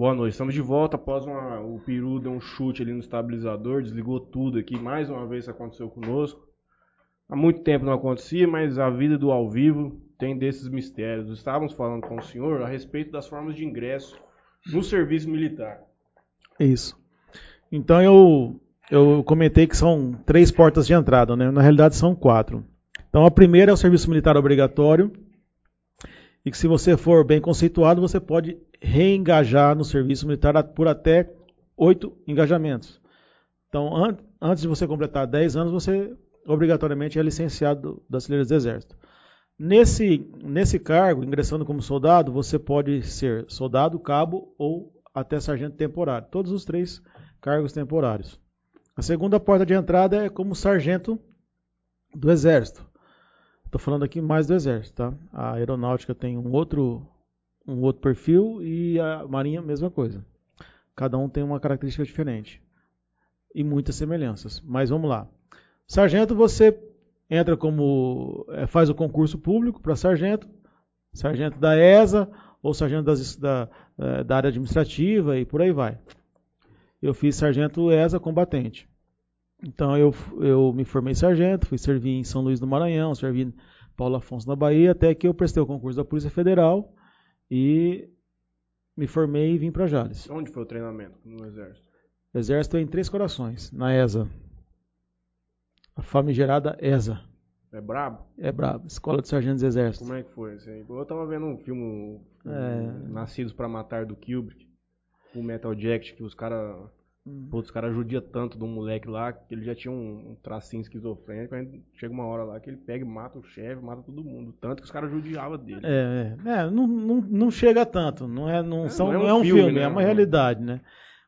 Boa noite, estamos de volta após uma, o Peru deu um chute ali no estabilizador, desligou tudo aqui, mais uma vez isso aconteceu conosco. Há muito tempo não acontecia, mas a vida do ao vivo tem desses mistérios. Estávamos falando com o senhor a respeito das formas de ingresso no serviço militar. Isso. Então eu, eu comentei que são três portas de entrada, né? Na realidade são quatro. Então a primeira é o serviço militar obrigatório, e que se você for bem conceituado, você pode reengajar no serviço militar por até oito engajamentos. Então, an antes de você completar 10 anos, você obrigatoriamente é licenciado das fileiras do Exército. Nesse, nesse cargo, ingressando como soldado, você pode ser soldado, cabo ou até sargento temporário. Todos os três cargos temporários. A segunda porta de entrada é como sargento do Exército. Estou falando aqui mais do Exército, tá? A aeronáutica tem um outro, um outro perfil e a Marinha, mesma coisa. Cada um tem uma característica diferente e muitas semelhanças. Mas vamos lá. Sargento, você entra como. É, faz o concurso público para sargento, sargento da ESA ou sargento das, da, é, da área administrativa e por aí vai. Eu fiz sargento ESA combatente. Então eu, eu me formei sargento, fui servir em São Luís do Maranhão, servi em Paulo Afonso na Bahia, até que eu prestei o concurso da Polícia Federal e me formei e vim para Jales. Onde foi o treinamento no Exército? Exército é em Três Corações, na ESA. A famigerada ESA. É brabo? É brabo. Escola de Sargentos Exército. Como é que foi? Eu tava vendo um filme é... Nascidos para Matar do Kubrick, o Metal Jacket, que os caras Hum. Pô, os caras judiam tanto do moleque lá que ele já tinha um, um tracinho esquizofrênico. Aí chega uma hora lá que ele pega e mata o chefe, mata todo mundo. Tanto que os caras judiavam dele. É, é, é não, não, não, chega tanto. Não é, não, é, são, não é um, é um filme, filme né? é uma realidade, né?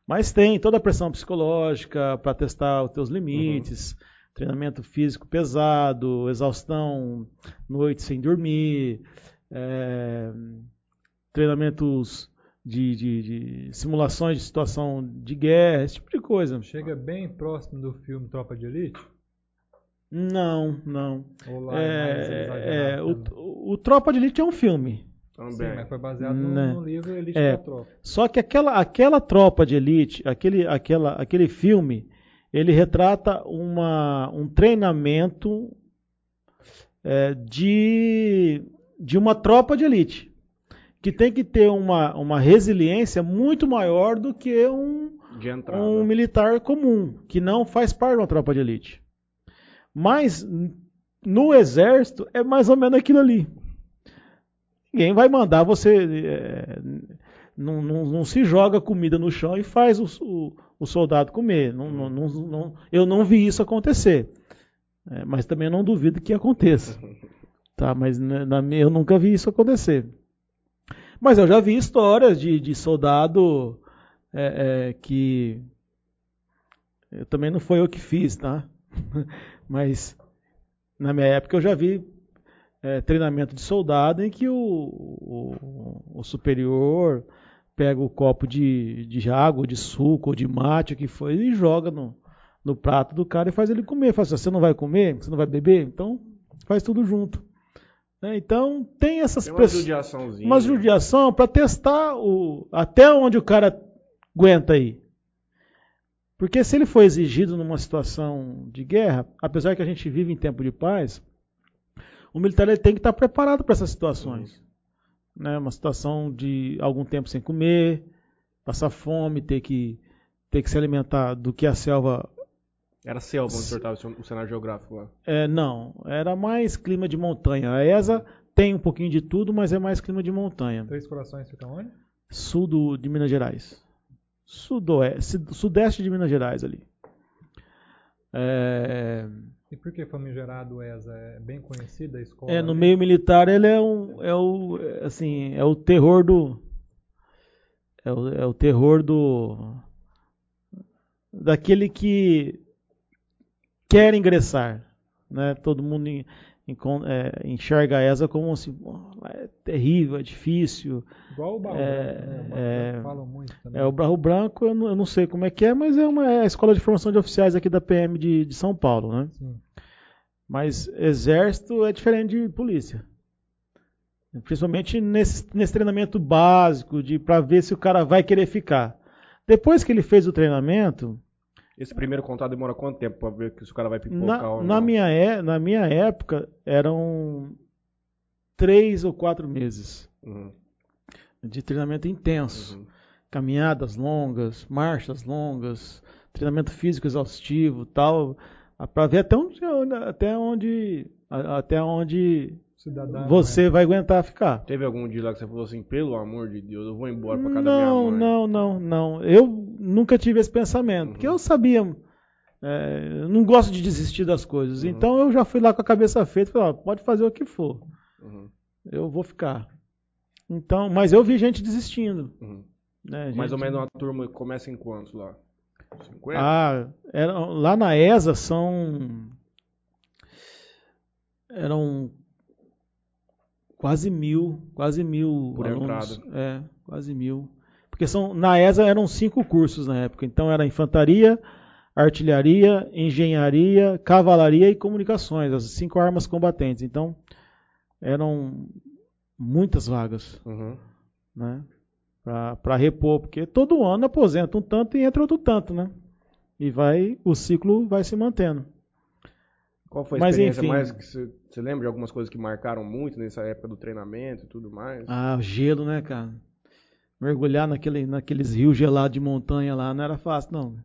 Mas tem toda a pressão psicológica para testar os teus limites, uhum. treinamento físico pesado, exaustão, noite sem dormir, é, treinamentos de, de, de, simulações de situação de guerra, esse tipo de coisa. Chega bem próximo do filme Tropa de Elite? Não, não. é, é o, o, Tropa de Elite é um filme. Também. Sim, mas foi baseado no, né? no livro Elite é, da Tropa. Só que aquela, aquela Tropa de Elite, aquele, aquela, aquele filme, ele retrata uma, um treinamento é, de, de uma tropa de elite que tem que ter uma, uma resiliência muito maior do que um, um militar comum, que não faz parte de uma tropa de elite. Mas no exército é mais ou menos aquilo ali. Ninguém vai mandar você. É, não, não, não, se joga comida no chão e faz o, o, o soldado comer. Não, eu não vi isso acontecer. É, mas também não duvido que aconteça. Tá, mas na, na, eu nunca vi isso acontecer. Mas eu já vi histórias de, de soldado é, é, que. Eu também não foi eu que fiz, tá? Mas na minha época eu já vi é, treinamento de soldado em que o, o, o, superior pega o copo de, de água, de suco, ou de mate, o que foi, e joga no, no prato do cara e faz ele comer. Fala assim, você não vai comer? Você não vai beber? Então faz tudo junto. Né? Então tem essas tem uma judiaçãozinha. Uma judiação para testar o, até onde o cara aguenta aí. Porque se ele for exigido numa situação de guerra, apesar que a gente vive em tempo de paz, o militar ele tem que estar preparado para essas situações. Né? Uma situação de algum tempo sem comer, passar fome, ter que, ter que se alimentar do que a selva era selva onde estava, o cenário geográfico lá? É, não, era mais clima de montanha. A ESA tem um pouquinho de tudo, mas é mais clima de montanha. Três Corações fica onde? Sul do, de Minas Gerais. Sudoeste, sudeste de Minas Gerais ali. É... E por que famigerado ESA? É bem conhecida a escola? É, no ali? meio militar ele é, um, é o, assim, é o terror do... É o, é o terror do... Daquele que quer ingressar. Né? Todo mundo é, enxerga a ESA como assim, é terrível, é difícil. Igual o Barro é, Branco, né? falam muito também. É, o Barro Branco, eu não, eu não, sei como é que é, mas é uma é a escola de formação de oficiais aqui da PM de, de São Paulo, né? Sim. Mas exército é diferente de polícia. Principalmente nesse, nesse treinamento básico, de para ver se o cara vai querer ficar. Depois que ele fez o treinamento, Esse primeiro contato demora quanto tempo pra ver que se o cara vai pipocar na, ou na não? minha, é- na minha época, eram três ou quatro meses Uhum, de treinamento intenso. uhum. Caminhadas longas, marchas longas, treinamento físico exaustivo, tal, para ver até onde, até onde, até onde Cidadão. você vai aguentar ficar. Teve algum dia lá que você falou assim, pelo amor de Deus, eu vou embora pra casa da minha Não, mãe. não, não, não. Eu nunca tive esse pensamento, Uhum. porque eu sabia, é, eu não gosto de desistir das coisas. Uhum. Então eu já fui lá com a cabeça feita, falei, ó, pode fazer o que for, Uhum, eu vou ficar. Então, mas eu vi gente desistindo. uhum. Né, Mais ou gente- menos uma turma começa em quantos lá? 50? Ah, eram, lá na ESA são. Eram quase mil, quase mil Por alunos. entrada. É, quase mil. Porque são, na ESA eram cinco cursos na época. Então era infantaria, artilharia, engenharia, cavalaria e comunicações, as cinco armas combatentes. Então eram muitas vagas Uhum. né? Para repor, porque todo ano aposenta um tanto e entra outro tanto, né? E vai, o ciclo vai se mantendo. Qual foi a Mas, experiência enfim. mais que você, lembra de algumas coisas que marcaram muito nessa época do treinamento e tudo mais? Ah, o gelo, né, cara? Mergulhar naquele, naqueles rios gelados de montanha lá não era fácil, não.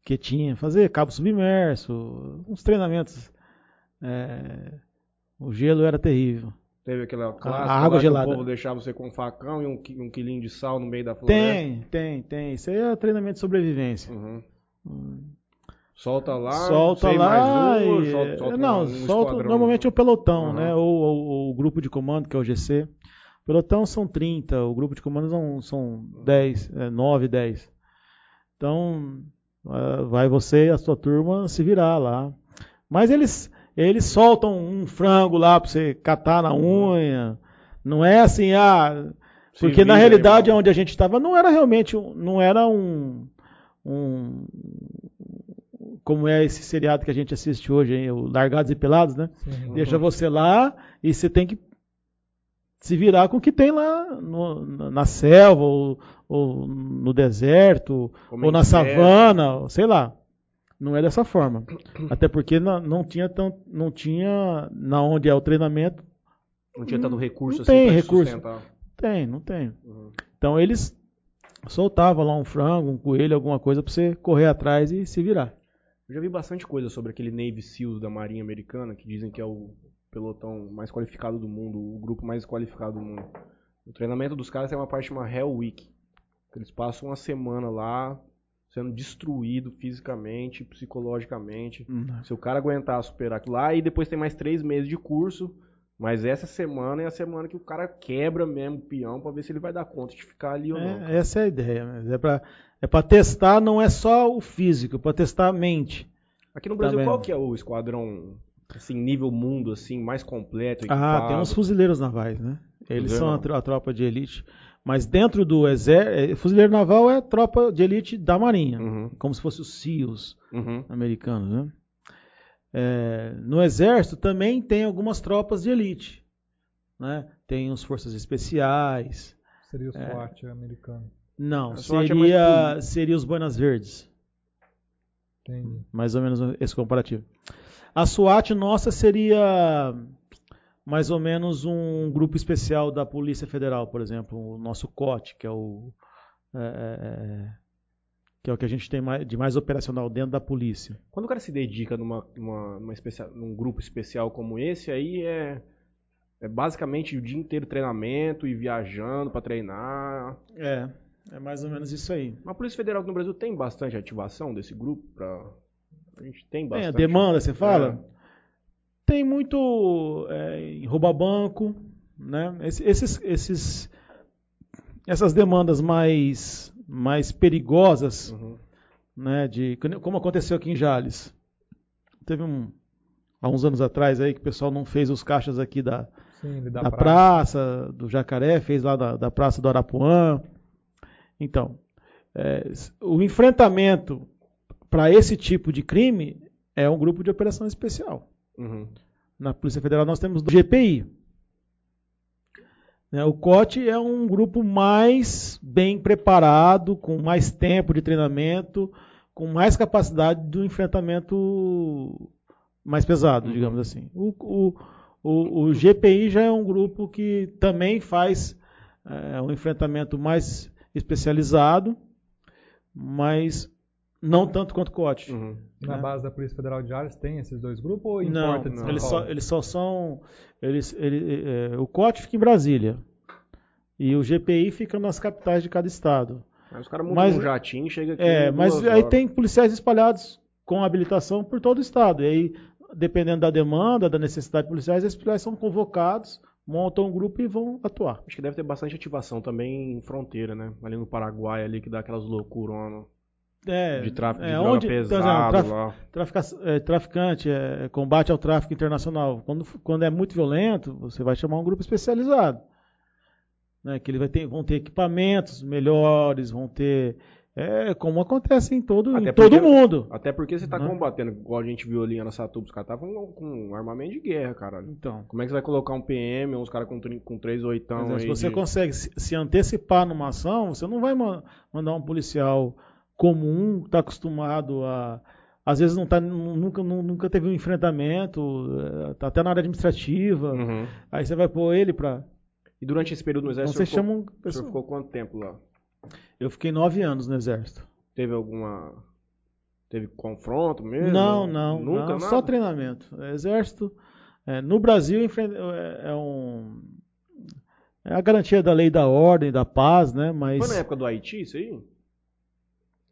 Porque tinha, fazer cabo submerso, uns treinamentos. é, o gelo era terrível. Teve aquela clássica água lá gelada. que o povo deixava você com um facão e um, um quilinho de sal no meio da floresta? Tem, tem, tem. Isso aí é treinamento de sobrevivência. Uhum. Solta lá, solta lá mais um, e... solta, solta não, um solta normalmente é o pelotão, Uhum. né? Ou, ou- ou o grupo de comando, que é o GC. O pelotão são 30, o grupo de comando são, são 10, é, 9, 10. Então, ah, vai você e a sua turma se virar lá. Mas eles, eles soltam um frango lá pra você catar na unha. Não é assim, ah... Porque na realidade, onde a gente estava, não era realmente, não era um, um, como é esse seriado que a gente assiste hoje, hein, o Largados e Pelados, né? Sim. Deixa você lá e você tem que se virar com o que tem lá no- na na selva, ou, ou no deserto, Como ou na em terra. savana, ou sei lá. Não é dessa forma. Até porque não, não tinha tão, não tinha na onde é o treinamento, Não tinha tanto recurso não assim tem recurso. sustentar. tem, não tem. Uhum. Então eles soltavam lá um frango, um coelho, alguma coisa pra você correr atrás e se virar. Eu já vi bastante coisa sobre aquele Navy SEALs da Marinha Americana, que dizem que é o pelotão mais qualificado do mundo, o grupo mais qualificado do mundo. O treinamento dos caras tem uma parte chamada Hell Week. Eles passam uma semana lá sendo destruído fisicamente, psicologicamente. Se o cara aguentar superar aquilo lá, e depois tem mais três meses de curso. Mas essa semana é a semana que o cara quebra mesmo o peão pra ver se ele vai dar conta de ficar ali ou não. É, essa é a ideia. mas É pra, é pra testar, não é só o físico, é pra testar a mente. Aqui no Brasil, Tá qual vendo? que é o esquadrão, assim, nível mundo, assim, mais completo, Ah, equipado? tem uns fuzileiros navais, né? Eles Fuzileiro são a, tro- a tropa de elite. Mas dentro do exército, fuzileiro naval é tropa de elite da Marinha, Uhum, como se fosse os SEALs uhum, americanos, né? É, no exército também tem algumas tropas de elite, né? Tem os forças especiais. Seria o É. SWAT americano. Não, é seria polícia. seria os Buenas Verdes. Entendi. Mais ou menos esse comparativo. A SWAT nossa seria mais ou menos um grupo especial da Polícia Federal, por exemplo, o nosso COT, que é o é, é, que é o que a gente tem de mais operacional dentro da polícia. Quando o cara se dedica numa, numa, numa especial, num grupo especial como esse, aí é, é basicamente o dia inteiro treinamento e viajando pra treinar. É, é mais ou menos isso aí. A Polícia Federal aqui no Brasil tem bastante ativação desse grupo? Pra... A gente tem Tem bastante. a demanda, você fala? É. Tem muito é, roubar banco, né? Esse- Esses, esses, essas demandas mais, mais perigosas, Uhum. né? De como aconteceu aqui em Jales. Teve um há uns anos atrás aí que o pessoal não fez os caixas aqui da, Sim, da praça. praça do Jacaré, fez lá da, da praça do Arapuã. Então, é, o enfrentamento para esse tipo de crime é um grupo de operação especial. Uhum. Na Polícia Federal nós temos do GPI. Né? O COT é um grupo mais bem preparado, com mais tempo de treinamento, com mais capacidade do enfrentamento mais pesado, digamos assim. O, o, o, o, GPI já é um grupo que também faz é, um enfrentamento mais especializado, mas não tanto quanto o COT. Uhum. Na né? base da Polícia Federal de Ares tem esses dois grupos ou importa não, de eles só, eles só são. Eles, ele, é, o COT fica em Brasília. E o GPI fica nas capitais de cada estado. Mas os caras mudam mas, um jatinho e chega aqui. É, mas aí tem policiais espalhados com habilitação por todo o estado. E aí, dependendo da demanda, da necessidade de policiais, esses policiais são convocados, montam um grupo e vão atuar. Acho que deve ter bastante ativação também em fronteira, né? Ali no Paraguai, ali que dá aquelas loucuras. É, de tráfico de é, droga onde, pesado traf, é, traficante, é, combate ao tráfico internacional. Quando, quando é muito violento, você vai chamar um grupo especializado. Né, que ele vai ter, vão ter equipamentos melhores, vão ter. É como acontece em todo, em porque, todo mundo. Até porque você está né? combatendo, igual a gente viu ali na Satuba, os caras estavam com, armamento de guerra, cara. Então. Como é que você vai colocar um PM, uns caras com, com 3 oitão Se você de... consegue se, se, antecipar numa ação, você não vai mandar um policial comum, está acostumado a. Às vezes não tá, nunca, nunca teve um enfrentamento, está até na área administrativa. Uhum. Aí você vai pôr ele para. E durante esse período no exército, então, você ficou, chamam, o senhor ficou quanto tempo lá? Eu fiquei nove anos no exército. Teve alguma. Teve confronto mesmo? Não, não. Nunca, não, Só treinamento. Exército. É, no Brasil é, é, um. É a garantia da lei da ordem, da paz, né? Mas... Foi na época do Haiti, isso aí?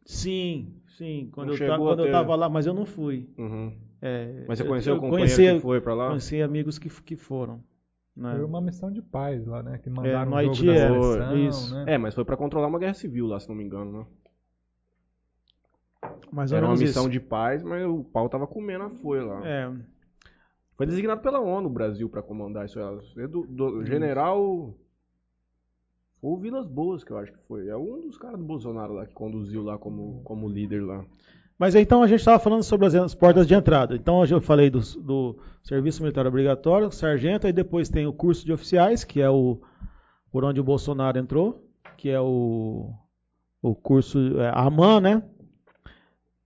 Sim, sim. Quando, eu, quando ter... eu tava lá, mas eu não fui. Uhum. É, mas você conheceu o companheiro conheci, que foi para lá? Conheci amigos que, que foram. Né? Foi uma missão de paz lá, né? Que mandaram é, no um Haiti é, seleção, isso. Né? É, mas foi para controlar uma guerra civil lá, se não me engano, né? Mais Era uma missão isso. de paz, mas o pau tava comendo a folha lá. É. Foi designado pela ONU o Brasil para comandar isso. É do, do general ou Vilas Boas, que eu acho que foi. É um dos caras do Bolsonaro lá que conduziu lá como, como líder lá. Mas então a gente estava falando sobre as portas de entrada. Então eu falei do, do serviço militar obrigatório, sargento, e depois tem o curso de oficiais, que é o por onde o Bolsonaro entrou, que é o, o curso é, AMAN, né?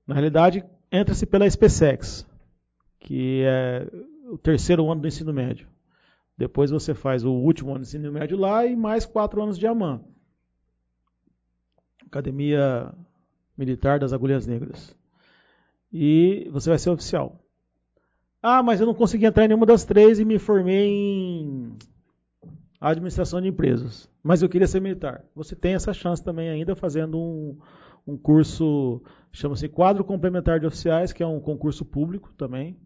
Na realidade, entra-se pela SPSEX, que é o terceiro ano do ensino médio. Depois você faz o último ano de ensino médio lá e mais quatro anos de AMAN. Academia Militar das Agulhas Negras. E você vai ser oficial. Ah, mas eu não consegui entrar em nenhuma das três e me formei em administração de empresas. Mas eu queria ser militar. Você tem essa chance também ainda fazendo um, um curso, chama-se Quadro Complementar de Oficiais, que é um concurso público também.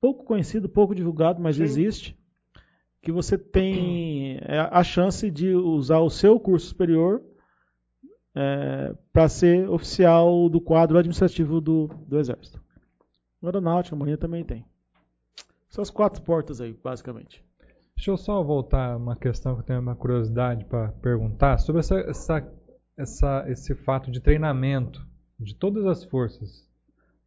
Pouco conhecido, pouco divulgado, mas Sim. existe que você tem é, a chance de usar o seu curso superior é, para ser oficial do quadro administrativo do, do Exército. No Aeronáutica, a Marinha também tem. São as quatro portas aí, basicamente. Deixa eu só voltar uma questão que eu tenho uma curiosidade para perguntar sobre essa, essa, essa, esse fato de treinamento de todas as forças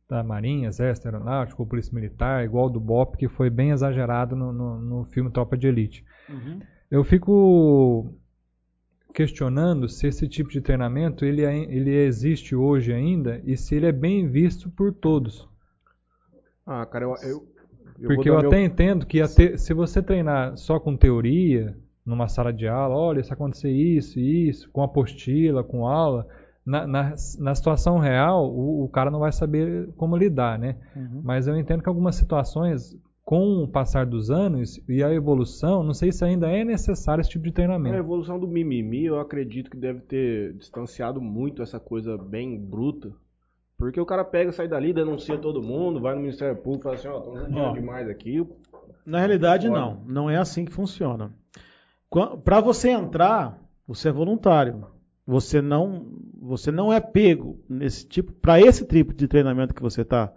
da Marinha, Exército, Aeronáutico, Polícia Militar, igual do BOP, que foi bem exagerado no, no, no filme Tropa de Elite. Uhum. Eu fico questionando se esse tipo de treinamento ele, é, ele existe hoje ainda e se ele é bem visto por todos. Ah, cara, eu, eu, eu porque eu até meu... entendo que te, se você treinar só com teoria numa sala de aula, olha, se acontecer isso, isso, com apostila, com aula, na, na, na situação real, o, o, cara não vai saber como lidar, né? Uhum. Mas eu entendo que algumas situações, com o passar dos anos e a evolução, não sei se ainda é necessário esse tipo de treinamento. A evolução do mimimi, eu acredito que deve ter distanciado muito essa coisa bem bruta. Porque o cara pega, sai dali, denuncia todo mundo, vai no Ministério Público e fala assim, ó, oh, estão demais aqui. Na realidade, não. Não é assim que funciona. Para você entrar, você é voluntário. Você não, você não é pego nesse tipo, para esse tipo de treinamento que você está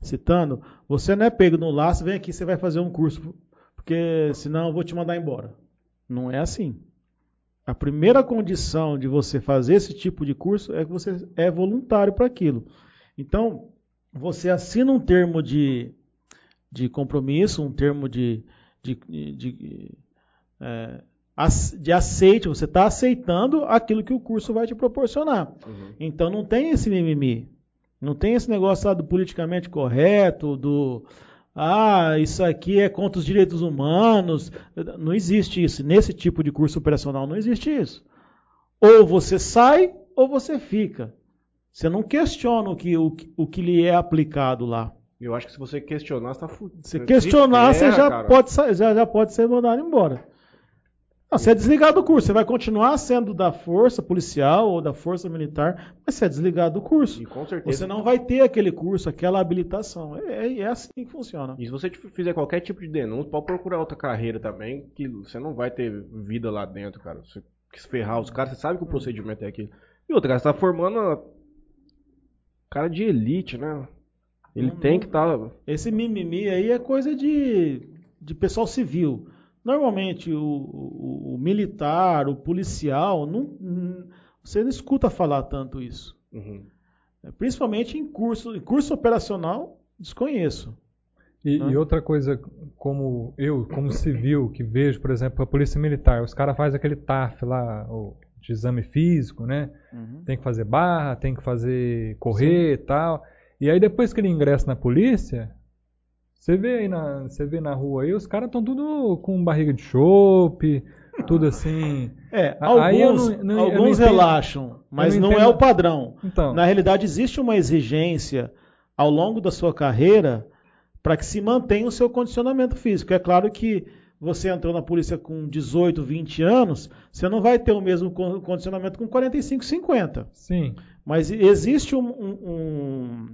citando, você não é pego no laço, vem aqui, você vai fazer um curso, porque senão eu vou te mandar embora. Não é assim. A primeira condição de você fazer esse tipo de curso é que você é voluntário para aquilo. Então, você assina um termo de, de compromisso, um termo de, de, de, de é, de aceite, você está aceitando aquilo que o curso vai te proporcionar. Uhum. Então não tem esse mimimi. Não tem esse negócio do politicamente correto, do ah, isso aqui é contra os direitos humanos. Não existe isso. Nesse tipo de curso operacional não existe isso. Ou você sai ou você fica. Você não questiona o que, o, o que lhe é aplicado lá. Eu acho que se você questionar, você está fudido. Se questionar, você já pode, já, já pode ser mandado embora. Não, você é desligado do curso. Você vai continuar sendo da força policial ou da força militar, mas você é desligado do curso. E com certeza. Você não vai ter aquele curso, aquela habilitação. É, é, é assim que funciona. E se você fizer qualquer tipo de denúncia, pode procurar outra carreira também, que você não vai ter vida lá dentro, cara. Você quis ferrar os caras, você sabe que o procedimento é aquilo. E outra, cara, você tá formando cara de elite, né? Ele não, tem que estar. Tá... Esse mimimi aí é coisa de, de pessoal civil. Normalmente o, o, o militar, o policial, não, não, você não escuta falar tanto isso. Uhum. É, principalmente em curso, em curso operacional, desconheço. E, e, outra coisa, como eu, como civil, que vejo, por exemplo, a polícia militar, os caras fazem aquele TAF lá, o, de exame físico, né? Uhum. Tem que fazer barra, tem que fazer correr e tal. E aí depois que ele ingressa na polícia, você vê aí na, você vê na rua aí, os caras estão tudo com barriga de chope, tudo assim. É, alguns, não, não, alguns relaxam, mas não, não é o padrão. Então, na realidade, existe uma exigência ao longo da sua carreira para que se mantenha o seu condicionamento físico. É claro que você entrou na polícia com 18, 20 anos, você não vai ter o mesmo condicionamento com 45, 50. Sim. Mas existe um, um,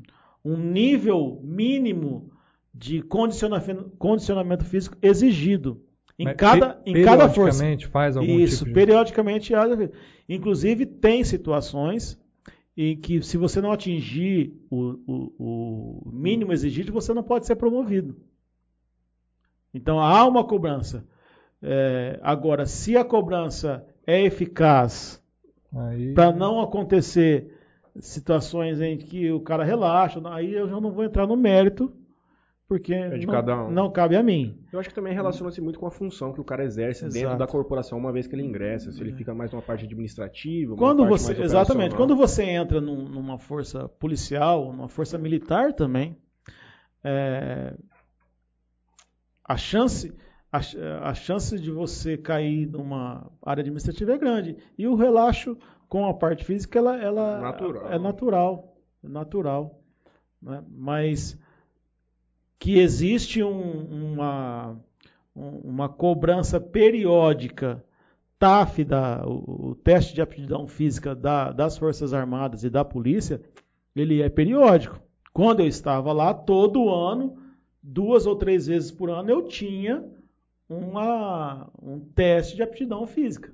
um nível mínimo de condicionamento, condicionamento físico exigido. Em Mas cada, em cada força. Periodicamente faz algum Isso, tipo de... periodicamente. Inclusive, tem situações em que, se você não atingir o, o, o mínimo exigido, você não pode ser promovido. Então, há uma cobrança. É, agora, se a cobrança é eficaz para não acontecer situações em que o cara relaxa, aí eu já não vou entrar no mérito porque é não, um. não, cabe a mim. Eu acho que também relaciona-se muito com a função que o cara exerce Exato. dentro da corporação uma vez que ele ingressa. Se ele fica mais numa parte administrativa, quando você exatamente, quando você entra num, numa força policial, numa força militar também, é, a chance a, a, chance de você cair numa área administrativa é grande e o relaxo com a parte física ela, ela natural. é natural, natural, né? mas que existe um, uma, uma cobrança periódica TAF, da, o, o, teste de aptidão física da, das Forças Armadas e da Polícia, ele é periódico. Quando eu estava lá, todo ano, duas ou três vezes por ano, eu tinha uma, um teste de aptidão física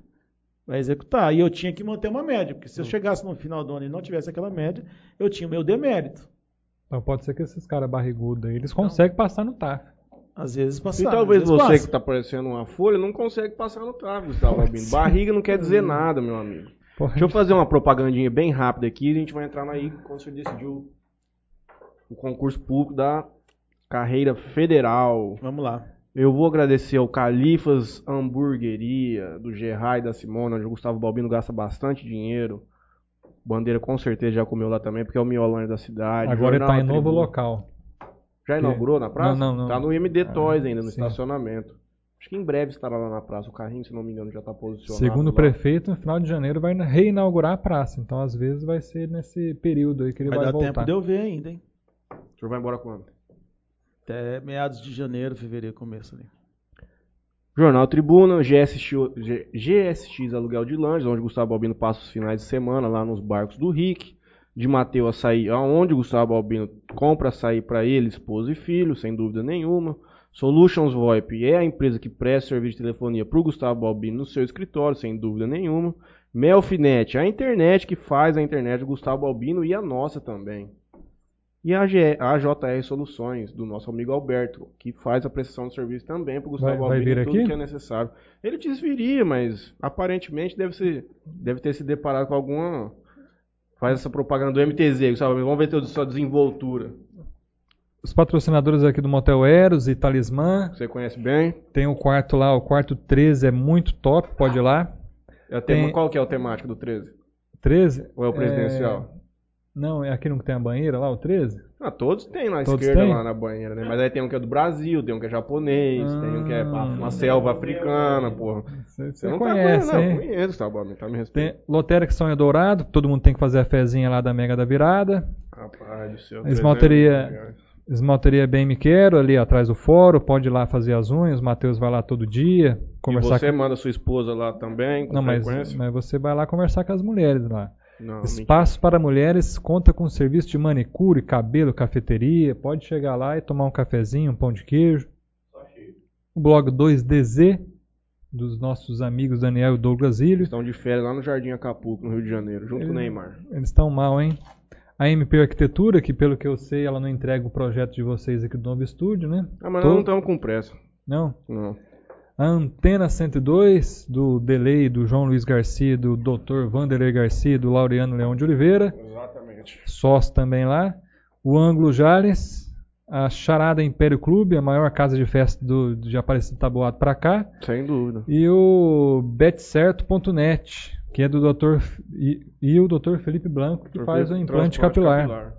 para executar. E eu tinha que manter uma média, porque se eu hum. chegasse no final do ano e não tivesse aquela média, eu tinha o meu demérito. Então pode ser que esses caras barrigudos aí, eles então, conseguem passar no TAF. Às vezes passar. E talvez você passa. que está parecendo uma folha não consegue passar no TAF, Gustavo Albino. Barriga não quer dizer nada, meu amigo. Pode. Deixa eu fazer uma propagandinha bem rápida aqui e a gente vai entrar aí quando você decidiu o concurso público da carreira federal. Vamos lá. Eu vou agradecer ao Califas Hamburgueria, do Gerard e da Simona, onde o Gustavo Balbino gasta bastante dinheiro. Bandeira com certeza já comeu lá também, porque é o miolão da cidade. Agora ele tá em novo local. Já inaugurou na praça? Não, não, não. Tá no MD ah, Toys ainda, no sim. estacionamento. Acho que em breve estará lá na praça. O carrinho, se não me engano, já está posicionado. Segundo lá. o prefeito, no final de janeiro vai reinaugurar a praça. Então, às vezes, vai ser nesse período aí que ele vai, vai dar voltar. tempo de eu ver ainda, hein? O senhor vai embora quando? Até meados de janeiro, fevereiro, começo ali. Jornal Tribuna, GSX, GSX Aluguel de Lanches, onde Gustavo Albino passa os finais de semana lá nos barcos do Rick. De Mateu Açaí, aonde Gustavo Albino compra açaí para ele, esposa e filho, sem dúvida nenhuma. Solutions VoIP é a empresa que presta serviço de telefonia para o Gustavo Albino no seu escritório, sem dúvida nenhuma. Melfinet, a internet que faz a internet do Gustavo Albino e a nossa também. E a, JR Soluções, do nosso amigo Alberto, que faz a prestação de serviço também para o Gustavo vai, vai Albino, tudo aqui? que é necessário. Ele desviria, mas aparentemente deve, ser, deve ter se deparado com alguma... Faz essa propaganda do MTZ, Gustavo Vamos ver a sua desenvoltura. os patrocinadores aqui do Motel Eros e Talismã. Você conhece bem? Tem o quarto lá, o quarto 13 é muito top, pode ir lá. É Tem- Qual que é o temático do 13? 13? Ou é o presidencial? Não, é aqui não tem a banheira lá, o 13? Ah, todos tem lá à Todos esquerda, têm? lá na banheira, né? Mas aí tem um que é do Brasil, tem um que é japonês, tem um que é Ah. uma selva africana, porra. Você Você não conhece, tá hein? conhecendo, não. Conheço, tá bom, tá me respeitando. Tem Lotérica Sonho Dourado, todo mundo tem que fazer a fezinha lá da Mega da Virada. Rapaz do céu. Esmalteria- 300 reais. Esmalteria Bem Me Quero, ali atrás do fórum, pode ir lá fazer as unhas, o Matheus vai lá todo dia, E conversar você com... manda sua esposa lá também, com Não, mas, frequência? mas você vai lá conversar com as mulheres lá. Não, Espaço para mulheres conta com serviço de manicure, cabelo, cafeteria. Pode chegar lá e tomar um cafezinho, um pão de queijo. O blog 2DZ, dos nossos amigos Daniel e Douglas Ilho. Estão de férias lá no Jardim Acapulco, no Rio de Janeiro, junto com o Neymar. Eles estão mal, hein? A MP Arquitetura, que pelo que eu sei, ela não entrega o projeto de vocês aqui do novo estúdio, né? Ah, mas Tô- nós não estamos com pressa. Não. Não. A Antena 102, do Delay, do João Luiz Garcia, do Dr. Vanderlei Garcia, do Laureano Leão de Oliveira. Exatamente. sócio também lá. O Ângulo Jales, a Charada Império Clube, a maior casa de festa do, de Aparecido Taboado para cá. Sem dúvida. E o betcerto.net, que é do Dr. E, e o Dr. Felipe Blanco, que faz o implante Transporte capilar.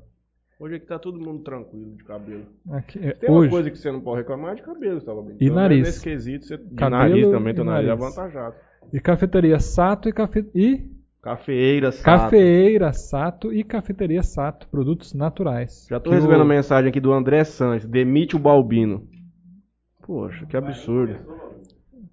Hoje aqui tá todo mundo tranquilo de cabelo. Aqui, é, Tem uma hoje, coisa que você não pode reclamar é de cabelo, tá bem? E nariz. Nesse quesito, você... Cabelo nariz também, e teu nariz é nariz. avantajado. e cafeteria Sato e, cafe, e Cafeeira, sato. cafeeira Sato e cafeteria Sato, produtos naturais. Já tô Que recebendo o- a mensagem aqui do André Sanches. Demite o Balbino. Poxa, que absurdo.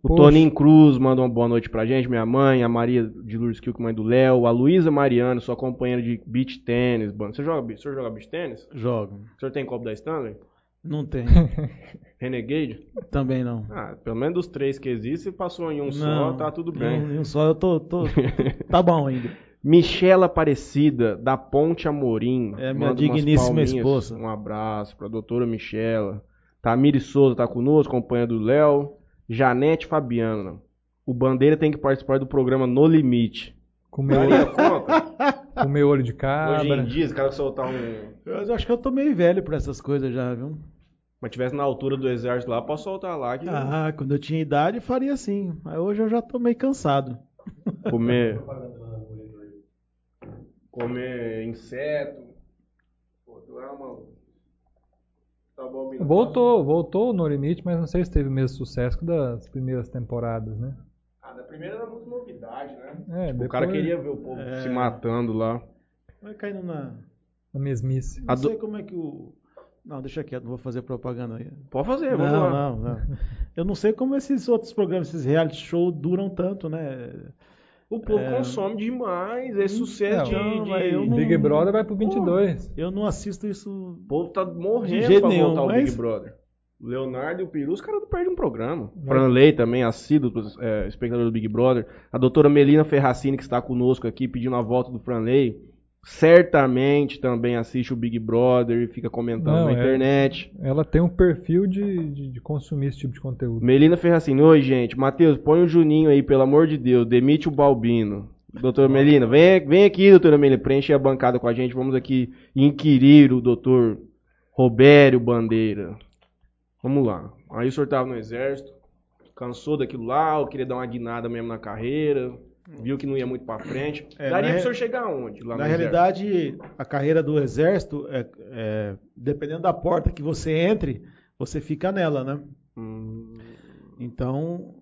O Poxa. Toninho Cruz manda uma boa noite pra gente, minha mãe, a Maria de Lourdes Kilk, mãe do Léo, a Luísa Mariano, sua companheira de beach tênis. Você joga, o senhor joga beach tênis? Jogo. O senhor tem copo da Stanley? Não tem. Renegade? Também não. Ah, pelo menos dos três que existem, passou em um só, Não, tá tudo bem. Um, um só eu tô, tô- Tá bom ainda. Michela Aparecida, da Ponte Amorim. É, minha digníssima esposa. Um abraço pra doutora Michela. Tamiri Souza tá conosco, companheira do Léo. Janete Fabiana. O Bandeira tem que participar do programa No Limite. Comer, Daria conta? comer olho de Hoje cabra. em dia, esse cara soltar um... Eu acho que eu tô meio velho pra essas coisas já, viu? Mas tivesse na altura do exército lá, posso soltar lá que Ah, quando eu tinha idade faria assim. Mas hoje eu já tô meio cansado. comer... Comer inseto. Pô, tu é uma... Tá? Voltou, voltou no limite, mas não sei se teve o mesmo sucesso que das primeiras temporadas, né? Ah, da primeira era muito novidade, né? É, Tipo, depois, O cara queria ver o povo É. se matando lá. Vai caindo na. a mesmice. Não do- sei como é que o. Não, deixa quieto, não vou fazer propaganda aí. Pode fazer, vamos não, lá. não, não. Eu não sei como esses outros programas, esses reality show duram tanto, né? O povo É. consome demais, é sucesso Não, de, não, de- não- Big Brother vai pro 22. Eu não assisto isso. O povo tá morrendo De jeito pra nenhum, voltar ao mas- Big Brother. O Leonardo e o Peru, os caras não perdem um programa. Franley também, assíduo, é, espectador do Big Brother. A doutora Melina Ferracini, que está conosco aqui, pedindo a volta do Franley. Certamente também assiste o Big Brother e fica comentando Não, na é. internet. Ela tem um perfil de, de, de consumir esse tipo de conteúdo. Melina Ferracini, oi gente, Matheus, põe o Juninho aí, pelo amor de Deus, demite o Balbino. Doutora Melina, vem, vem aqui, doutora Melina, preenche a bancada com a gente, vamos aqui inquirir o doutor Robério Bandeira. Vamos lá. Aí o senhor tava no exército, cansou daquilo lá, ou queria dar uma guinada mesmo na carreira, viu que não ia muito pra frente. É, Daria pro re- senhor chegar aonde? Na realidade, a carreira do exército, é, é, dependendo da porta que você entre, você fica nela, né? exército? Hum, Então,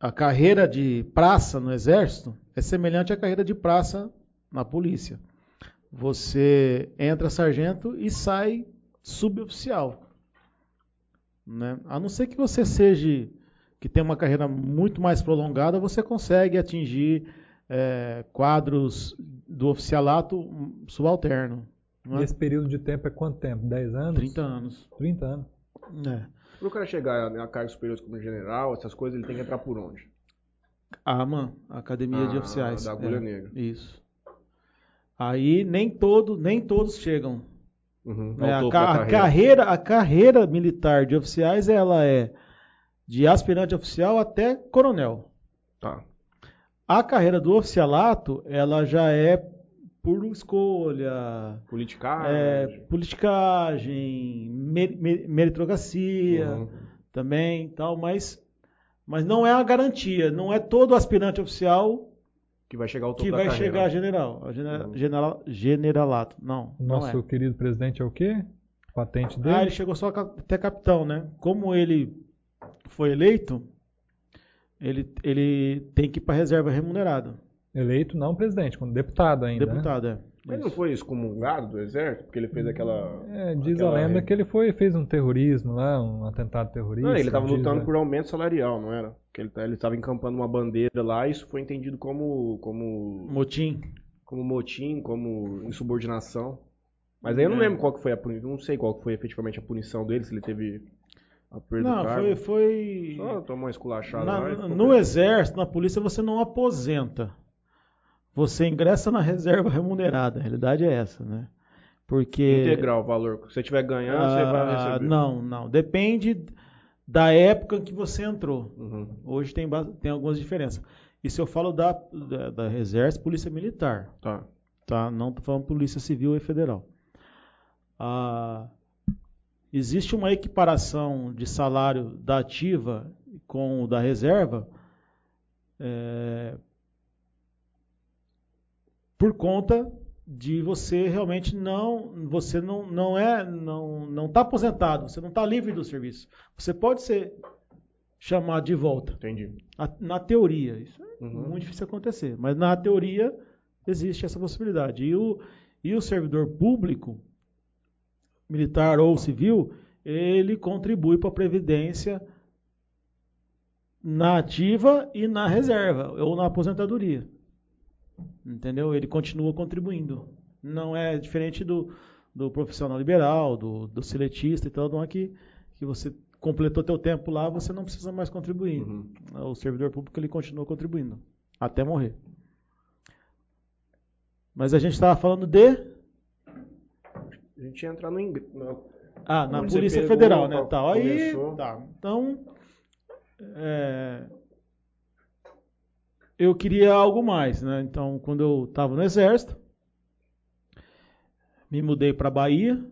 a carreira de praça no exército é semelhante à carreira de praça na polícia. Você entra sargento e sai suboficial. Né? A não ser que você seja que tem uma carreira muito mais prolongada, você consegue atingir é, quadros do oficialato subalterno. Não E é? esse período de tempo é quanto tempo? 10 anos? 30 anos. 30 anos. É. Pro cara chegar a cargos superiores como general, essas coisas, ele tem que entrar por onde? A AMAN, Academia de Ah, Oficiais. da Agulha É, Negra. Isso. Aí nem, todo, nem todos chegam. Uhum, ao A, topo ca- da a carreira, a carreira militar de oficiais ela é de aspirante oficial até coronel. Tá. A carreira do oficialato ela já é por escolha, Politicagem. é, politicagem, mer- mer- meritocracia Uhum. também, tal, mas, mas não é a garantia, não é todo aspirante oficial Que vai chegar ao topo que da vai carreira. chegar a general, a genera- Uhum. general- generalato. Não, O não nosso é. querido presidente é o quê? Patente dele? Ah, ele chegou só até capitão, né? Como ele foi eleito, ele, ele tem que ir para reserva remunerada. Eleito não presidente, como deputado ainda. né? Deputado, é. Ele não foi excomungado do exército? Porque ele fez aquela. É, diz aquela- a lenda que ele foi, fez um terrorismo lá, um atentado terrorista. Não, ele estava lutando né? por aumento salarial, não era? Que ele tá- ele estava encampando uma bandeira lá e isso foi entendido como como Motim. como motim, como insubordinação. Mas aí eu não É. lembro qual que foi a punição, não sei qual que foi efetivamente a punição dele, se ele teve Não, foi. foi... Só tomou uma esculachada Na- lá e no exército, na polícia, você não aposenta. Você ingressa na reserva remunerada. A realidade é essa, né? Porque. Integral o valor. Se você estiver ganhando, você vai Ah, receber. não, não. Depende da época em que você entrou. Uhum. Hoje tem, tem algumas diferenças. Isso eu falo da, da, da Exército Polícia Militar. Tá. Tá? Não estou falando Polícia Civil e Federal. Ah, existe uma equiparação de salário da ativa com o da reserva é, por conta de você realmente não você não, não é não não está aposentado você não está livre do serviço você pode ser chamado de volta Entendi. A- na teoria isso é Uhum. muito difícil acontecer mas na teoria existe essa possibilidade e o e o servidor público militar ou civil ele contribui para a previdência na ativa e na reserva ou na aposentadoria Entendeu? Ele continua contribuindo. Não é diferente do, do profissional liberal, do, do seletista e tal, não é que, que você completou teu tempo lá, você não precisa mais contribuir. Uhum. O servidor público ele continua contribuindo até morrer. Mas a gente estava falando de A gente ia entrar no ingresso. ah, na Polícia Federal, né? Tal. Aí, começou. tá. Então, é, eu queria algo mais, né? Então, quando eu estava no Exército, me mudei para Bahia.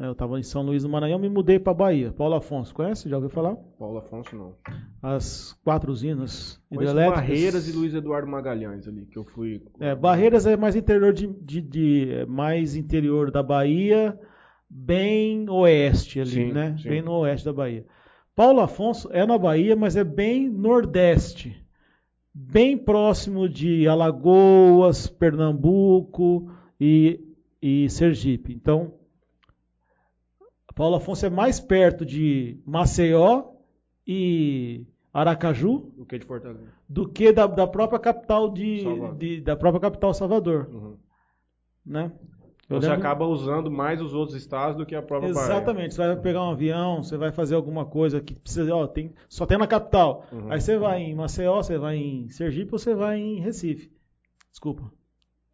Né? Eu estava em São Luís do Maranhão, me mudei para Bahia. Paulo Afonso, conhece? Já ouviu falar? Paulo Afonso não. As quatro usinas hidrelétricas. Barreiras e Luiz Eduardo Magalhães ali, que eu fui. É, Barreiras é mais interior de, de- de- é mais interior da Bahia, bem oeste ali, Sim, né? sim. Bem no oeste da Bahia. Paulo Afonso é na Bahia, mas é bem nordeste, bem próximo de Alagoas, Pernambuco e, e Sergipe. Então, Paulo Afonso é mais perto de Maceió e Aracaju O que de Fortaleza? do que da, da própria capital de, de- da própria capital Salvador, Uhum. né? Eu Você lembro- acaba usando mais os outros estados do que a própria Bahia. Exatamente, você vai pegar um avião, você vai fazer alguma coisa que precisa, ó, tem, só tem na capital. Uhum. Aí você vai em Maceió, você vai em Sergipe ou você vai em Recife. Desculpa.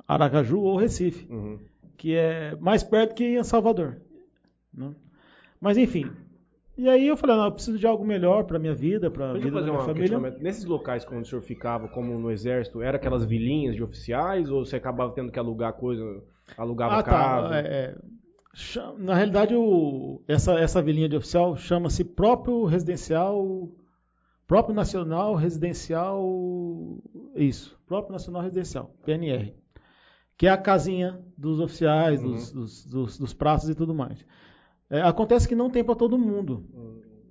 Aracaju ou Recife, Uhum. que é mais perto que em Salvador. né? Mas enfim. E aí eu falei, não, eu preciso de algo melhor para minha vida, para eu vida da fazer minha um família. questionamento. Nesses locais quando o senhor ficava, como no exército, era aquelas vilinhas de oficiais ou você acabava tendo que alugar coisa, alugava Ah, casa? tá. é, é. Cha- Na realidade, o- essa, essa vilinha de oficial chama-se próprio residencial, próprio nacional residencial, isso, próprio nacional residencial, PNR, que é a casinha dos oficiais, Uhum. dos, dos, dos, dos praças e tudo mais. É, acontece que não tem para todo mundo.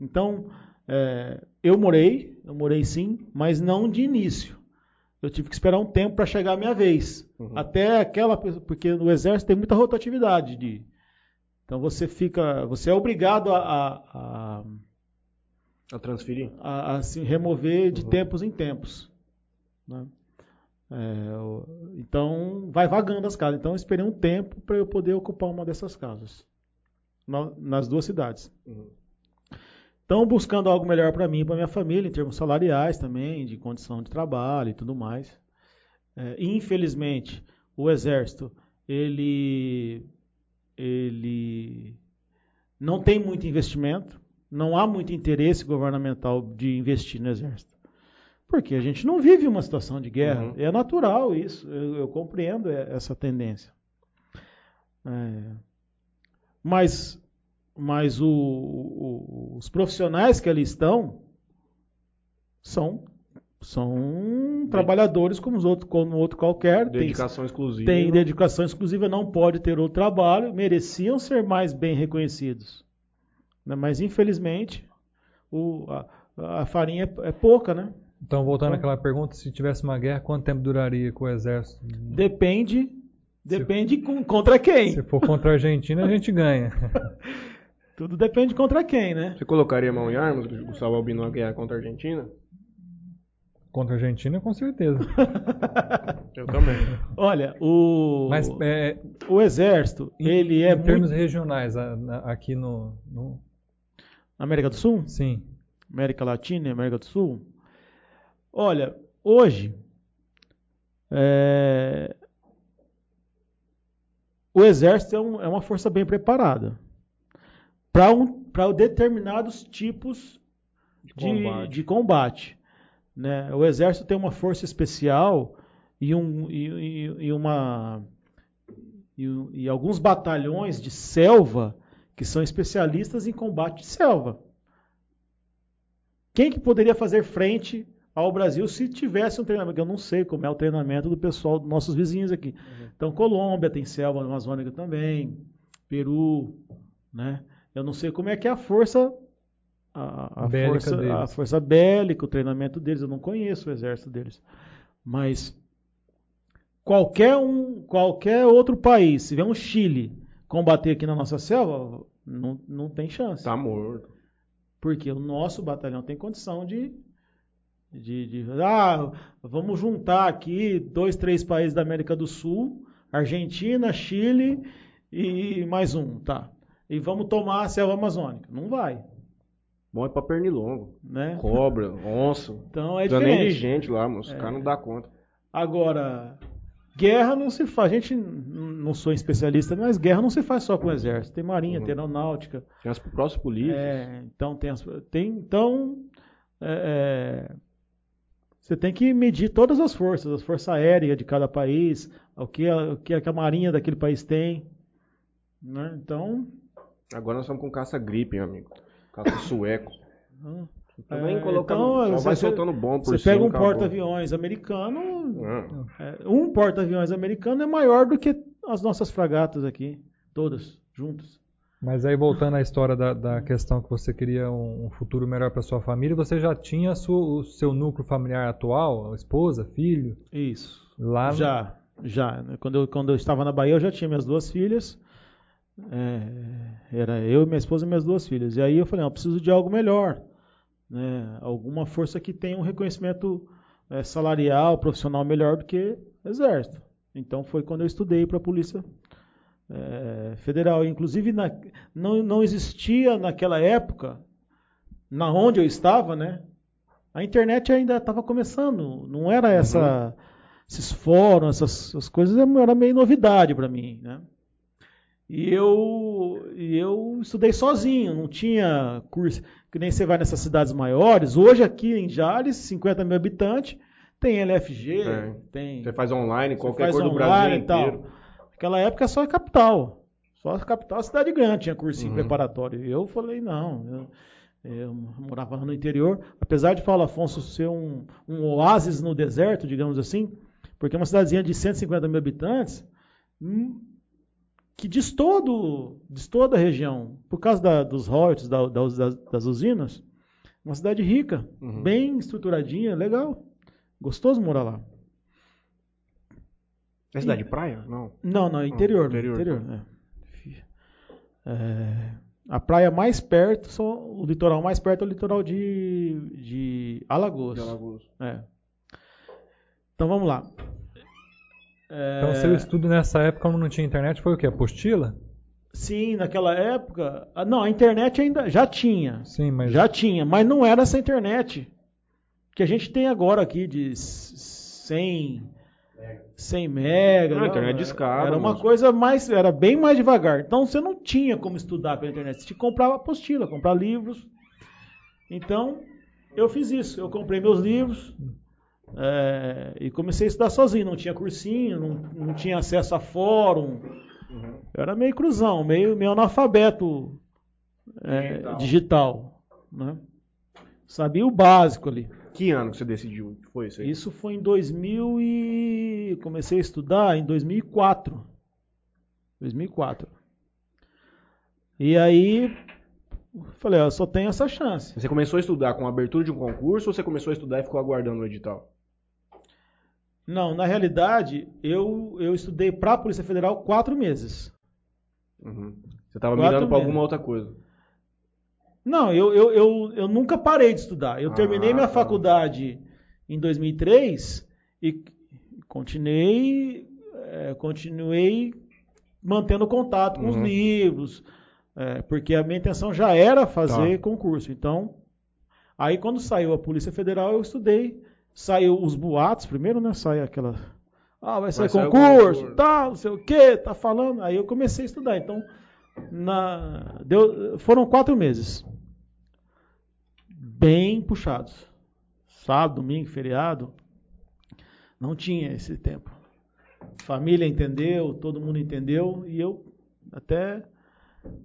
Então, é, eu morei, eu morei sim, mas não de início. Eu tive que esperar um tempo para chegar a minha vez. Uhum. Até aquela porque no exército tem muita rotatividade de. Então você fica, você é obrigado a, a, a, A transferir? a- a se remover de Uhum. tempos em tempos. né? É, então vai vagando as casas. Então eu esperei um tempo para eu poder ocupar uma dessas casas nas duas cidades. Uhum. Então, buscando algo melhor para mim e para minha família, em termos salariais também, de condição de trabalho e tudo mais. É, infelizmente, o Exército, ele, ele não tem muito investimento, não há muito interesse governamental de investir no Exército. Porque a gente não vive uma situação de guerra. Uhum. É natural isso. Eu, eu compreendo e- essa tendência. É, mas mas o- o- os profissionais que ali estão são, são trabalhadores como os outros, como outro qualquer. Tem- Dedicação exclusiva. tem dedicação exclusiva, não pode ter outro trabalho, mereciam ser mais bem reconhecidos. Né? Mas, infelizmente, o- a, a farinha é, é pouca, né? Então, voltando Então- àquela pergunta, se tivesse uma guerra, quanto tempo duraria com o exército? Depende, depende com- contra quem. Se for contra a Argentina, a gente ganha. Tudo depende contra quem, né? Você colocaria a mão em armas, Gustavo Albino, na guerra contra a Argentina? Contra a Argentina, com certeza. Eu também. Olha, o, Mas é, o exército, em, ele é em muito... termos regionais, a- na- aqui no, no- América do Sul? Sim. América Latina e América do Sul? Olha, hoje é, o exército é, um- é uma força bem preparada para um, pra determinados tipos De de combate. de combate, né? O exército tem uma força especial e, um, e, e- uma e, e alguns batalhões de selva que são especialistas em combate de selva. Quem que poderia fazer frente ao Brasil se tivesse um treinamento? Eu não sei como é o treinamento do pessoal dos nossos vizinhos aqui. Então, Colômbia tem selva amazônica também, Peru, né? Eu não sei como é que é a força a, a força, a força bélica, o treinamento deles. Eu não conheço o exército deles, mas qualquer um, qualquer outro país, se vier um Chile combater aqui na nossa selva, não, não tem chance. Tá morto. Porque o nosso batalhão tem condição de, de, de- Ah, vamos juntar aqui dois, três países da América do Sul, Argentina, Chile e mais um, tá? E vamos tomar a selva amazônica. Não vai, Bom é pra pernilongo. né? Cobra, onça. Então é precisa nem de diferente. gente lá, moço. Os caras não dá conta. Agora, guerra não se faz. A gente não sou especialista, mas guerra não se faz só com o exército. Tem marinha, Uhum. tem aeronáutica. Tem as próprias polícias. É, então tem, as- tem então é, é, você tem que medir todas as forças, as forças aéreas de cada país, o que a, o que a marinha daquele país tem, né? Então Agora nós estamos com caça-gripe, amigo. Caça sueco. hum, Também É, colocando, então, só vai você- soltando bom por você cima. pega um porta-aviões americano, Ah, é, um porta-aviões americano é maior do que as nossas fragatas aqui, todas juntas. Mas aí, voltando à história da, da questão que você queria um, um futuro melhor para sua família, você já tinha sua- o seu núcleo familiar atual, esposa, filho, Isso. lá no- Já, já. né? Quando eu, quando eu estava na Bahia, eu já tinha minhas duas filhas. É, era eu, minha esposa e minhas duas filhas. E aí eu falei, não, eu preciso de algo melhor. Né? Alguma força que tenha um reconhecimento é, salarial, profissional melhor do que exército. Então foi quando eu estudei para a Polícia é, Federal. Inclusive, na- não, não existia naquela época, na onde eu estava, né? A internet ainda estava começando. Não era essa esses fóruns, essas, essas coisas, era meio novidade para mim, né? E eu, eu estudei sozinho, não tinha curso, que nem você vai nessas cidades maiores. Hoje aqui em Jales, 50 mil habitantes, tem LFG, É. tem Você faz online, qualquer coisa do Brasil e tal. inteiro. Naquela época só a capital. Só a capital, a cidade grande tinha cursinho Uhum. preparatório. Eu falei, não, eu, eu morava no interior. Apesar de Paulo Afonso ser um, um oásis no deserto, digamos assim, porque é uma cidadezinha de 150 mil habitantes, hum, que distou, do, distou da região, por causa da- dos royalties da- das, das usinas, uma cidade rica, Uhum. bem estruturadinha, legal. Gostoso morar lá. É cidade de praia? Não. Não, não, interior. interior. interior, é. É, a praia mais perto, só, o litoral mais perto é o litoral de, de Alagoas. De Alagoas. É. Então vamos lá. É, Então, seu estudo nessa época, quando não tinha internet, foi o quê? Apostila? Sim, naquela época. ah, Não, a internet ainda já tinha. Sim, mas Já tinha, mas não era essa internet que a gente tem agora aqui de s- 100, 100 mega. Ah, internet de escada, Era uma moço. coisa mais, era bem mais devagar. Então você não tinha como estudar pela internet. Você tinha que comprar apostila, comprar livros. Então, Eu fiz isso. Eu comprei meus livros é, e comecei a estudar sozinho. Não tinha cursinho, não, não tinha acesso a fórum. Eu era meio cruzão, meio, meio analfabeto é, Digital. digital. né? Sabia o básico ali. Que ano que você decidiu que foi isso aí? Isso foi em 2000 e comecei a estudar em 2004. 2004. E aí falei, ó, só tenho essa chance. Você começou a estudar com a abertura de um concurso ou você começou a estudar e ficou aguardando o edital? Não, na realidade, eu, eu estudei para a Polícia Federal quatro meses. Uhum. Você estava mirando para alguma outra coisa. Não, eu, eu, eu, eu nunca parei de estudar. Eu Ah, terminei minha tá. faculdade em 2003 e continuei, é, continuei mantendo contato com os Uhum. livros, é, porque a minha intenção já era fazer Tá. concurso. Então, aí quando saiu a Polícia Federal, eu estudei. Saiu os boatos primeiro, né? Sai aquela. Ah, vai sair Vai sair concurso, concurso. tal, não sei o quê, tá falando. Aí eu comecei a estudar. Então, na, deu, foram quatro meses. Bem puxados. Sábado, domingo, feriado. Não tinha esse tempo. Família entendeu, todo mundo entendeu, e eu até.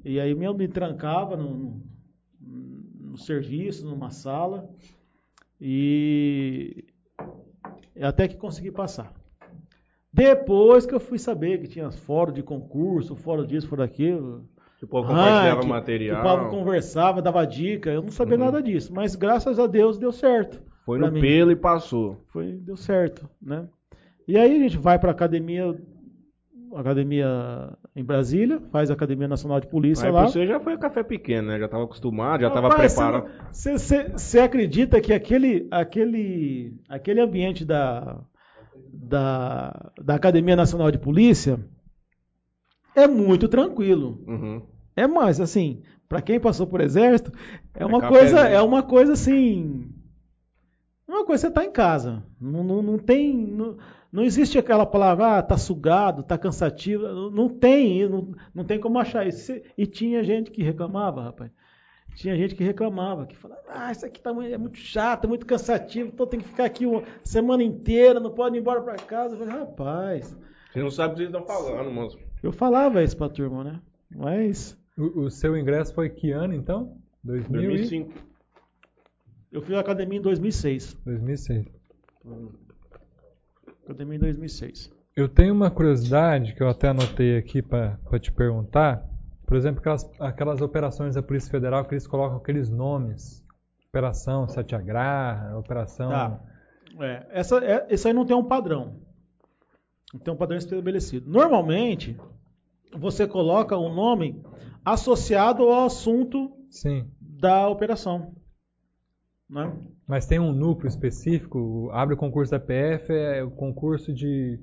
E aí eu me trancava no, no, serviço, numa sala, e até que consegui passar. Depois que eu fui saber que tinha fórum de concurso, fórum disso, fórum daquilo, Que o povo compartilhava ranking, material. Que o povo conversava, dava dica. Eu não sabia Uhum. nada disso, mas graças a Deus deu certo. Foi no mim. pelo e passou. Foi, deu certo, né? E aí a gente vai para academia, academia em Brasília, faz a Academia Nacional de Polícia Aí lá. você já foi a café pequeno, né? Já estava acostumado, já estava preparado. Você acredita que aquele, aquele, aquele ambiente da, da, da Academia Nacional de Polícia é muito tranquilo. Uhum. É mais, assim, para quem passou por exército, é É uma coisa, é uma coisa assim, é uma coisa você tá em casa. Não, não, não tem, não, não existe aquela palavra, ah, tá sugado, tá cansativo. Não, não tem, não, não tem como achar isso. E tinha gente que reclamava, rapaz. Tinha gente que reclamava, que falava, ah, isso aqui tá muito, é muito chato, é muito cansativo, então tem que ficar aqui uma semana inteira, não pode ir embora para casa. Eu falei, rapaz, Você não sabe o que eles estão falando, moço. Eu falava isso pra turma, né? Mas O, o seu ingresso foi que ano, então? 2000 e- 2005. eu fui à academia em 2006. 2006. Academia em 2006. Eu tenho uma curiosidade que eu até anotei aqui para te perguntar. Por exemplo, aquelas, aquelas operações da Polícia Federal que eles colocam aqueles nomes. Operação Satyagraha, Operação... Tá. É, essa, é, esse aí não tem um padrão. Um padrão estabelecido. Normalmente, você coloca o nome associado ao assunto Sim. da operação. Né? Mas tem um núcleo específico? Abre o concurso da PF, é o concurso de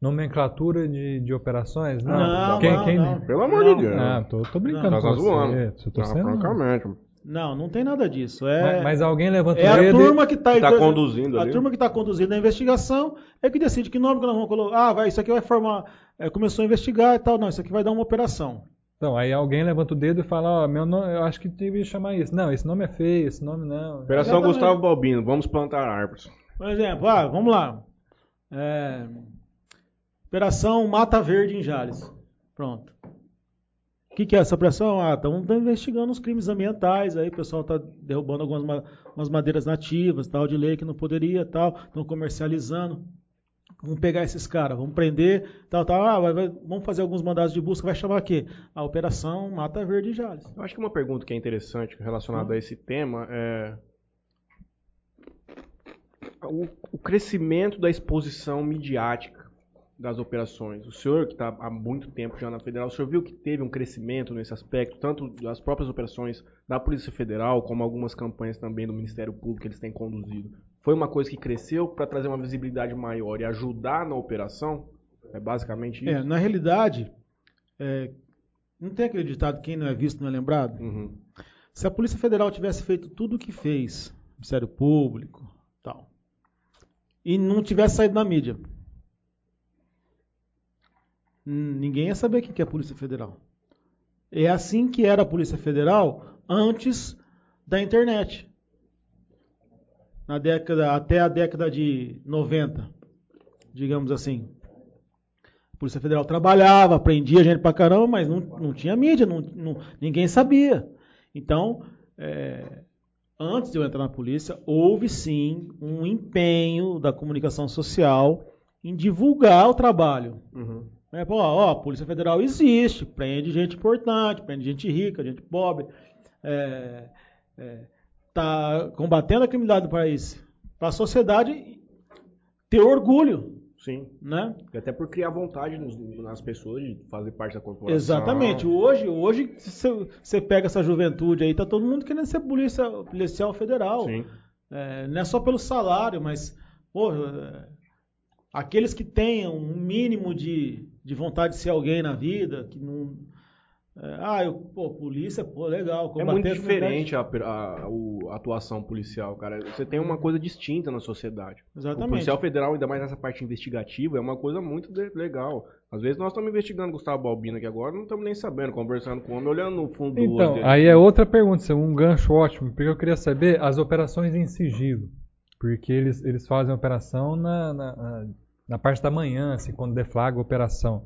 nomenclatura de, de operações? Não, Não, quem, não, quem... não. Pelo amor Não. de Deus. Ah, tô, tô brincando Não, Tá com zoando. você. Tô Não, sendo- francamente. Não, não tem nada disso. É, Mas, mas alguém levanta é o a dedo e- turma que está Tá conduzindo a ali. turma que está conduzindo a investigação é que decide que nome que nós vamos colocar. Ah, vai, isso aqui vai formar. é, começou a investigar e tal. Não, isso aqui vai dar uma operação. Então, aí alguém levanta o dedo e fala, ó, meu nome, eu acho que devia chamar isso. Não, esse nome é feio, esse nome não. Operação Exatamente. Gustavo Balbino, vamos plantar árvores. Por exemplo, ah, vamos lá. É, operação Mata Verde em Jales. Pronto. O que, que é essa operação? Ah, estamos investigando os crimes ambientais. Aí o pessoal está derrubando algumas ma- umas madeiras nativas, tal, de lei que não poderia, tal. Estão comercializando. Vamos pegar esses caras, vamos prender, tal, tal. Ah, vai- vai- vamos fazer alguns mandados de busca. Vai chamar o quê? A Operação Mata Verde Jales. Eu acho que uma pergunta que é interessante relacionada a esse tema é o, o crescimento da exposição midiática das operações. O senhor, que está há muito tempo já na Federal, o senhor viu que teve um crescimento nesse aspecto, tanto das próprias operações da Polícia Federal, como algumas campanhas também do Ministério Público que eles têm conduzido? Foi uma coisa que cresceu para trazer uma visibilidade maior e ajudar na operação? É basicamente isso? É, na realidade, é, não tem acreditado quem não é visto não é lembrado? Uhum. Se a Polícia Federal tivesse feito tudo o que fez, Ministério Público, tal, e não tivesse saído na mídia, ninguém ia saber o que é a Polícia Federal. É assim que era a Polícia Federal antes da internet. na década, até a década de 90, digamos assim. A Polícia Federal trabalhava, prendia gente pra caramba, mas não, não tinha mídia, não, não- ninguém sabia. Então, é, antes de eu entrar na polícia, houve sim um empenho da comunicação social em divulgar o trabalho. Uhum. É, pô, ó, a Polícia Federal existe, prende gente importante, prende gente rica, gente pobre, é, é, tá combatendo a criminalidade do país. Para a sociedade ter orgulho, Sim. né? E até por criar vontade nos- nas pessoas de fazer parte da corporação. Exatamente. Hoje, hoje você pega essa juventude aí, tá todo mundo querendo ser polícia, policial federal. Sim. É, não é só pelo salário, mas pô, é, aqueles que tenham um mínimo de, de vontade de ser alguém na vida, que não. é, ah, eu, pô, polícia, pô, legal. É muito diferente a, a- o- a atuação policial, cara. Você tem uma coisa distinta na sociedade. O Exatamente. policial federal, ainda mais nessa parte investigativa, é uma coisa muito de- legal. Às vezes nós estamos investigando Gustavo Balbino aqui agora, não estamos nem sabendo, conversando com o homem, olhando no fundo do olho Então, aí é outra pergunta, é um gancho ótimo, porque eu queria saber as operações em sigilo. Porque eles, eles fazem a operação na, na, na- na parte da manhã, assim, quando deflagra a operação.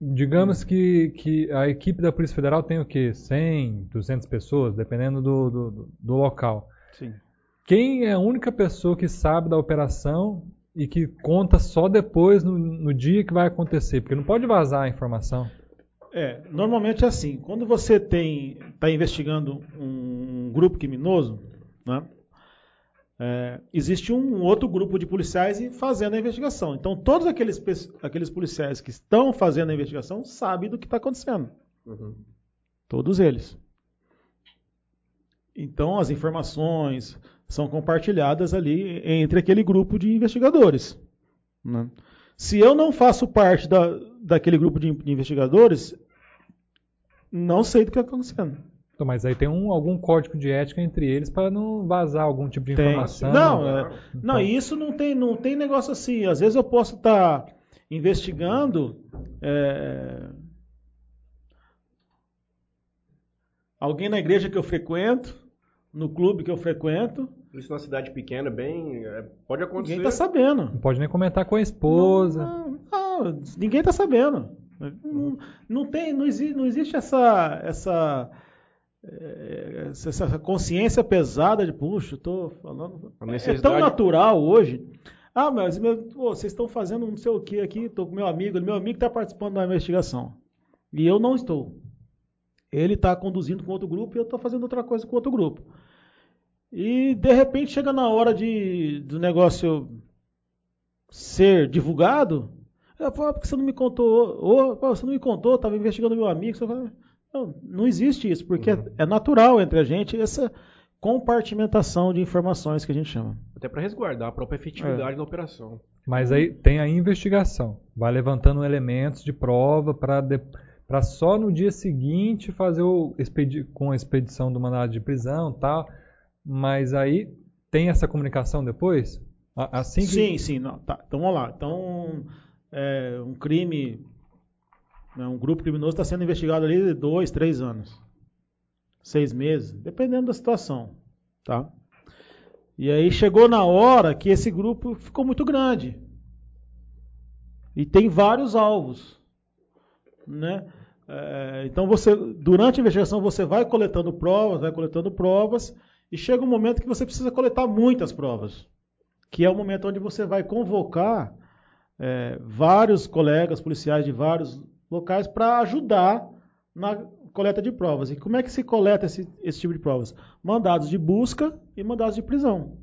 Digamos que, que a equipe da Polícia Federal tem o quê? 100, 200 pessoas, dependendo do, do, do local. Sim. Quem é a única pessoa que sabe da operação e que conta só depois, no, no dia que vai acontecer? Porque não pode vazar a informação. É, normalmente é assim. Quando você tem está investigando um grupo criminoso, né, é, existe um outro grupo de policiais fazendo a investigação. Então, todos aqueles, aqueles policiais que estão fazendo a investigação sabem do que está acontecendo. Uhum. Todos eles. Então, as informações são compartilhadas ali entre aquele grupo de investigadores. né? Se eu não faço parte da, daquele grupo de, de investigadores, não sei do que está acontecendo. Então, mas aí tem um, algum código de ética entre eles para não vazar algum tipo de Tem. informação. Não, né? é- não, e isso não tem, não tem negócio assim. Às vezes eu posso estar investigando é, alguém na igreja que eu frequento, no clube que eu frequento, Isso numa cidade pequena, bem. é, pode acontecer. ninguém está sabendo. Não pode nem comentar com a esposa. Não, não, ninguém está sabendo. Não, não tem, não existe, não existe essa, essa, essa, essa consciência pesada de, puxa, tô falando. É tão natural hoje. Ah, mas meu, pô, vocês estão fazendo não sei o que aqui, tô com meu amigo, meu amigo está participando da investigação. E eu não estou. Ele está conduzindo com outro grupo e eu estou fazendo outra coisa com outro grupo. E de repente chega na hora de do negócio ser divulgado, eu falo, "Ah, por que você não me contou? Ou, "Pô, você não me contou, estava investigando meu amigo. Você fala, não, não existe isso, porque Uhum. é natural entre a gente essa compartimentação de informações que a gente chama. Até para resguardar a própria efetividade É. da operação. Mas aí tem a investigação. Vai levantando elementos de prova para só no dia seguinte fazer o expedi com a expedição do mandado de prisão e tal. Mas aí tem essa comunicação depois? Assim que... Sim, sim. Não, tá. Então vamos lá. Então, é, um crime, um grupo criminoso está sendo investigado ali dois, três anos. Seis meses, dependendo da situação. Tá? E aí chegou na hora que esse grupo ficou muito grande. E tem vários alvos. Né? É, então você, durante a investigação, você vai coletando provas, vai coletando provas, e chega um momento que você precisa coletar muitas provas que é o momento onde você vai convocar é, vários colegas policiais de vários locais para ajudar na coleta de provas. E como é que se coleta esse, esse tipo de provas? Mandados de busca e mandados de prisão.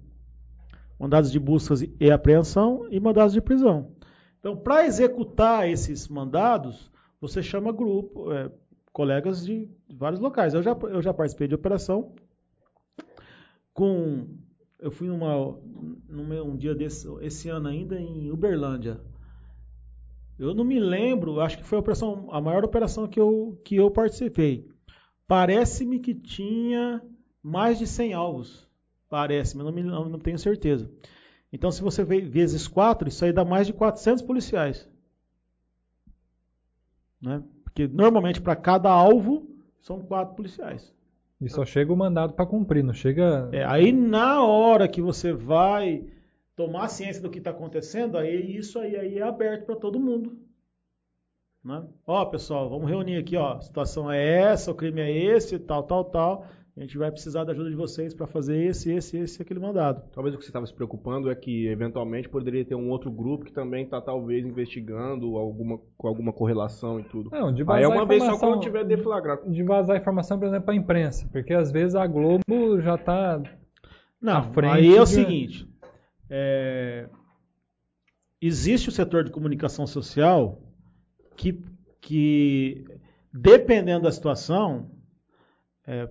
Mandados de busca e apreensão e mandados de prisão. Então, para executar esses mandados, você chama grupo, é, colegas de vários locais. Eu já, eu já participei de operação com eu fui numa, numa um dia desse, esse ano ainda em Uberlândia. Eu não me lembro, acho que foi a, operação, a maior operação que eu, que eu participei. Parece-me que tinha mais de 100 alvos. Parece-me, não, me, não, não tenho certeza. Então, se você vê vezes 4, isso aí dá mais de 400 policiais. Né? Porque normalmente para cada alvo são quatro policiais. E só chega o mandado para cumprir, não chega. É, aí na hora que você vai tomar ciência do que está acontecendo, aí isso aí, aí é aberto para todo mundo. Né? Ó, pessoal, vamos reunir aqui, ó. A situação é essa, o crime é esse, tal, tal, tal. A gente vai precisar da ajuda de vocês para fazer esse, esse, esse, aquele mandado. Talvez o que você estava se preocupando é que eventualmente poderia ter um outro grupo que também está talvez investigando alguma, com alguma correlação e tudo. Não, de vazar Aí é uma vez só informação- quando tiver deflagrado. De vazar informação, por exemplo, para a imprensa. Porque às vezes a Globo já tá. Não, À frente aí é o de- seguinte. É, existe o setor de comunicação social que, que dependendo da situação é,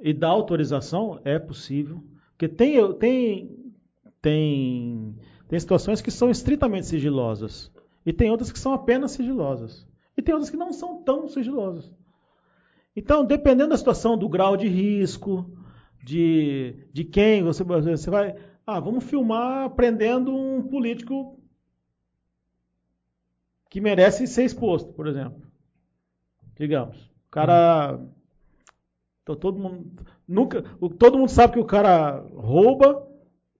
e da autorização, é possível. Porque tem, tem, tem, tem situações que são estritamente sigilosas. E tem outras que são apenas sigilosas. E tem outras que não são tão sigilosas. Então, dependendo da situação, do grau de risco, de, de quem você, você vai. Ah, vamos filmar prendendo um político que merece ser exposto, por exemplo. Digamos. O cara. Então, todo mundo. Nunca, todo mundo sabe que o cara rouba,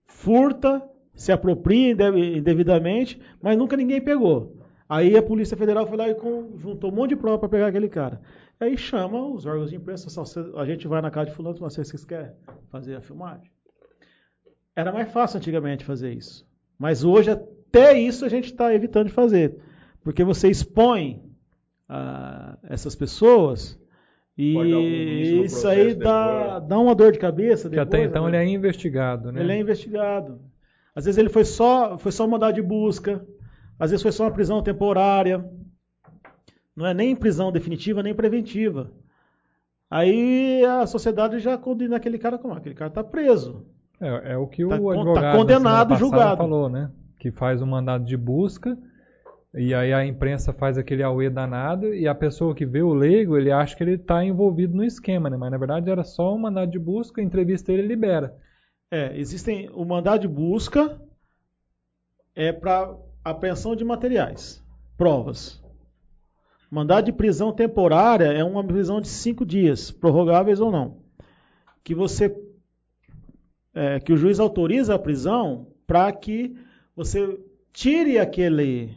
furta, se apropria inde- indevidamente, mas nunca ninguém pegou. Aí a Polícia Federal foi lá e juntou um monte de prova para pegar aquele cara. Aí chama os órgãos de imprensa, só, "Cê- a gente vai na casa de fulano, mas vocês querem fazer a filmagem? Era mais fácil antigamente fazer isso. Mas hoje até isso a gente está evitando de fazer. Porque você expõe ah, essas pessoas e isso aí dá, dá uma dor de cabeça. Que depois, até então né? ele é investigado, né? Ele é investigado. Às vezes ele foi só, foi só mandado de busca, às vezes foi só uma prisão temporária. Não é nem prisão definitiva nem preventiva. Aí a sociedade já condena aquele cara como aquele cara está preso. É, é o que Tá o tá advogado da condenado, julgado. falou, né? Que faz um mandado de busca e aí a imprensa faz aquele auê danado e a pessoa que vê o leigo, ele acha que ele está envolvido no esquema, né? Mas na verdade era só um mandado de busca, entrevista ele libera. É, existem o mandado de busca é para apreensão de materiais, provas. Mandado de prisão temporária é uma prisão de cinco dias, prorrogáveis ou não, que você é, que o juiz autoriza a prisão para que você tire aquele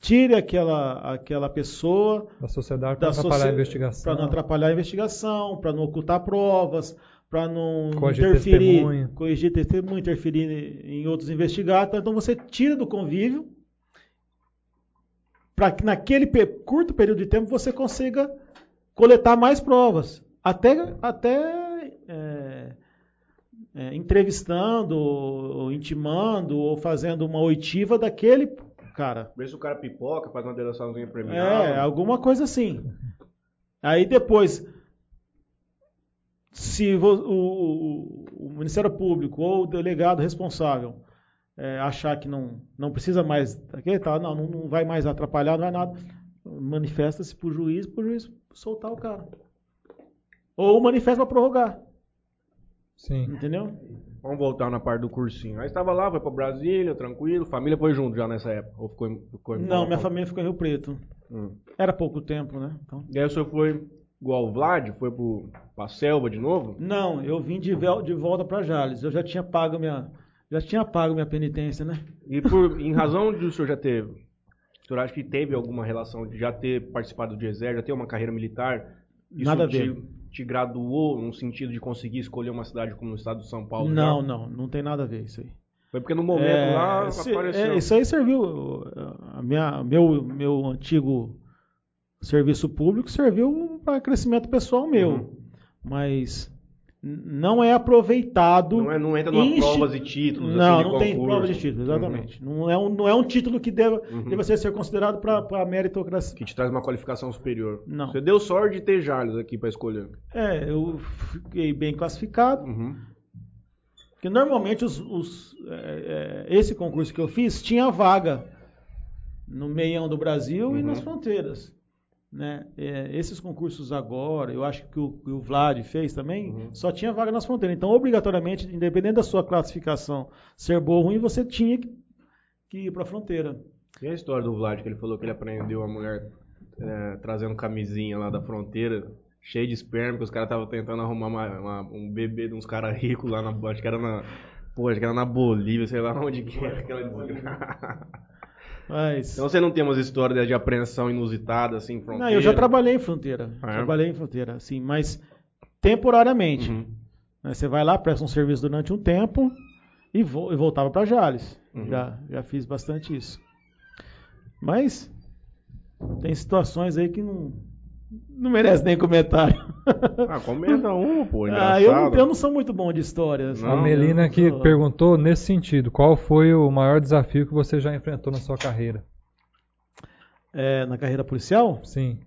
tire aquela aquela pessoa Da sociedade para da atrapalhar a investigação. Para não atrapalhar a investigação, para não ocultar provas, para não Corrigir interferir, testemunha. corrigir testemunho, interferir em outros investigados. Então você tira do convívio para que naquele curto período de tempo você consiga coletar mais provas, até até é, entrevistando, ou intimando ou fazendo uma oitiva daquele cara. Vê se o cara pipoca, faz uma delaçãozinha premiada. É, alguma coisa assim. Aí depois, se o, o- o Ministério Público ou o delegado responsável é, achar que não, não precisa mais daquele, tá, não, não, não vai mais atrapalhar, não vai nada, manifesta-se para o juiz, para o juiz soltar o cara. Ou manifesta para prorrogar, Sim. entendeu? Vamos voltar na parte do cursinho. Aí estava lá, foi pra Brasília, tranquilo. Família foi junto já nessa época? Ou ficou, em- ficou em Não, minha família ficou em Rio Preto. Hum. Era pouco tempo, né? Então, E aí o senhor foi igual o Vlad, foi pro, pra selva de novo? Não, eu vim de, vel- de volta para Jales. Eu já tinha pago minha, já tinha pago minha penitência, né? E por, em razão de o senhor já ter. O senhor acha que teve alguma relação de já ter participado de exército, já ter uma carreira militar? Isso Nada a ver. te graduou no sentido de conseguir escolher uma cidade como o estado de São Paulo? Não, já? não, não tem nada a ver isso aí. Foi porque no momento É, lá se- apareceu. é, isso aí serviu. A minha, meu, meu antigo serviço público serviu para crescimento pessoal meu. Uhum. Mas não é aproveitado. Não, é, não entra numa Insti- provas e títulos. Não, assim, não tem concurso. prova de título, exatamente. Não, é um, não é um título que deva, Uhum. deva ser, ser considerado para a meritocracia. Que te traz uma qualificação superior. Não. Você deu sorte de ter Jales aqui pra escolher. É, eu fiquei bem classificado. Uhum. Porque normalmente os, os, é, é, esse concurso que eu fiz tinha vaga no meião do Brasil e Uhum. nas fronteiras. Né? É, esses concursos agora, eu acho que o, que o Vlad fez também, Uhum. só tinha vaga nas fronteiras. Então, obrigatoriamente, independente da sua classificação ser boa ou ruim, você tinha que, que ir para a fronteira. E a história do Vlad, que ele falou que ele aprendeu a mulher é, trazendo camisinha lá da fronteira cheio de esperma, que os caras estavam tentando arrumar uma- uma- um bebê de uns caras ricos lá na. Acho que era na. Pô, acho que era na Bolívia, sei lá onde que era aquela desgraça. Mas. Então você não tem umas histórias de apreensão inusitada, assim, em fronteira? não, eu já trabalhei em fronteira. Ah, é? Trabalhei em fronteira, assim, mas temporariamente. Uhum. né? Você vai lá, presta um serviço durante um tempo e, vo- e voltava para Jales. Uhum. Já, já fiz bastante isso. Mas tem situações aí que não, não merece nem comentário. Ah, comenta uma, pô, Ah, eu, não, engraçado. eu não sou muito bom de histórias. Não, a? Melina sou- perguntou nesse sentido: qual foi o maior desafio que você já enfrentou na sua carreira? É, na carreira policial? Sim.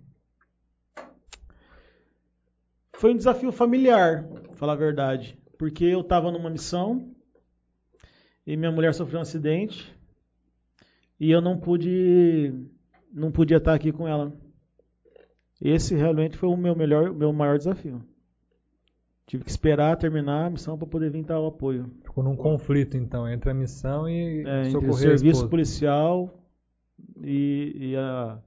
Foi um desafio familiar, pra falar a verdade. Porque eu estava numa missão e minha mulher sofreu um acidente e eu não pude não podia estar aqui com ela. Esse realmente foi o meu melhor, meu maior desafio. Tive que esperar terminar a missão para poder vir dar o apoio. Ficou num conflito, então, entre a missão e É, entre o serviço policial e, e, a-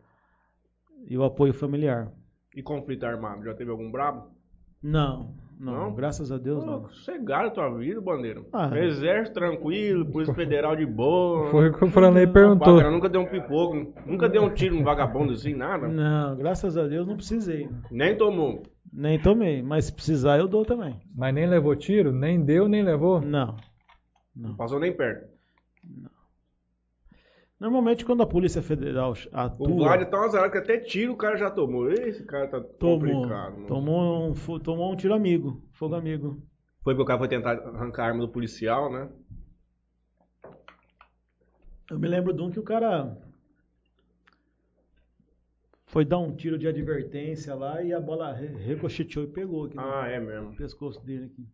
e o apoio familiar. E conflito armado? Já teve algum brabo? Não, não, Não? graças a Deus não. Sossegaram a tua vida, bandeira. Ah. Exército tranquilo, Polícia Federal de boa. Foi o que o Franley perguntou. Nunca deu um pipoco, nunca deu um tiro no vagabundo assim, nada. Não, graças a Deus não precisei. Nem tomou. Nem tomei, mas se precisar eu dou também. Mas nem levou tiro? Nem deu, nem levou? Não. Não passou nem perto. Normalmente quando a Polícia Federal atua, O é tão azarado que até tiro o cara já tomou. Esse cara tá tomou, complicado. mano. tomou, um, tomou um tiro amigo, fogo amigo. Foi porque o cara foi tentar arrancar a arma do policial, né? Eu me lembro de um que o cara foi dar um tiro de advertência lá e a bola ricocheteou e pegou aqui Ah, é mesmo. no pescoço dele aqui.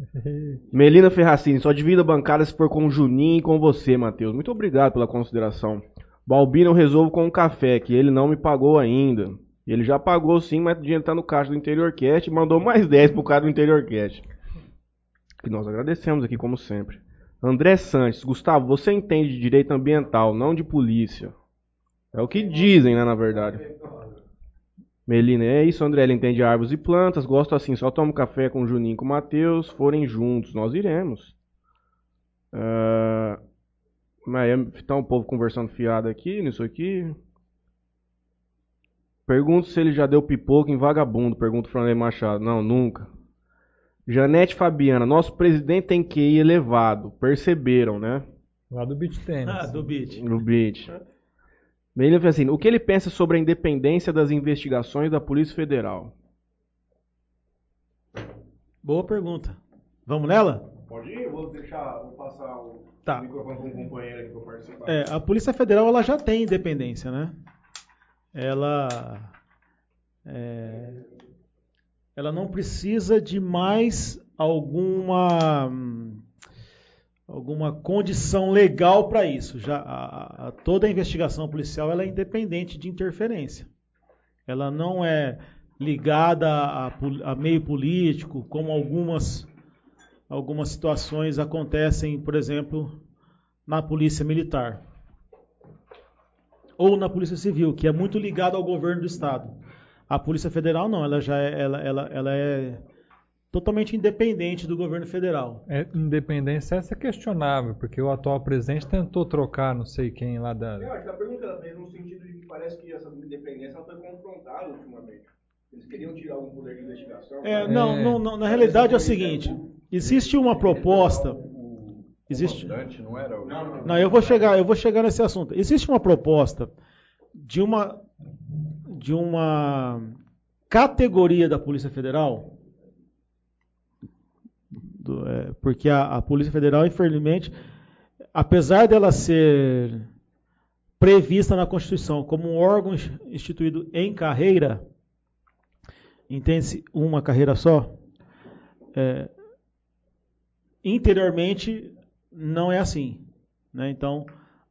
Melina Ferracini, só divida a bancada se for com o Juninho e com você, Matheus. Muito obrigado pela consideração. Balbino eu resolvo com um café, que ele não me pagou ainda. Ele já pagou sim, mas o dinheiro tá no caixa do Interior Cast e mandou mais 10 pro cara do Interior Cast. Que nós agradecemos aqui, como sempre. André Santos, Gustavo, você entende de direito ambiental, não de polícia. É o que dizem, né, na verdade. Melina, é isso, André. Ele entende árvores e plantas. Gosto assim, só tomo café com o Juninho e com o Matheus. Forem juntos, nós iremos. Ah, mas tá um povo conversando fiado aqui, nisso aqui. Pergunto se ele já deu pipoca em vagabundo. Pergunta o Franley Machado. Não, nunca. Janete Fabiana, nosso presidente tem QI elevado. Perceberam, né? Lá do beach tênis. Ah, do beat. No beat. Melina assim, o que ele pensa sobre a independência das investigações da Polícia Federal? Boa pergunta. Vamos nela? Pode ir, vou deixar, vou passar o Tá. microfone para um companheiro aqui para participar. É, a Polícia Federal ela já tem independência, né? Ela é, ela não precisa de mais alguma hum, alguma condição legal para isso. Já a- a- toda a investigação policial ela é independente de interferência. Ela não é ligada a, a meio político, como algumas algumas situações acontecem, por exemplo, na polícia militar ou na polícia civil, que é muito ligado ao governo do estado. A polícia federal não, ela já é, ela, ela, ela é totalmente independente do governo federal. É, independência essa é questionável, porque o atual presidente tentou trocar não sei quem lá da. Eu acho que a pergunta ela fez no sentido de que parece que essa independência ela foi confrontada ultimamente. Eles queriam tirar algum poder de investigação. É, mas- não, não, não, na realidade é o seguinte, existe uma proposta, existe, não era? o- Não, não, Não, eu vou chegar, eu vou chegar nesse assunto. Existe uma proposta de uma de uma categoria da Polícia Federal, do- é, porque a, a Polícia Federal, infelizmente, apesar dela ser prevista na Constituição como um órgão ins- instituído em carreira, entende-se uma carreira só, é, interiormente não é assim. Né? Então,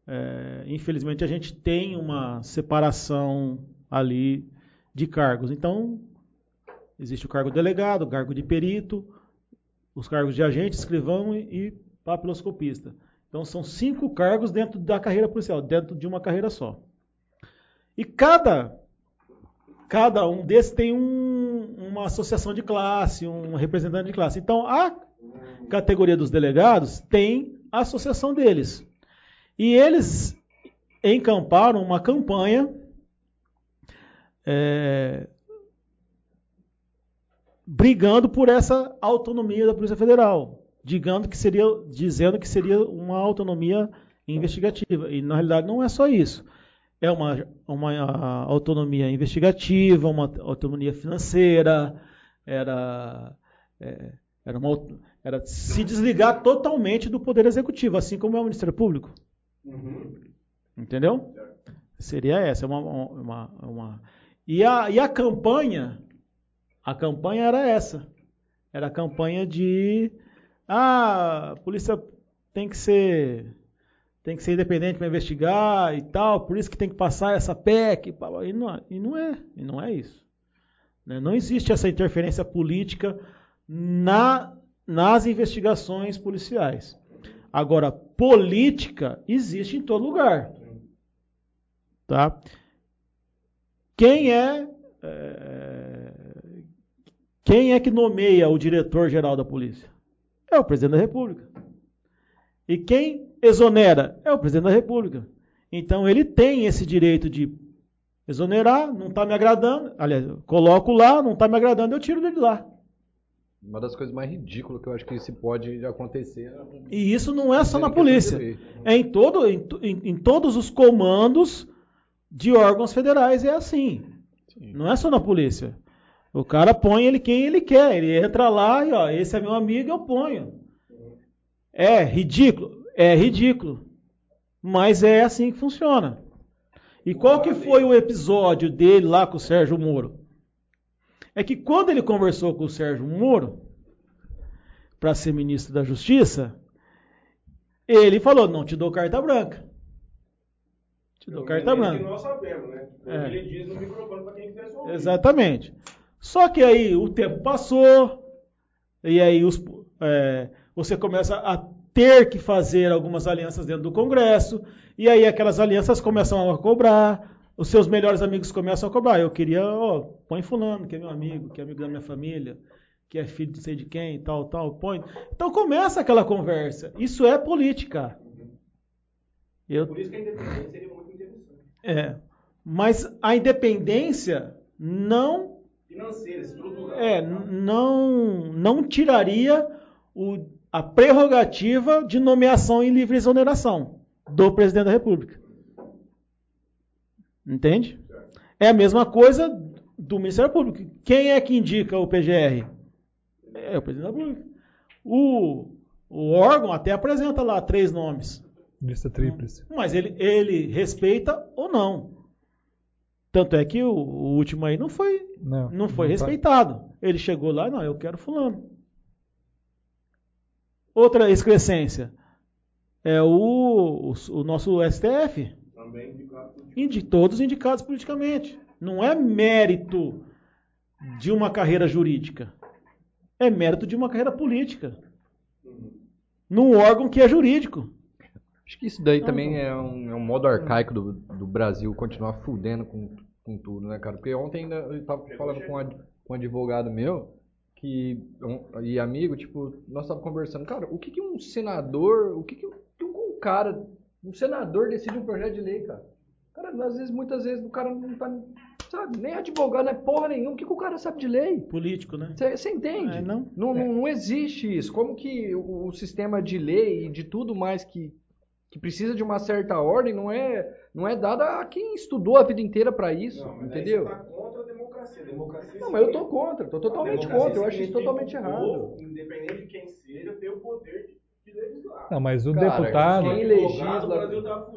é, infelizmente, a gente tem uma separação ali de cargos. Então, existe o cargo delegado, o cargo de perito, os cargos de agente, escrivão e, e papiloscopista. Então, são cinco cargos dentro da carreira policial, dentro de uma carreira só. E cada, cada um desses tem um, um, uma associação de classe, um representante de classe. Então, a categoria dos delegados tem a associação deles. E eles encamparam uma campanha é, brigando por essa autonomia da Polícia Federal, dizendo que seria, dizendo que seria uma autonomia investigativa. E na realidade não é só isso. É uma, uma autonomia investigativa, uma autonomia financeira, era, é, era, uma, era se desligar totalmente do Poder Executivo, assim como é o Ministério Público. Uhum. Entendeu? Seria essa. Uma, uma, uma, E, a, e a campanha, a campanha era essa. Era a campanha de ah, a polícia tem que ser tem que ser independente para investigar e tal, por isso que tem que passar essa PEC. E não, é, e não é, e não é isso. Né? Não existe essa interferência política na, nas investigações policiais. Agora, política existe em todo lugar. Tá? Quem é, é quem é que nomeia o diretor-geral da polícia? É o presidente da República. E quem exonera? É o presidente da República. Então ele tem esse direito de exonerar, não está me agradando. Aliás, coloco lá, não está me agradando, eu tiro dele lá. Uma das coisas mais ridículas que eu acho que isso pode acontecer. E isso não é só na polícia. É em, todo, em, em, em, todos os comandos de órgãos federais é assim. Sim. Não é só na polícia. O cara põe ele quem ele quer. Ele entra lá e ó, esse é meu amigo, eu ponho. É ridículo? É ridículo. Mas é assim que funciona. E qual que foi o episódio dele lá com o Sérgio Moro? é que quando ele conversou com o Sérgio Moro para ser ministro da Justiça, ele falou: não te dou carta branca. Te dou carta branca. Que nós sabemos, né? É. Ele diz no microfone para quem quiser ouvir. Exatamente. Só que aí o tempo passou, e aí os, é, você começa a ter que fazer algumas alianças dentro do Congresso, e aí aquelas alianças começam a cobrar, os seus melhores amigos começam a cobrar. Eu queria, ó, põe fulano, que é meu amigo, que é amigo da minha família, que é filho de não sei de quem, tal, tal, põe. Então começa aquela conversa. Isso é política. Eu... Por isso que a independência seria muito interessante. É. Mas a independência não financeira, estrutural. É, não não tiraria o, a prerrogativa de nomeação em livre exoneração do presidente da República. Entende? É a mesma coisa do Ministério Público. Quem é que indica o PGR? É o presidente da República. O, o órgão até apresenta lá três nomes. Lista tríplice. Mas ele, ele respeita ou não. Tanto é que o, o último aí não foi, não, não foi não respeitado. Tá. Ele chegou lá, não, eu quero fulano. Outra excrescência é o, o, o nosso STF. Também indicado Indi todos indicados politicamente. Não é mérito de uma carreira jurídica. É mérito de uma carreira política. Uhum. Num órgão que é jurídico. Acho que isso daí também é um, é um modo arcaico do, do Brasil continuar fudendo com, com tudo, né, cara? Porque ontem ainda eu estava falando com, a, com um advogado meu que um, e amigo, tipo, nós estávamos conversando, cara, o que, que um senador, o que, que um cara um senador decide um projeto de lei, cara. Cara, às vezes, muitas vezes, o cara não tá, sabe, nem advogado, não é porra nenhuma. O que, que o cara sabe de lei? Político, né? Você entende? É, não? Não, é. não? não existe isso. Como que o, o, sistema de lei e de tudo mais que, que precisa de uma certa ordem não é, não é dado a quem estudou a vida inteira para isso, não, entendeu? Você tá contra a democracia. democracia não, mas eu tô contra, tô totalmente contra. Eu acho isso totalmente errado. Independente de quem seja, ter o poder de não, mas o Cara, deputado. Quem legisla.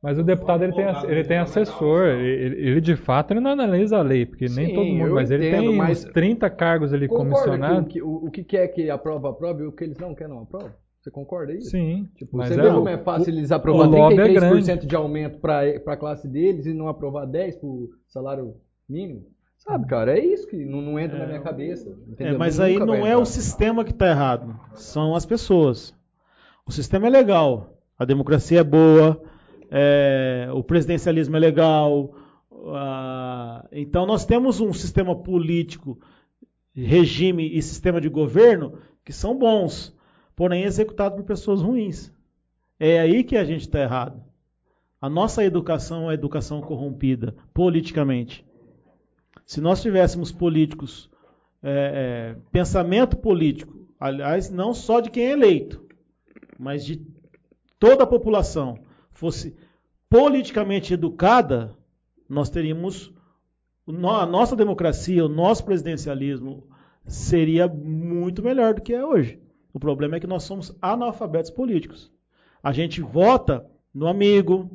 Mas o deputado ele tem, ele tem assessor, ele, ele, de fato ele não analisa a lei, porque Sim, nem todo mundo, mas ele tem mas uns 30 cargos ali comissionados. Que o, o, que quer que aprova, aprova e o que eles não querem não aprova? Você concorda aí? Sim. Tipo, você é, vê como é fácil o, eles aprovar 33% é de aumento para a classe deles e não aprovar 10% para o salário mínimo? Sabe, cara, é isso que não, não entra é, na minha cabeça. É, mas aí não é o sistema que está errado, são as pessoas. O sistema é legal, a democracia é boa, é, o presidencialismo é legal, então nós temos um sistema político, regime e sistema de governo que são bons, porém executados por pessoas ruins. É aí que a gente está errado. A nossa educação é educação corrompida politicamente. Se nós tivéssemos políticos, é, é, pensamento político, aliás, não só de quem é eleito, mas de toda a população, fosse politicamente educada, nós teríamos a nossa democracia, o nosso presidencialismo seria muito melhor do que é hoje. O problema é que nós somos analfabetos políticos. A gente vota no amigo,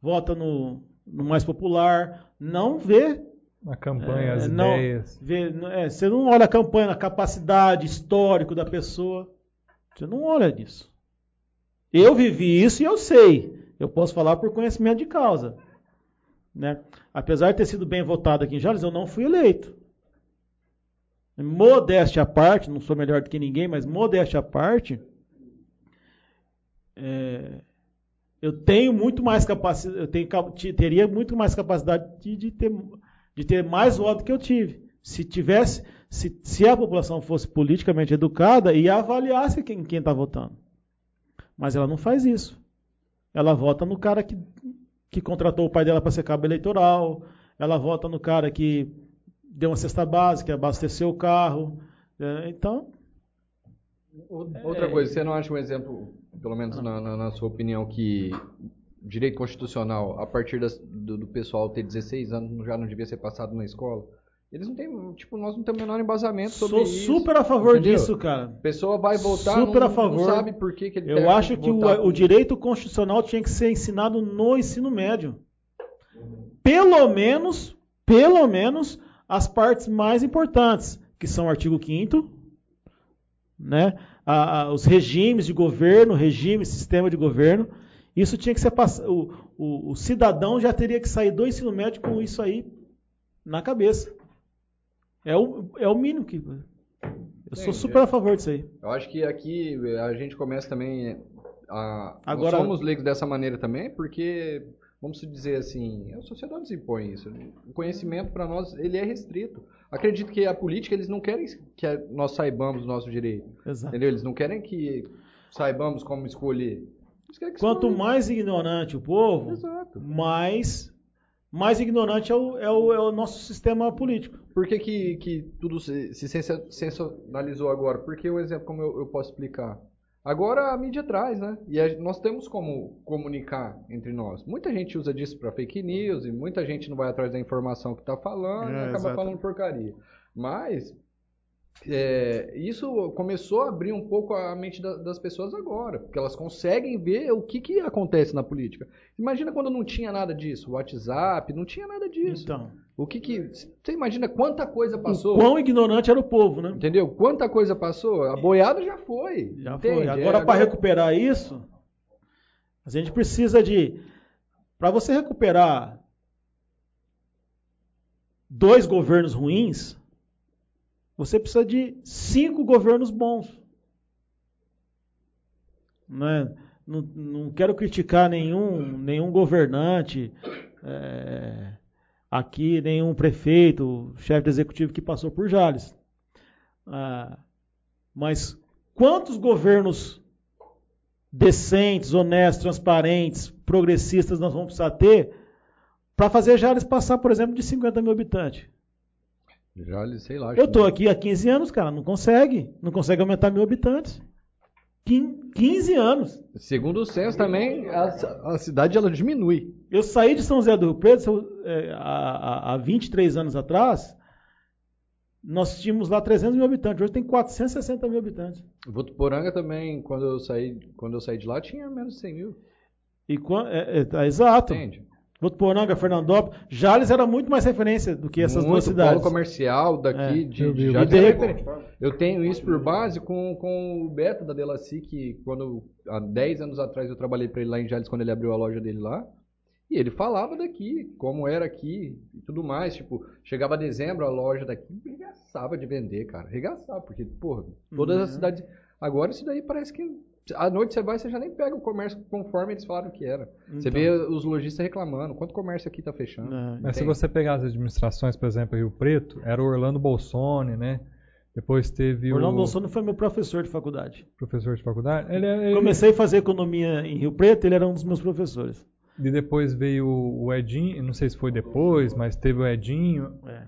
vota no, no mais popular, não vê. A campanha, é, as não, ideias. Vê, é, você não olha a campanha, a capacidade histórico da pessoa. Você não olha disso. Eu vivi isso e eu sei. Eu posso falar por conhecimento de causa. Né? Apesar de ter sido bem votado aqui em Jales, eu não fui eleito. Modéstia à parte, não sou melhor do que ninguém, mas modéstia à parte, é, eu tenho muito mais capacidade, eu tenho, teria muito mais capacidade de, de, ter, de ter mais voto que eu tive. Se tivesse, se, se a população fosse politicamente educada e avaliasse quem está votando. Mas ela não faz isso. Ela vota no cara que, que contratou o pai dela para ser cabo eleitoral, ela vota no cara que deu uma cesta básica, abasteceu o carro. É, então. Outra é, coisa, você não acha um exemplo, pelo menos na, na, na sua opinião, que direito constitucional, a partir das, do, do, pessoal ter 16 anos, já não devia ser passado na escola? Eles não têm, tipo, nós não temos o menor embasamento sobre Sou isso. Sou super a favor entendeu? disso, cara. A pessoa vai votar, super não, a favor. não sabe por que, que ele Eu acho que, o, o direito constitucional tinha que ser ensinado no ensino médio. Pelo menos, pelo menos, as partes mais importantes, que são o artigo 5 né? A, a, os regimes de governo, regime, sistema de governo. Isso tinha que ser o, o, o cidadão já teria que sair do ensino médio com isso aí na cabeça. É o, é o mínimo que. Eu Sim, sou super a favor disso aí. Eu acho que aqui a gente começa também a. Agora, somos leigos dessa maneira também, porque, vamos dizer assim, a sociedade nos impõe isso. O conhecimento para nós ele é restrito. Acredito que a política eles não querem que nós saibamos o nosso direito. Exato. Entendeu? Eles não querem que saibamos como escolher. Quanto mais ignorante o povo, Exato. mais mais ignorante é o, é o, é o nosso sistema político. Por que, que, que tudo se, se sensacionalizou agora? Porque um exemplo como eu, eu, posso explicar. Agora a mídia traz, né? E a, nós temos como comunicar entre nós. Muita gente usa disso para fake news e muita gente não vai atrás da informação que está falando é, e acaba falando porcaria. Mas é, isso começou a abrir um pouco a mente da, das pessoas agora, porque elas conseguem ver o que, que acontece na política. Imagina quando não tinha nada disso, WhatsApp, não tinha nada disso. Então. O que que. Você imagina quanta coisa passou? O quão ignorante era o povo, né? Entendeu? Quanta coisa passou? A boiada já foi. Já entende? foi. Agora, é, agora... para recuperar isso, a gente precisa de. Para você recuperar dois governos ruins, você precisa de cinco governos bons. Não, é? não, não quero criticar nenhum, nenhum governante é, aqui, nenhum prefeito, chefe de executivo que passou por Jales. Ah, mas quantos governos decentes, honestos, transparentes, progressistas nós vamos precisar ter para fazer Jales passar, por exemplo, de 50 mil habitantes? Já, sei lá. Eu estou aqui há 15 anos, cara, não consegue. Não consegue aumentar mil habitantes. 15 anos. Segundo o censo também, a, a, cidade ela diminui. Eu saí de São José do Rio Preto é, há, há 23 anos atrás, nós tínhamos lá 300 mil habitantes, hoje tem 460 mil habitantes. Votuporanga também, quando eu saí, quando eu saí de lá, tinha menos de 100 mil. E, é, é, é, exato. Entende? Votuporanga, Fernandópolis. Jales era muito mais referência do que essas muito duas cidades. polo comercial daqui é, de, de Jales é referente. Eu tenho isso por base com, com o Beto da Delaci, que quando há 10 anos atrás eu trabalhei para ele lá em Jales quando ele abriu a loja dele lá. E ele falava daqui, como era aqui e tudo mais. Tipo, chegava dezembro, a loja daqui regaçava de vender, cara. Regaçava, porque, porra, todas uhum. as cidades. Agora isso daí parece que À noite você vai, você já nem pega o comércio conforme eles falaram que era. Você Então. vê os lojistas reclamando. Quanto comércio aqui tá fechando? É. Mas se você pegar as administrações, por exemplo, Rio Preto, era o Orlando Bolsoni, né? Depois teve Orlando o Bolsonaro foi meu professor de faculdade. professor de faculdade. Ele, é- ele- Comecei a fazer economia em Rio Preto, ele era um dos meus professores. E depois veio o Edinho, não sei se foi depois, mas teve o Edinho. É.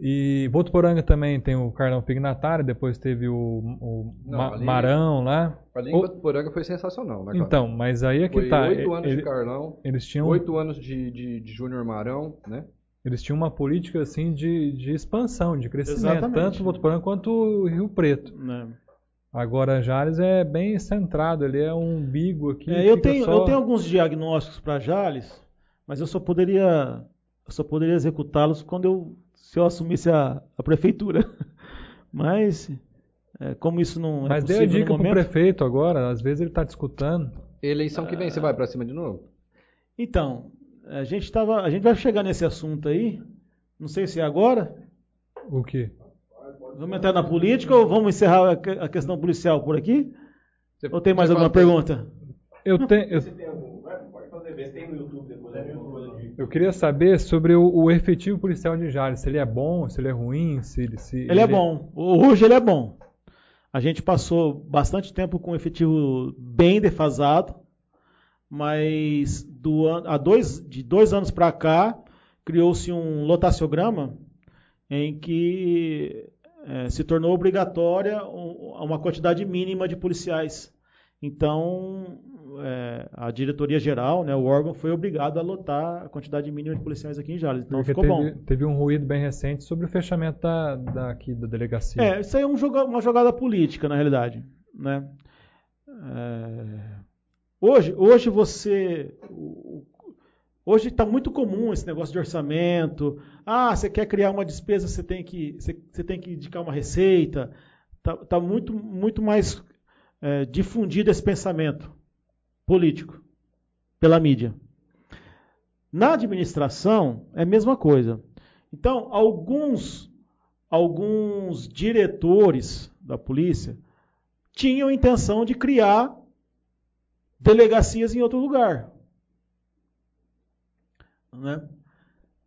E Votuporanga também tem o Carlão Pignatário, depois teve o, o Não, Ma- ali- Marão lá. Ali em O- Votuporanga foi sensacional, né, cara? Então, mas aí é que foi tá. oito anos ele- de Carlão, eles tinham oito anos de, de, de Júnior Marão, né? Eles tinham uma política assim de, de expansão, de crescimento, Exatamente. tanto o Votuporanga quanto o Rio Preto. né? Agora Jales é bem centrado, ele é um umbigo aqui. É, eu, tenho, só- eu tenho alguns diagnósticos para Jales, mas eu só poderia, eu só poderia executá-los quando eu, se eu assumisse a, a prefeitura. Mas, é, como isso não é Mas dê a dica no pro momento... prefeito agora, às vezes ele tá discutando. Eleição que Ah. vem, você vai pra cima de novo? Então, a gente, tava, a gente vai chegar nesse assunto aí, não sei se é agora, O quê? vamos entrar na política ou vamos encerrar a que- a questão policial por aqui? Você- Ou tem mais alguma pergunta? Eu, tenho, eu, Você tem algum? Vai, Pode fazer, vê se tem no YouTube depois alguma coisa de. Eu queria saber sobre o, o efetivo policial de Jales, se ele é bom, se ele é ruim, se ele... Se Ele é bom. Hoje ele é bom. A gente passou bastante tempo com um efetivo bem defasado, mas do an- há dois, de dois anos para cá criou-se um lotaciograma em que eh, se tornou obrigatória um- uma quantidade mínima de policiais. Então, eh, a diretoria geral, né, o órgão, foi obrigado a lotar a quantidade mínima de policiais aqui em Jales. Então Porque ficou teve, bom. teve um ruído bem recente sobre o fechamento da, da, aqui, da delegacia. É, isso aí é um joga- uma jogada política, na realidade. Né? É, hoje, hoje você. Hoje está muito comum esse negócio de orçamento. Ah, você quer criar uma despesa, você tem que, você, você tem que indicar uma receita. Está tá muito, muito mais é, difundido esse pensamento político pela mídia. Na administração é a mesma coisa. Então, alguns alguns diretores da polícia tinham intenção de criar delegacias em outro lugar. Né?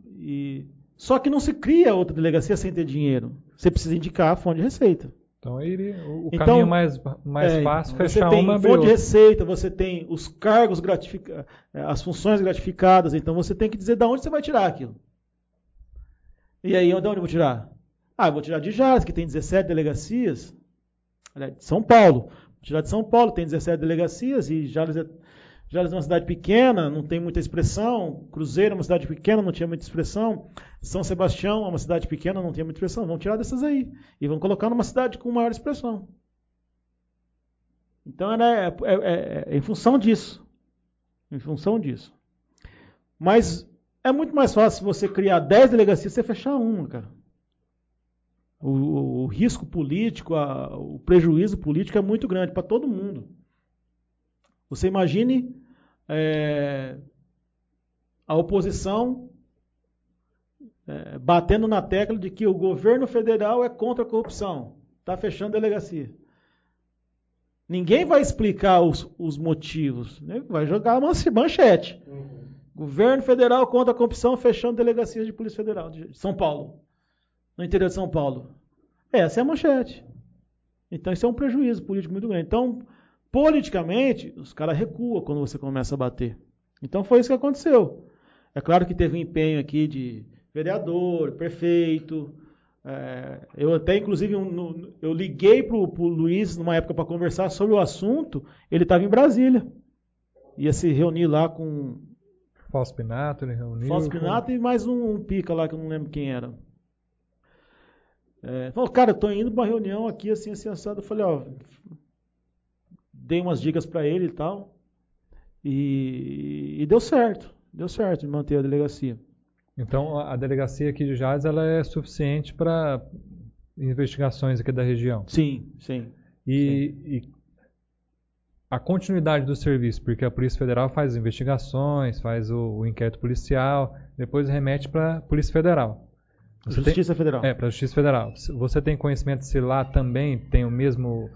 E, só que não se cria outra delegacia sem ter dinheiro. Você precisa indicar a fonte de receita. Então ele- o, o Então, caminho mais, mais É, fácil você fechar tem uma abrir fonte de receita, você tem os cargos gratificados, as funções gratificadas, então você tem que dizer de onde você vai tirar aquilo. E aí, de onde eu vou tirar? Ah, eu vou tirar de Jales, que tem 17 delegacias. Aliás, de São Paulo. Vou tirar de São Paulo, tem 17 delegacias, e Jales é, Jales é uma cidade pequena, não tem muita expressão. Cruzeiro é uma cidade pequena, não tinha muita expressão. São Sebastião é uma cidade pequena, não tinha muita expressão. Vamos tirar dessas aí. E vamos colocar numa cidade com maior expressão. Então era, é, é- é em função disso. Em função disso. Mas é muito mais fácil você criar 10 delegacias e você fechar uma, cara. O, o- o risco político, a- o prejuízo político é muito grande para todo mundo. Você imagine é, a oposição é, batendo na tecla de que o governo federal é contra a corrupção. Está fechando delegacia. Ninguém vai explicar os, os motivos. né? Vai jogar uma manchete. Governo federal contra a corrupção, fechando delegacias de Polícia Federal de São Paulo. No interior de São Paulo. Essa é a manchete. Então isso é um prejuízo político muito grande. Então, politicamente, os caras recuam quando você começa a bater. Então foi isso que aconteceu. É claro que teve um empenho aqui de vereador, prefeito. é, eu até, inclusive, um- eu liguei para o Luiz numa época para conversar sobre o assunto. Ele estava em Brasília. Ia se reunir lá com Fausto Pinato, ele reuniu. Fausto Pinato e mais um, um pica lá que eu não lembro quem era. É, falou, cara, eu tô indo pra uma reunião aqui, assim, assim, assado. Eu falei, ó, dei umas dicas pra ele e tal. E, e deu certo. Deu certo de manter a delegacia. Então a delegacia aqui de Jales ela é suficiente para investigações aqui da região. Sim, sim. E, e a continuidade do serviço, porque a Polícia Federal faz investigações, faz o, o inquérito policial, depois remete para a Polícia Federal. Você tem- Justiça Federal. É, para a Justiça Federal. Você tem conhecimento se lá também tem o mesmo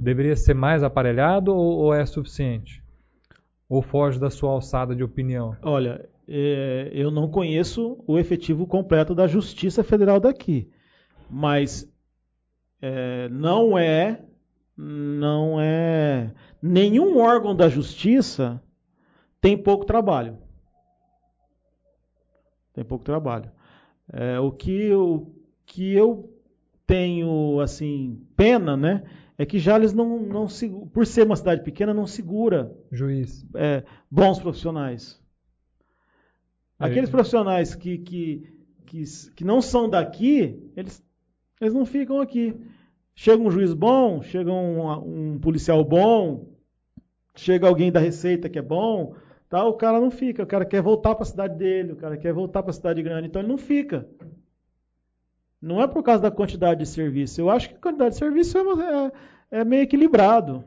deveria ser mais aparelhado ou, ou é suficiente? Ou foge da sua alçada de opinião? Olha, é, eu não conheço o efetivo completo da Justiça Federal daqui, mas é, não é, não é nenhum órgão da Justiça tem pouco trabalho. Tem pouco trabalho. É, o que eu, que eu tenho assim pena, né, é que Jales não, não por ser uma cidade pequena não segura juiz é, bons profissionais. É. Aqueles profissionais que, que, que, que não são daqui, eles, eles não ficam aqui. Chega um juiz bom, chega um, um policial bom, chega alguém da Receita que é bom, tá, o cara não fica. O cara quer voltar para a cidade dele, o cara quer voltar para a cidade grande, então ele não fica. Não é por causa da quantidade de serviço. Eu acho que a quantidade de serviço é, é, é meio equilibrado.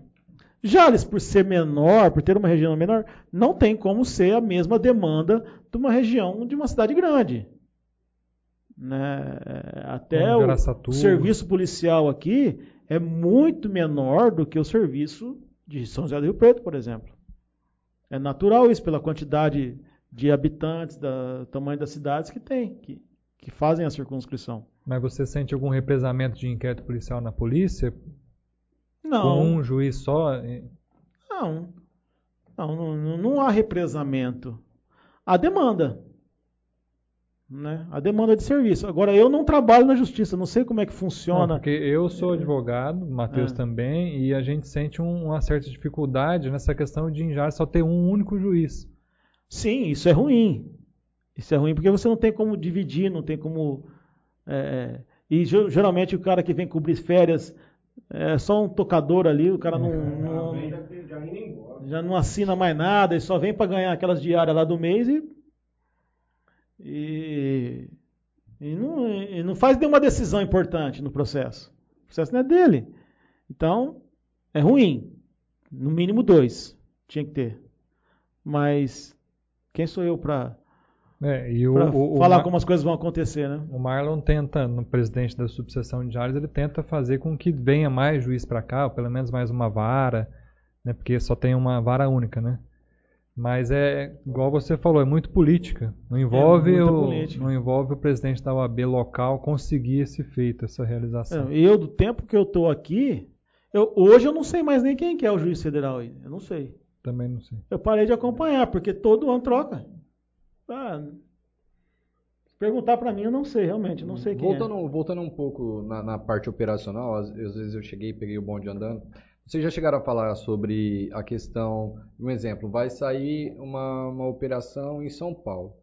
Jales, por ser menor, por ter uma região menor, não tem como ser a mesma demanda de uma região de uma cidade grande. Né? Até o, o serviço policial aqui é muito menor do que o serviço de São José do Rio Preto, por exemplo. É natural isso pela quantidade de habitantes, do tamanho das cidades que tem, que, que fazem a circunscrição. Mas você sente algum represamento de inquérito policial na polícia? Não. Com um juiz só? Não. Não, não, não há represamento. Há demanda. Né? A demanda de serviço. Agora, eu não trabalho na justiça, não sei como é que funciona. Não, porque eu sou advogado, Matheus é. também, e a gente sente um, uma certa dificuldade nessa questão de em só ter um único juiz. Sim, isso é ruim. Isso é ruim porque você não tem como dividir, não tem como. É, e geralmente o cara que vem cobrir férias é só um tocador ali, o cara não, não já não assina mais nada e só vem para ganhar aquelas diárias lá do mês e e, e, não, e não faz nenhuma decisão importante no processo. O processo não é dele. Então, é ruim. No mínimo dois tinha que ter. Mas quem sou eu para é, falar o, como as coisas vão acontecer, né? O Marlon tenta, no presidente da subseção de Jales, ele tenta fazer com que venha mais juiz para cá, ou pelo menos mais uma vara, né? Porque só tem uma vara única, né? Mas é igual você falou, é muito política. Não envolve, é o, política. não envolve o presidente da OAB local conseguir esse feito, essa realização. É, eu, do tempo que eu estou aqui, eu, hoje eu não sei mais nem quem que é o juiz federal aí. Eu não sei. Também não sei. Eu parei de acompanhar, porque todo ano troca. Ah, perguntar para mim, eu não sei, realmente, não sei quem voltando, é. Voltando um pouco na, na parte operacional, às, às vezes eu cheguei peguei o bonde andando. Vocês já chegaram a falar sobre a questão, um exemplo, vai sair uma, uma operação em São Paulo.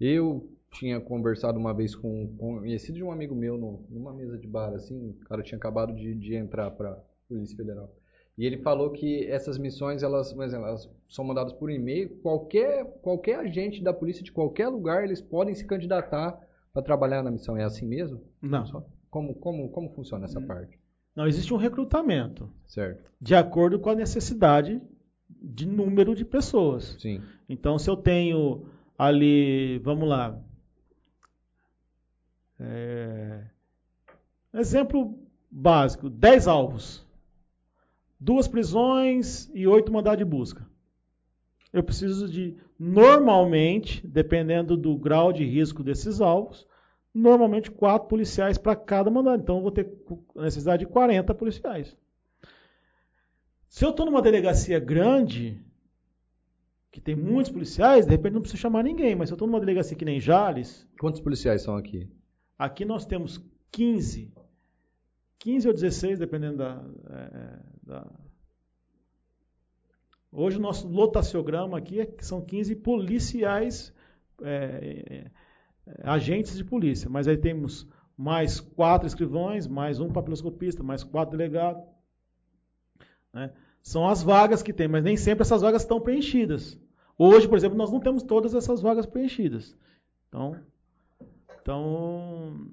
Eu tinha conversado uma vez com um conhecido de um amigo meu no, numa mesa de bar, assim, o cara tinha acabado de, de entrar para Polícia Federal. E ele falou que essas missões, elas, exemplo, elas são mandadas por e-mail. Qualquer, qualquer agente da polícia de qualquer lugar, eles podem se candidatar para trabalhar na missão. É assim mesmo? Não. Como, como, como funciona essa hum. parte? Não, existe um recrutamento. Certo. De acordo com a necessidade de número de pessoas. Sim. Então, se eu tenho ali, vamos lá. É, exemplo básico: 10 alvos, duas prisões e oito mandados de busca. Eu preciso de, normalmente, dependendo do grau de risco desses alvos, normalmente quatro policiais para cada mandado. Então eu vou ter necessidade de 40 policiais. Se eu estou numa delegacia grande, que tem muitos policiais, de repente não preciso chamar ninguém, mas se eu estou numa delegacia que nem Jales. Quantos policiais são aqui? Aqui nós temos 15. 15 ou 16, dependendo da. É, da... Hoje o nosso lotaciograma aqui é são 15 policiais. É, agentes de polícia. Mas aí temos mais quatro escrivães, mais um papiloscopista, mais quatro delegados. Né? São as vagas que tem, mas nem sempre essas vagas estão preenchidas. Hoje, por exemplo, nós não temos todas essas vagas preenchidas. Então, então,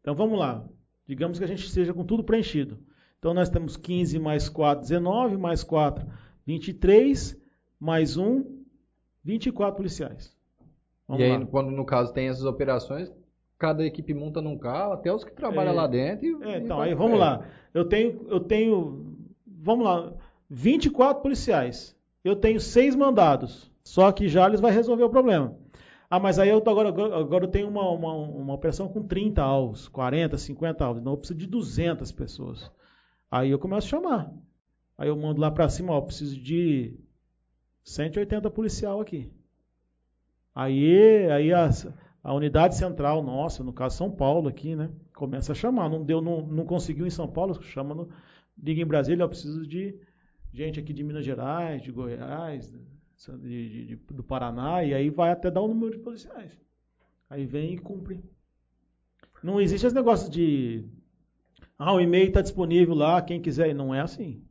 então vamos lá. Digamos que a gente esteja com tudo preenchido. Então nós temos 15 mais 4, 19, mais 4, 23, mais 1, 24 policiais. Vamos e aí, lá. quando no caso tem essas operações, cada equipe monta num carro, até os que trabalham É. lá dentro. e- É, então, aí vamos lá. Eu tenho, eu tenho, vamos lá, 24 policiais. Eu tenho seis mandados. Só que Jales vai resolver o problema. Ah, mas aí eu tô agora, agora eu tenho uma, uma, uma operação com 30 alvos, 40, 50 alvos. Não, eu preciso de 200 pessoas. Aí eu começo a chamar. Aí eu mando lá pra cima, ó, preciso de 180 policial aqui. Aí, aí a, a unidade central nossa, no caso São Paulo aqui, né, começa a chamar. Não deu, não, não conseguiu em São Paulo, chama no, liga em Brasília, eu preciso de gente aqui de Minas Gerais, de Goiás, de- de- do Paraná, e aí vai até dar o número de policiais. Aí vem e cumpre. Não existe esse negócio de ah, o e-mail está disponível lá, quem quiser. Não é assim.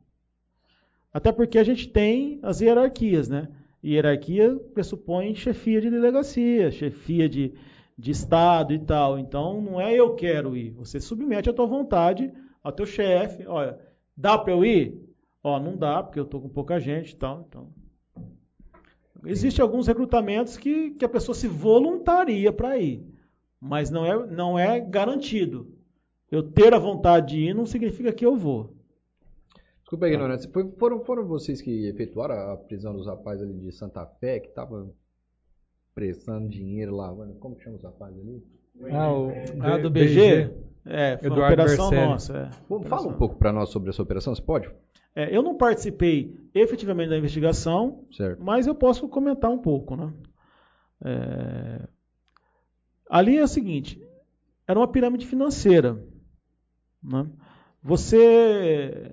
Até porque a gente tem as hierarquias, né? Hierarquia pressupõe chefia de delegacia, chefia de, de estado e tal. Então não é eu quero ir. Você submete a tua vontade ao teu chefe. Olha, dá para eu ir? Ó, não dá porque eu tô com pouca gente e tal. Então Existem alguns recrutamentos que, que a pessoa se voluntaria para ir, mas não é, não é garantido. Eu ter a vontade de ir não significa que eu vou. Desculpa a ignorância. Foi- foram, foram vocês que efetuaram a prisão dos rapazes ali de Santa Fé, que estavam prestando dinheiro lá. mano, Como chama os rapazes ali? Ah, o Ah, do BG? É, foi uma Eduardo operação Bercelli. nossa. é. Pô, Fala um pouco para nós sobre essa operação, você pode? É, eu não participei efetivamente da investigação, Certo. mas eu posso comentar um pouco. Né? É, Ali é o seguinte: era uma pirâmide financeira. né? Você,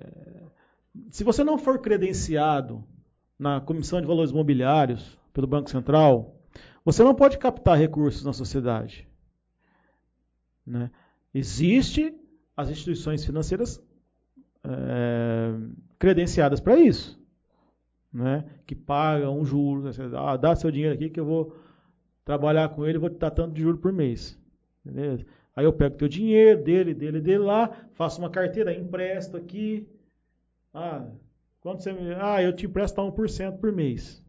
se você não for credenciado na Comissão de Valores Imobiliários pelo Banco Central, você não pode captar recursos na sociedade. né? Existe as instituições financeiras é, credenciadas para isso, né? que pagam um juro, né? Ah, dá seu dinheiro aqui que eu vou trabalhar com ele vou te dar tanto de juro por mês. Beleza? Aí eu pego teu dinheiro, dele, dele, dele lá, faço uma carteira, empresto aqui. Ah, quanto você me... Ah, eu te empresto a 1% por mês.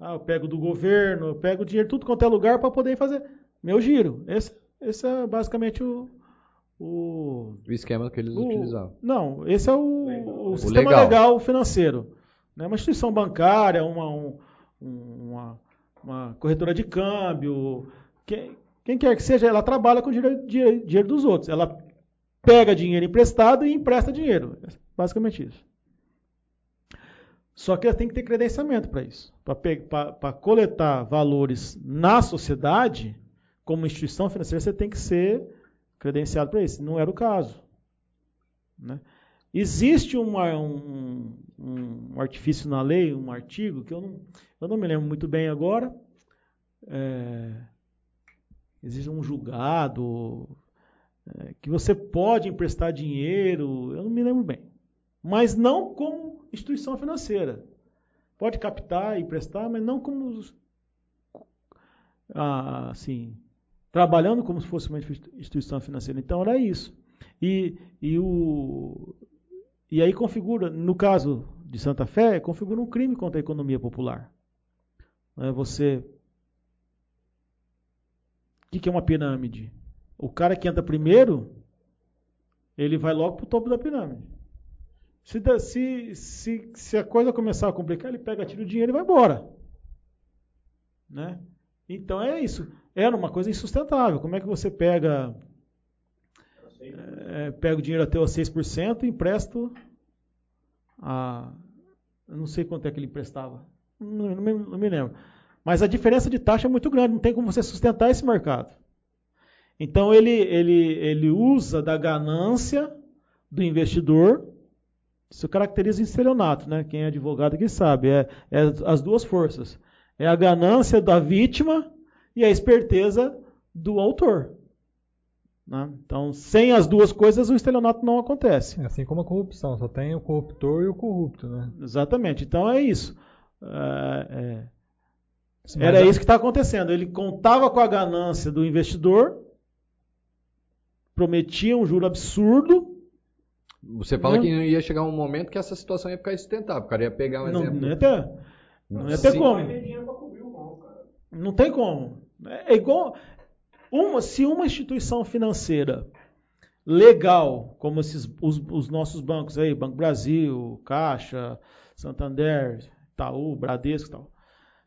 Ah, eu pego do governo, eu pego dinheiro tudo quanto é lugar para poder fazer meu giro. Esse, esse é basicamente o, o, O esquema que eles o- utilizavam. Não, esse é o, o O sistema legal. legal, financeiro. Né? Uma instituição bancária, uma, um- uma, uma corretora de câmbio, quem, quem quer que seja, ela trabalha com dinheiro, dinheiro, dinheiro dos outros. Ela pega dinheiro emprestado e empresta dinheiro. É basicamente isso. Só que ela tem que ter credenciamento para isso. Para coletar valores na sociedade, como instituição financeira, você tem que ser credenciado para isso. Não era o caso. né? Existe uma- um, um artifício na lei, um artigo, que eu não, eu não me lembro muito bem agora. É, existe um julgado é, que você pode emprestar dinheiro, eu não me lembro bem. Mas não como instituição financeira. Pode captar e emprestar, mas não como ah, assim, trabalhando como se fosse uma instituição financeira. Então era isso. E, e, o, e aí configura, no caso de Santa Fé, configura um crime contra a economia popular. Não é você. O que, é uma pirâmide? O cara que entra primeiro, ele vai logo para o topo da pirâmide. Se, se, se, se a coisa começar a complicar, ele pega, tira o dinheiro e vai embora. Né? Então é isso. Era uma coisa insustentável. Como é que você pega é, pega o dinheiro até os 6% e empresto a. Eu não sei quanto é que ele emprestava. Não, não me, não me lembro. Mas a diferença de taxa é muito grande, não tem como você sustentar esse mercado. Então ele, ele, ele usa da ganância do investidor. Isso caracteriza o estelionato, né? Quem é advogado aqui sabe. É, é as duas forças. É a ganância da vítima e a esperteza do autor. né? Então, sem as duas coisas, o estelionato não acontece. É assim como a corrupção, só tem o corruptor e o corrupto, né? Exatamente. Então é isso. É, é. Era a- isso que está acontecendo. Ele contava com a ganância do investidor, prometia um juro absurdo. Você fala Não. que ia chegar um momento que essa situação ia ficar insustentável. O cara ia pegar um Não, exemplo. não ia ter, não ia ter Sim. como. Não tem como. É igual. uma, se uma instituição financeira legal, como esses, os, os nossos bancos aí, Banco Brasil, Caixa, Santander, Itaú, Bradesco e tal,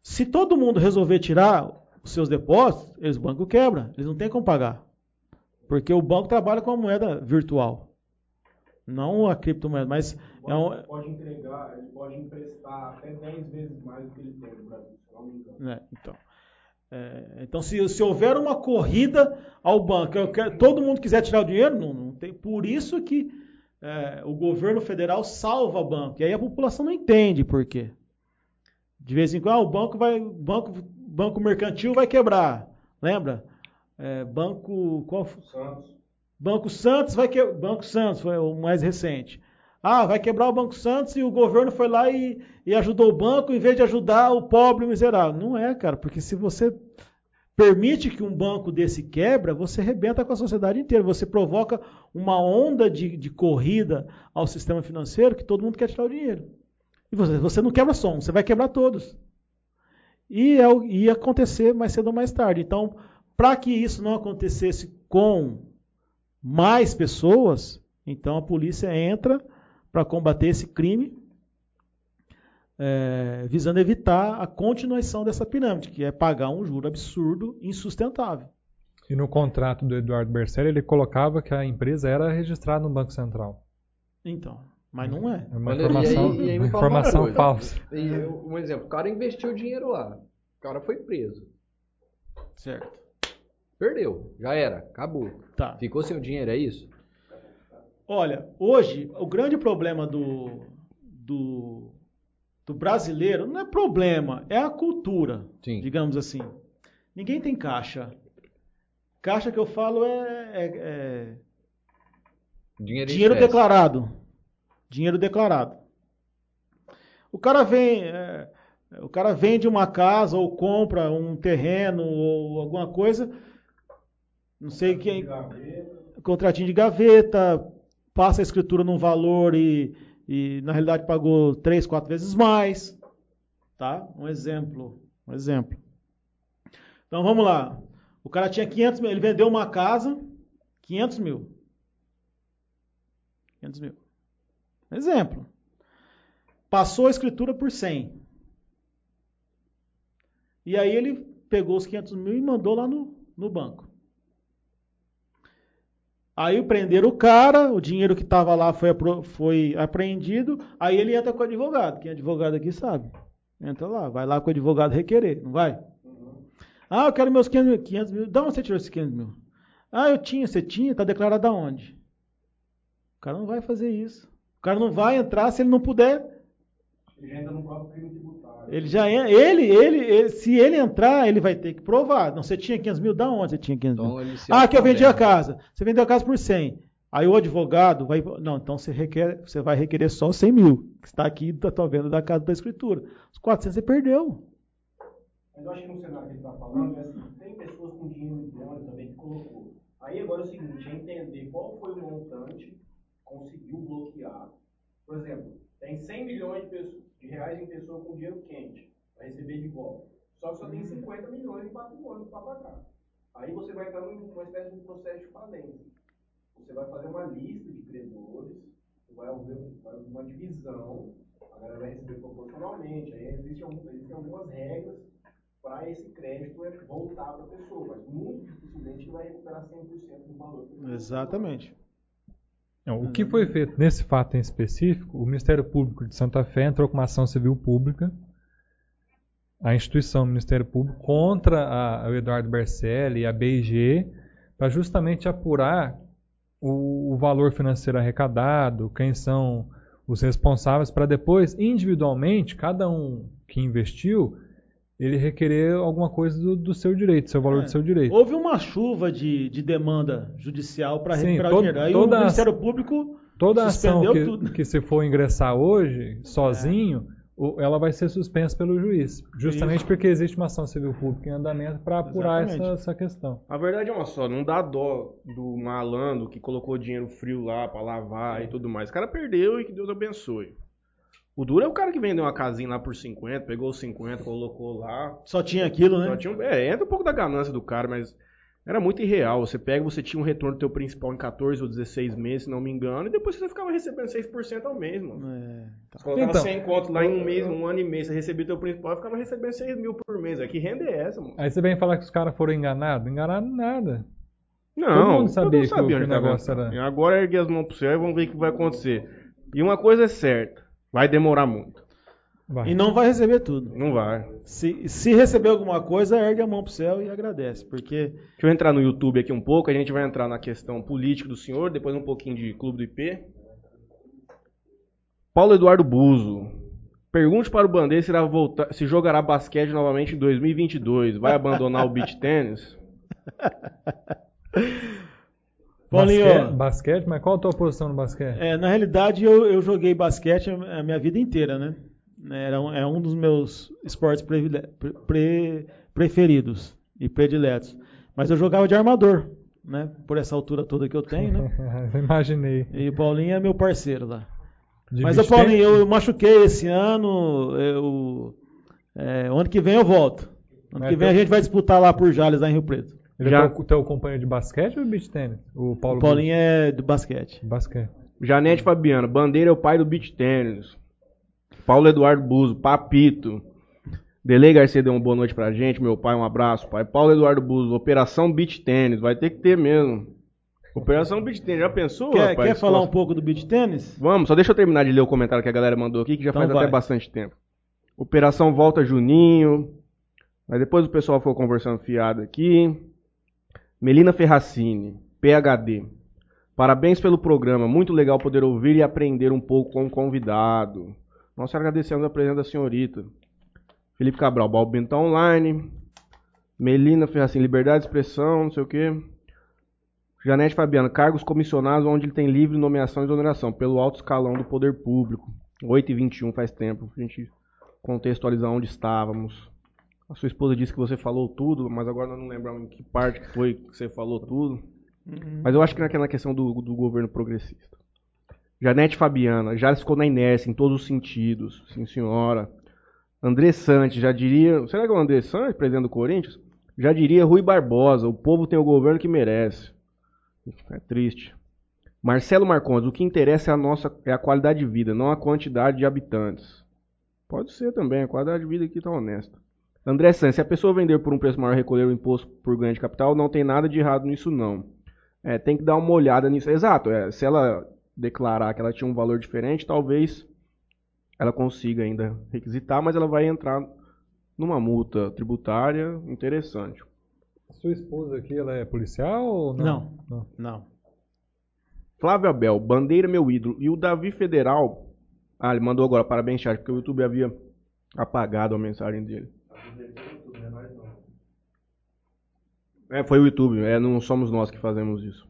se todo mundo resolver tirar os seus depósitos, eles, o banco quebra, eles não têm como pagar. Porque o banco trabalha com a moeda virtual, não a criptomoeda, mas é um, pode entregar, ele pode emprestar até 10 vezes mais do que ele tem no Brasil, se não me engano. É, então, é, então se, se, houver uma corrida ao banco, quero, todo mundo quiser tirar o dinheiro, não, não tem. Por isso que é, o governo federal salva o banco. E aí a população não entende por quê. De vez em quando, ah, o banco vai, banco, banco mercantil vai quebrar. Lembra? É, banco qual? Santos. Banco Santos vai quebrar. Banco Santos foi o mais recente. Ah, vai quebrar o Banco Santos e o governo foi lá e, e ajudou o banco em vez de ajudar o pobre miserável. Não é, cara, porque se você permite que um banco desse quebra, você rebenta com a sociedade inteira. Você provoca uma onda de, de corrida ao sistema financeiro que todo mundo quer tirar o dinheiro. E você, você não quebra só um, você vai quebrar todos. E é, ia acontecer mais cedo ou mais tarde. Então, para que isso não acontecesse com mais pessoas, então a polícia entra para combater esse crime, é, visando evitar a continuação dessa pirâmide, que é pagar um juro absurdo, insustentável. E no contrato do Eduardo Bercelli, ele colocava que a empresa era registrada no Banco Central. Então, mas não é. É uma informação, e aí, e aí uma informação falsa. E eu- um exemplo, o cara investiu dinheiro lá. O cara foi preso. Certo. Perdeu. Já era. Acabou. Tá. Ficou sem o dinheiro, é isso? Olha, hoje, o grande problema do, do, do brasileiro não é problema, é a cultura, Sim. digamos assim. Ninguém tem caixa. Caixa que eu falo é, é- é Dinheiro, dinheiro declarado. Dinheiro declarado. O cara vem, é, o cara vende uma casa ou compra um terreno ou alguma coisa, não sei quem, contratinho de gaveta, passa a escritura num valor e, e na realidade pagou três, quatro vezes mais, tá? Um exemplo, um exemplo. Então vamos lá. O cara tinha 500 mil, ele vendeu uma casa, 500 mil. 500 mil. Exemplo. Passou a escritura por 100. E aí ele pegou os 500 mil e mandou lá no, no banco. Aí prenderam o cara, o dinheiro que estava lá foi, foi apreendido, aí ele entra com o advogado. Quem é advogado aqui sabe. Entra lá, vai lá com o advogado requerer, não vai? Ah, eu quero meus 500 mil. 500 mil. Da onde você tirou esses 500 mil? Ah, eu tinha, você tinha, está declarado aonde? O cara não vai fazer isso. O cara não vai entrar se ele não puder. Ele entra no próprio crime tributário. Ele já ele, ele, ele- se ele entrar, ele vai ter que provar. Não, você tinha 500 mil, da onde você tinha 500 mil? Então se Ah, que eu vendi a casa. Você vendeu a casa por 100. Aí o advogado vai. Não, então você, requer, você vai requerer só 100 mil, que está aqui da tua venda da casa da escritura. Os 400 você perdeu. Mas eu acho que no cenário que ele está falando, é assim, tem pessoas com dinheiro idôneo também que colocou. Aí agora é o seguinte, é entender qual foi o montante, conseguiu bloquear. Por exemplo, tem 100 milhões de, pessoas- reais em pessoa com dinheiro quente, para receber de volta. Só que só tem 50 milhões de patrimônio para pagar. Aí você vai entrar numa espécie de processo de falência. Você vai fazer uma lista de credores, vai haver uma divisão, a galera vai receber proporcionalmente. Aí existem, existem algumas regras para esse crédito é voltar para a pessoa, mas muito dificilmente vai recuperar 100% do valor. que ele Exatamente. Não, o que foi feito nesse fato em específico, o Ministério Público de Santa Fé entrou com uma ação civil pública, a instituição Ministério Público, contra a, o Eduardo Bercelli e a BIG, para justamente apurar o, o valor financeiro arrecadado, quem são os responsáveis, para depois, individualmente, cada um que investiu, ele requerer alguma coisa do, do seu direito, seu valor É. do seu direito. Houve uma chuva de, de demanda judicial para Sim, recuperar todo- o dinheiro. Aí o Ministério Público Toda ação Suspendeu que, tudo. que se for ingressar hoje, sozinho, o- ela vai ser suspensa pelo juiz. Justamente Isso. porque existe uma ação civil pública em andamento para apurar essa, essa questão. A verdade é uma só, não dá dó do malandro que colocou dinheiro frio lá pra lavar e tudo mais. O cara perdeu e que Deus abençoe. O duro é o cara que vendeu uma casinha lá por 50, pegou os 50, colocou lá. só tinha aquilo, né? Só tinha um- é, entra um pouco da ganância do cara, mas Era muito irreal. Você pega, você tinha um retorno do teu principal em 14 ou 16 meses, se não me engano, e depois você ficava recebendo 6% ao mês, mano. É, tá. Você colocava Então. 100 conto lá em um mês, um ano e meio, você recebia teu principal e ficava recebendo 6 mil por mês. É que renda é essa, mano? Aí você vem falar que os caras foram enganados. Enganados nada. Não, Todo mundo todo sabia mundo que o- sabia que onde o negócio era- Agora ergue as mãos pro céu e vamos ver o que vai acontecer. E uma coisa é certa, vai demorar muito. Vai. E não vai receber tudo. Não vai. Se, se receber alguma coisa, ergue a mão pro céu e agradece. Porque Deixa eu entrar no YouTube aqui um pouco, a gente vai entrar na questão política do senhor, depois um pouquinho de Clube do IP. Paulo Eduardo Buzo. Pergunte para o Bandeira se, irá voltar- se jogará basquete novamente em 2022. Vai abandonar o beach tênis? Paulinho, basquete, basquete, mas qual a tua posição no basquete? É, na realidade, eu, eu joguei basquete a minha vida inteira, né? Era um, é um dos meus esportes pre- pre- preferidos e prediletos. Mas eu jogava de armador, né? Por essa altura toda que eu tenho, né? Imaginei. E o Paulinho é meu parceiro lá. De Mas, beach Paulinho, eu machuquei esse ano. Eu, é, ano que vem eu volto. Ano que vem a gente vai disputar lá por Jales, lá em Rio Preto. Ele Já- é teu, teu companheiro de basquete ou de beach tennis? O Paulo O Paulinho é do basquete. Basquete. Janete Fabiano. Bandeira é o pai do beach tênis. Paulo Eduardo Buzo. Papito. Delei Garcia deu uma boa noite pra gente. Meu pai, um abraço, pai. Paulo Eduardo Buzo. Operação beach tênis. Vai ter que ter mesmo. Operação beach tênis. Já pensou, Quer, rapaz? quer falar um pouco do beach tênis? Vamos, só deixa eu terminar de ler o comentário que a galera mandou aqui, que já Então faz vai. até bastante tempo. Operação Volta Juninho. Mas depois o pessoal ficou conversando fiado aqui. Melina Ferracini, PHD. Parabéns pelo programa, muito legal poder ouvir e aprender um pouco com o convidado. Nós agradecemos a presença da senhorita. Felipe Cabral, Balbino tá online. Melina Ferracini, liberdade de expressão, não sei o quê. Janete Fabiano, cargos comissionados onde ele tem livre nomeação e exoneração, pelo alto escalão do poder público. 8 e 21 faz tempo, a gente contextualizar onde estávamos. A sua esposa disse que você falou tudo, mas agora não lembramos em que parte que foi que você falou tudo. Mas eu acho que naquela questão do, do governo progressista. Janete Fabiana, já ficou na inércia em todos os sentidos. Sim, senhora. André Santos, já diria. Será que é o André Santos, presidente do Corinthians? Já diria Rui Barbosa, o povo tem o governo que merece. É triste. Marcelo Marcondes, o que interessa é a nossa é a qualidade de vida, não a quantidade de habitantes. Pode ser também, a qualidade de vida aqui está honesta. André Santos, se a pessoa vender por um preço maior e recolher o imposto por ganho de capital, não tem nada de errado nisso não. É, tem que dar uma olhada nisso. Exato, é, se ela declarar que ela tinha um valor diferente, talvez ela consiga ainda requisitar, mas ela vai entrar numa multa tributária interessante. Sua esposa aqui, ela é policial ou não? Não. Não. Não. Flávio Abel, Bandeira meu ídolo. E o Davi Federal. Ah, ele mandou agora, parabéns, chat, porque o YouTube havia apagado a mensagem dele. É, foi o YouTube, é, não somos nós que fazemos isso.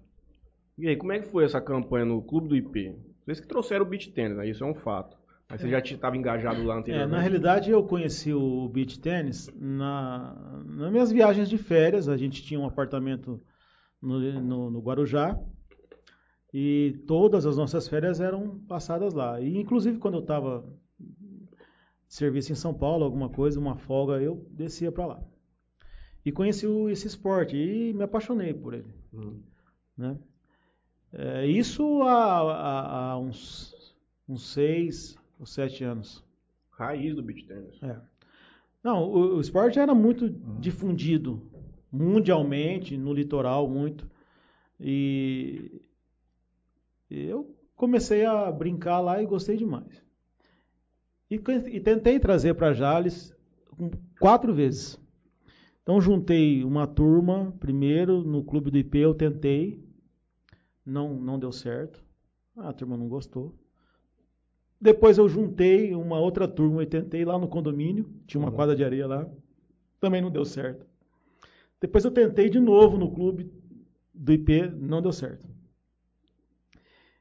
E aí, como é que foi essa campanha no Clube do IP? Vocês que trouxeram o beat tênis, né? Isso é um fato. Mas você já estava engajado lá É, anteriormente? na realidade, eu conheci o beach tênis na, nas minhas viagens de férias. A gente tinha um apartamento no, no, no Guarujá e todas as nossas férias eram passadas lá. E, inclusive, quando eu estava serviço em São Paulo, alguma coisa, uma folga, eu descia para lá. E conheci o- esse esporte e me apaixonei por ele. Hum. né? É, isso há, há- há uns, uns seis ou sete anos. Raiz do beat tênis. É. Não, o, o esporte era muito difundido mundialmente, no litoral muito. E eu comecei a brincar lá e gostei demais. E, e tentei trazer para Jales quatro vezes. Então juntei uma turma, primeiro no clube do IP eu tentei, não, não deu certo. A turma não gostou. Depois eu juntei uma outra turma e tentei lá no condomínio, tinha uma quadra de areia lá, também não deu certo. Depois eu tentei de novo no clube do IP, não deu certo.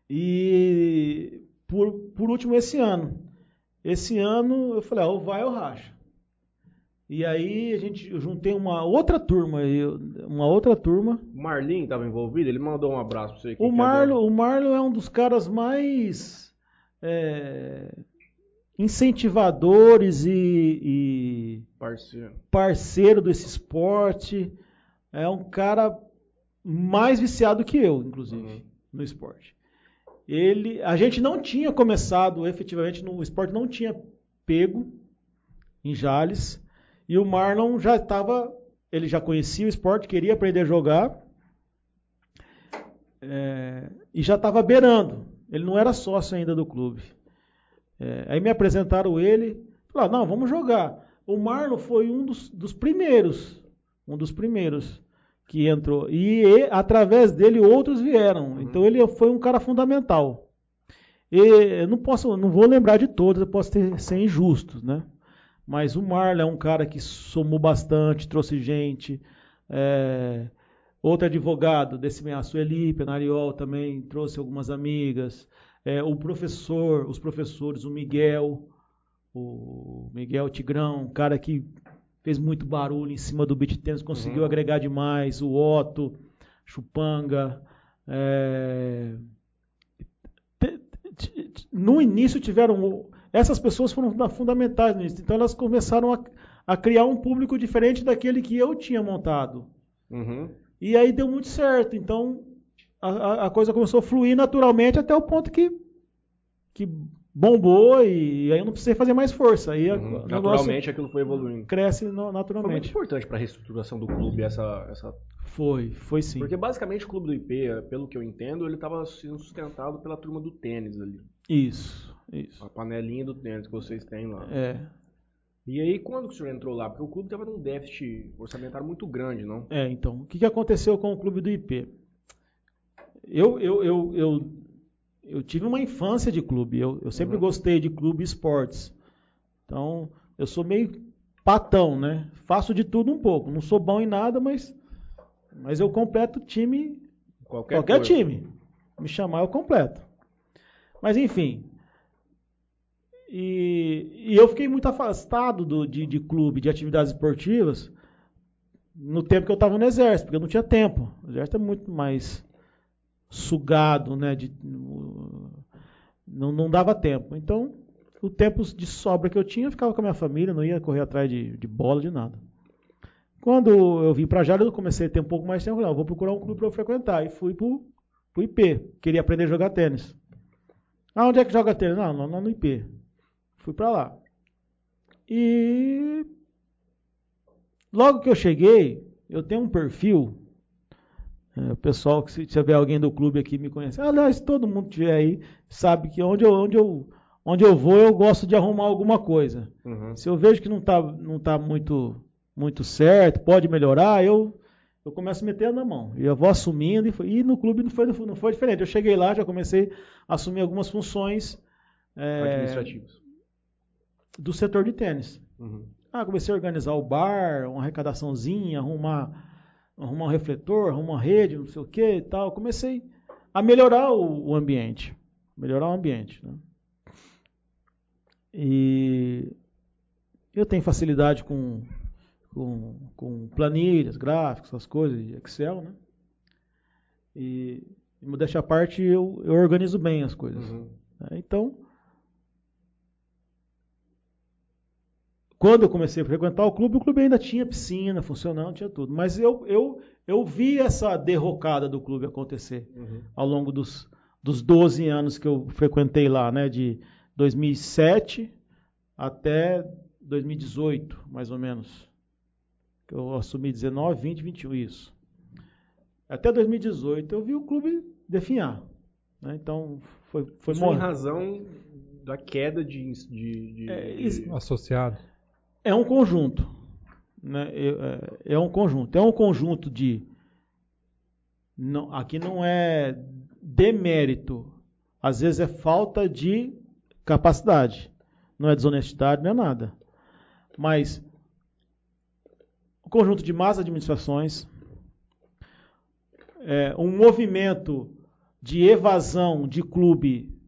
E por, por último esse ano. Esse ano eu falei, ah, ou vai ou racha. E aí a gente, eu juntei uma outra turma, eu- uma outra turma. O Marlin estava envolvido? Ele mandou um abraço pra você aqui. O é Marlon, o Marlon é um dos caras mais é, incentivadores e, e Parceiro. parceiro desse esporte. é um cara mais viciado que eu, inclusive, Uhum. no esporte. Ele, a gente não tinha começado efetivamente no o esporte, não tinha pego em Jales e o Marlon já estava, ele já conhecia o esporte, queria aprender a jogar é, e já estava beirando. Ele não era sócio ainda do clube. É, aí me apresentaram ele, falaram, não, vamos jogar. O Marlon foi um dos, dos primeiros, um dos primeiros que entrou. E, e, através dele outros vieram. Então ele foi um cara fundamental. E eu não posso, não vou lembrar de todos, eu posso ter, ser injusto, né? Mas o Marlon é um cara que somou bastante, trouxe gente. É, outro advogado desse meio, a Sueli Penariol também trouxe algumas amigas. É, o professor, os professores, o Miguel, o Miguel Tigrão, um cara que fez muito barulho em cima do beat tennis, conseguiu Uhum. agregar demais. O Otto, Chupanga. é, No início tiveram. Essas pessoas foram funda- fundamentais no início. Então elas começaram a, a criar um público diferente daquele que eu tinha montado. Uhum. E aí deu muito certo. Então a, a- a coisa começou a fluir naturalmente até o ponto que, que bombou e aí eu não precisei fazer mais força. Aí Uhum. Naturalmente aquilo foi evoluindo. cresce no- Foi muito naturalmente. importante para a reestruturação do clube essa, essa Foi, foi sim. Porque basicamente o clube do IP, pelo que eu entendo, ele estava sendo sustentado pela turma do tênis ali. Isso, isso. A panelinha do tênis que vocês têm lá. É, E aí, quando que o senhor entrou lá? Porque o clube estava num déficit orçamentário muito grande, não? é, então, o que, que aconteceu com o clube do IP? Eu, eu, eu, eu, eu tive uma infância de clube, eu, eu sempre Uhum. gostei de clube e esportes. Então, eu sou meio patão, né? Faço de tudo um pouco. Não sou bom em nada, mas, mas eu completo time Qualquer, Qualquer coisa. time. Me chamar, eu completo. Mas enfim. E, e eu fiquei muito afastado do- de, de clube, de atividades esportivas, no tempo que eu estava no exército, porque eu não tinha tempo. O exército é muito mais sugado, né? de- não, não dava tempo. Então, o tempo de sobra que eu tinha, eu ficava com a minha família, não ia correr atrás de, de bola, de nada. Quando eu vim para Jales, eu comecei a ter um pouco mais de tempo. Eu "Ah, vou procurar um clube para eu frequentar. E fui pro, pro IP. Queria aprender a jogar tênis. Ah, onde é que joga tênis? Não, não, no IP. Fui para lá. E logo que eu cheguei, eu tenho um perfil. É, o pessoal, que se tiver alguém do clube aqui me conhece. Aliás, todo mundo tiver aí, sabe que onde eu, onde eu, onde eu vou, eu gosto de arrumar alguma coisa. Uhum. Se eu vejo que não está não tá muito, muito certo, pode melhorar, eu, eu começo a meter na mão. E eu vou assumindo. E, foi- e no clube não foi, não foi diferente. Eu cheguei lá, já comecei a assumir algumas funções é, Administrativos. do setor de tênis. Uhum. Ah, comecei a organizar o bar, uma arrecadaçãozinha, arrumar, arrumar um refletor, arrumar uma rede, não sei o que e tal. Comecei a melhorar o, o ambiente. Melhorar o ambiente. Né? E eu tenho facilidade com, com, com planilhas, gráficos, essas coisas, Excel, né? E, modéstia à parte, eu, eu organizo bem as coisas. Uhum. né? Então, quando eu comecei a frequentar o clube, o clube ainda tinha piscina funcionando, tinha tudo. Mas eu, eu, eu vi essa derrocada do clube acontecer Uhum. ao longo dos, dos 12 anos que eu frequentei lá, né? De 2007 até 2018, mais ou menos. Que eu assumi 19, 20, 21, isso. Até 2018 eu vi o clube definhar. né? Então, foi, foi Isso em razão da queda de... de, de- É, de- Associado. É um conjunto. Né? É, é um conjunto. É um conjunto de. Não, aqui não é demérito. Às vezes é falta de capacidade. Não é desonestidade, não é nada. Mas um conjunto de más administrações, é, um movimento de evasão de clube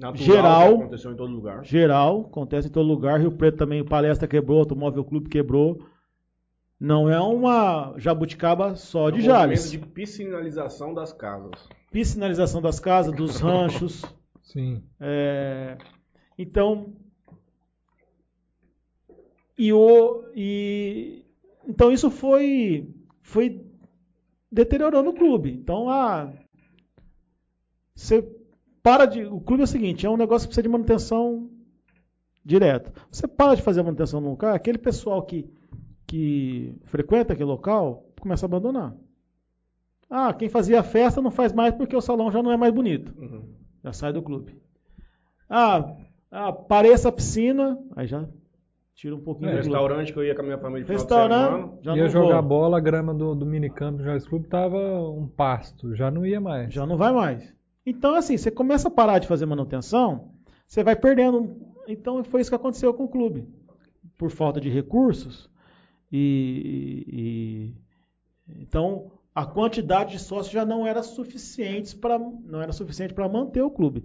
natural, geral- aconteceu em todo lugar. geral, acontece em todo lugar. Rio Preto também, palestra quebrou, automóvel clube quebrou. Não é uma jabuticaba só de É um Jales. movimento de piscinalização das casas. Piscinalização das casas, dos ranchos. Sim. É, então, e o e então isso foi foi deteriorando o clube. Então, ah, você para de. O clube é o seguinte: é um negócio que precisa de manutenção direto. Você para de fazer a manutenção no lugar, aquele pessoal que, que frequenta aquele local começa a abandonar. Ah, quem fazia festa não faz mais porque o salão já não é mais bonito. Uhum. Já sai do clube. Ah, ah pareça a piscina, aí já tira um pouquinho É, do clube. restaurante que eu ia com a minha família de Restaurante, já ia não jogar vou. bola, a grama do, do minicampo do Jogos Clube tava um pasto, já não ia mais. Já não vai mais. Então, assim, você começa a parar de fazer manutenção, você vai perdendo. Então, foi isso que aconteceu com o clube. Por falta de recursos. E, e- então, a quantidade de sócios já não era suficiente para não era suficiente para manter o clube.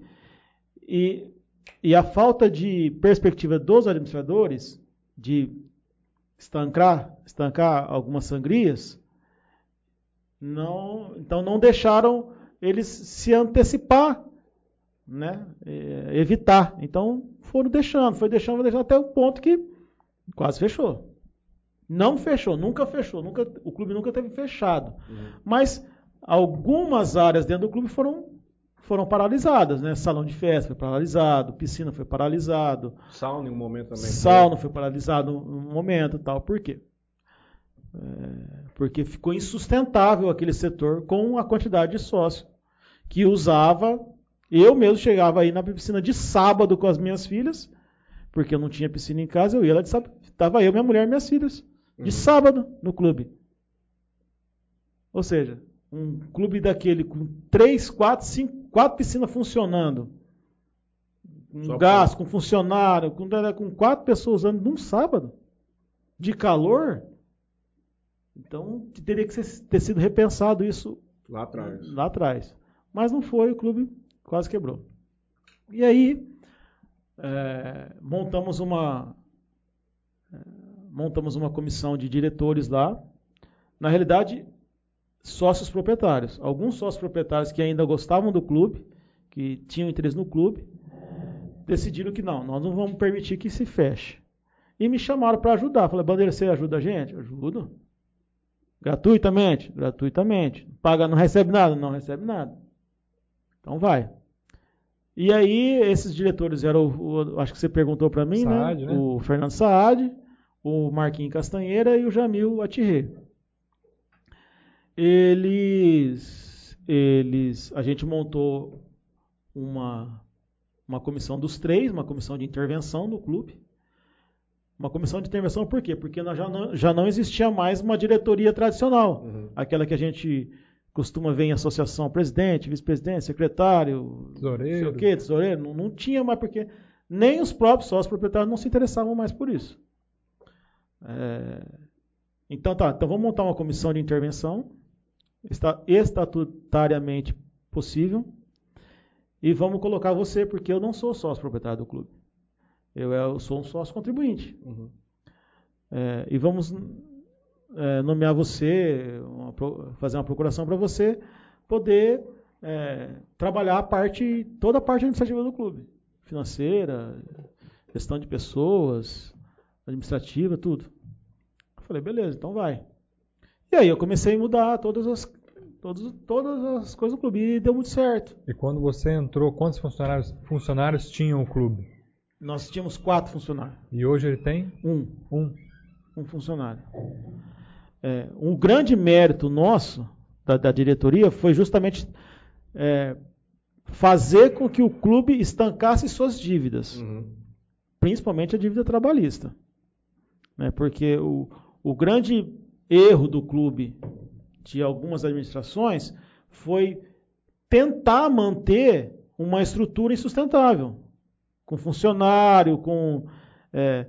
E, e a falta de perspectiva dos administradores de estancar, estancar algumas sangrias, não, então não deixaram eles se antecipar, né? É, evitar. Então foram deixando, foi deixando, foi deixando até o ponto que quase fechou. Não fechou, nunca fechou, nunca, o clube nunca teve fechado. Mas algumas áreas dentro do clube foram foram paralisadas, né? Salão de festa foi paralisado, piscina foi paralisado, Sauna em um momento também. Sauna foi paralisado um momento e tal. Por quê? É, porque ficou insustentável aquele setor com a quantidade de sócios que usava. Eu mesmo chegava aí na piscina de sábado com as minhas filhas, porque eu não tinha piscina em casa, eu ia lá de sábado. Estava eu, minha mulher e minhas filhas. De sábado no clube. Ou seja, um clube daquele com três, quatro, cinco, quatro piscinas funcionando. Um Só gás, com funcionário, com, com quatro pessoas usando num sábado. De calor. Então teria que ser- ter sido repensado isso Lá atrás. lá atrás. Mas não foi, o clube quase quebrou. E aí é, montamos uma é, montamos uma comissão de diretores lá. Na realidade, sócios proprietários. Alguns sócios proprietários que ainda gostavam do clube, que tinham interesse no clube, decidiram que não, nós não vamos permitir que se feche. E me chamaram para ajudar. Falei, Bandeira, você ajuda a gente? Ajudo. Gratuitamente? Gratuitamente. Paga, não recebe nada? Não recebe nada. Então vai. E aí, esses diretores eram, o, o- acho que você perguntou para mim, Saad, né? né? O Fernando Saad, o Marquinhos Castanheira e o Jamil Atirre. Eles, eles, a gente montou uma, uma comissão dos três, uma comissão de intervenção no clube. Uma comissão de intervenção por quê? Porque nós já não, já não existia mais uma diretoria tradicional. Uhum. Aquela que a gente costuma ver em associação, presidente, vice-presidente, secretário, Tesoureiro. não sei o quê, tesoureiro. Não, não tinha mais porque nem os próprios sócios proprietários não se interessavam mais por isso. É, então tá, então vamos montar uma comissão de intervenção, está estatutariamente possível, e vamos colocar você, porque eu não sou sócio proprietário do clube. Eu, eu sou um sócio contribuinte. Uhum. É, e vamos é, nomear você, uma fazer uma procuração para você poder é, trabalhar a parte, toda a parte administrativa do clube. Financeira, gestão de pessoas, administrativa, tudo. Eu falei, beleza, então vai. E aí eu comecei a mudar todas as, todas, todas as coisas do clube e deu muito certo. E quando você entrou, quantos funcionários, funcionários tinham o clube? Nós tínhamos quatro funcionários. E hoje ele tem Um. um. um funcionário. É, um grande mérito nosso, da, da diretoria, foi justamente é, fazer com que o clube estancasse suas dívidas, Uhum. principalmente a dívida trabalhista. Né, porque o, o grande erro do clube, de algumas administrações, foi tentar manter uma estrutura insustentável, com funcionário, com. é,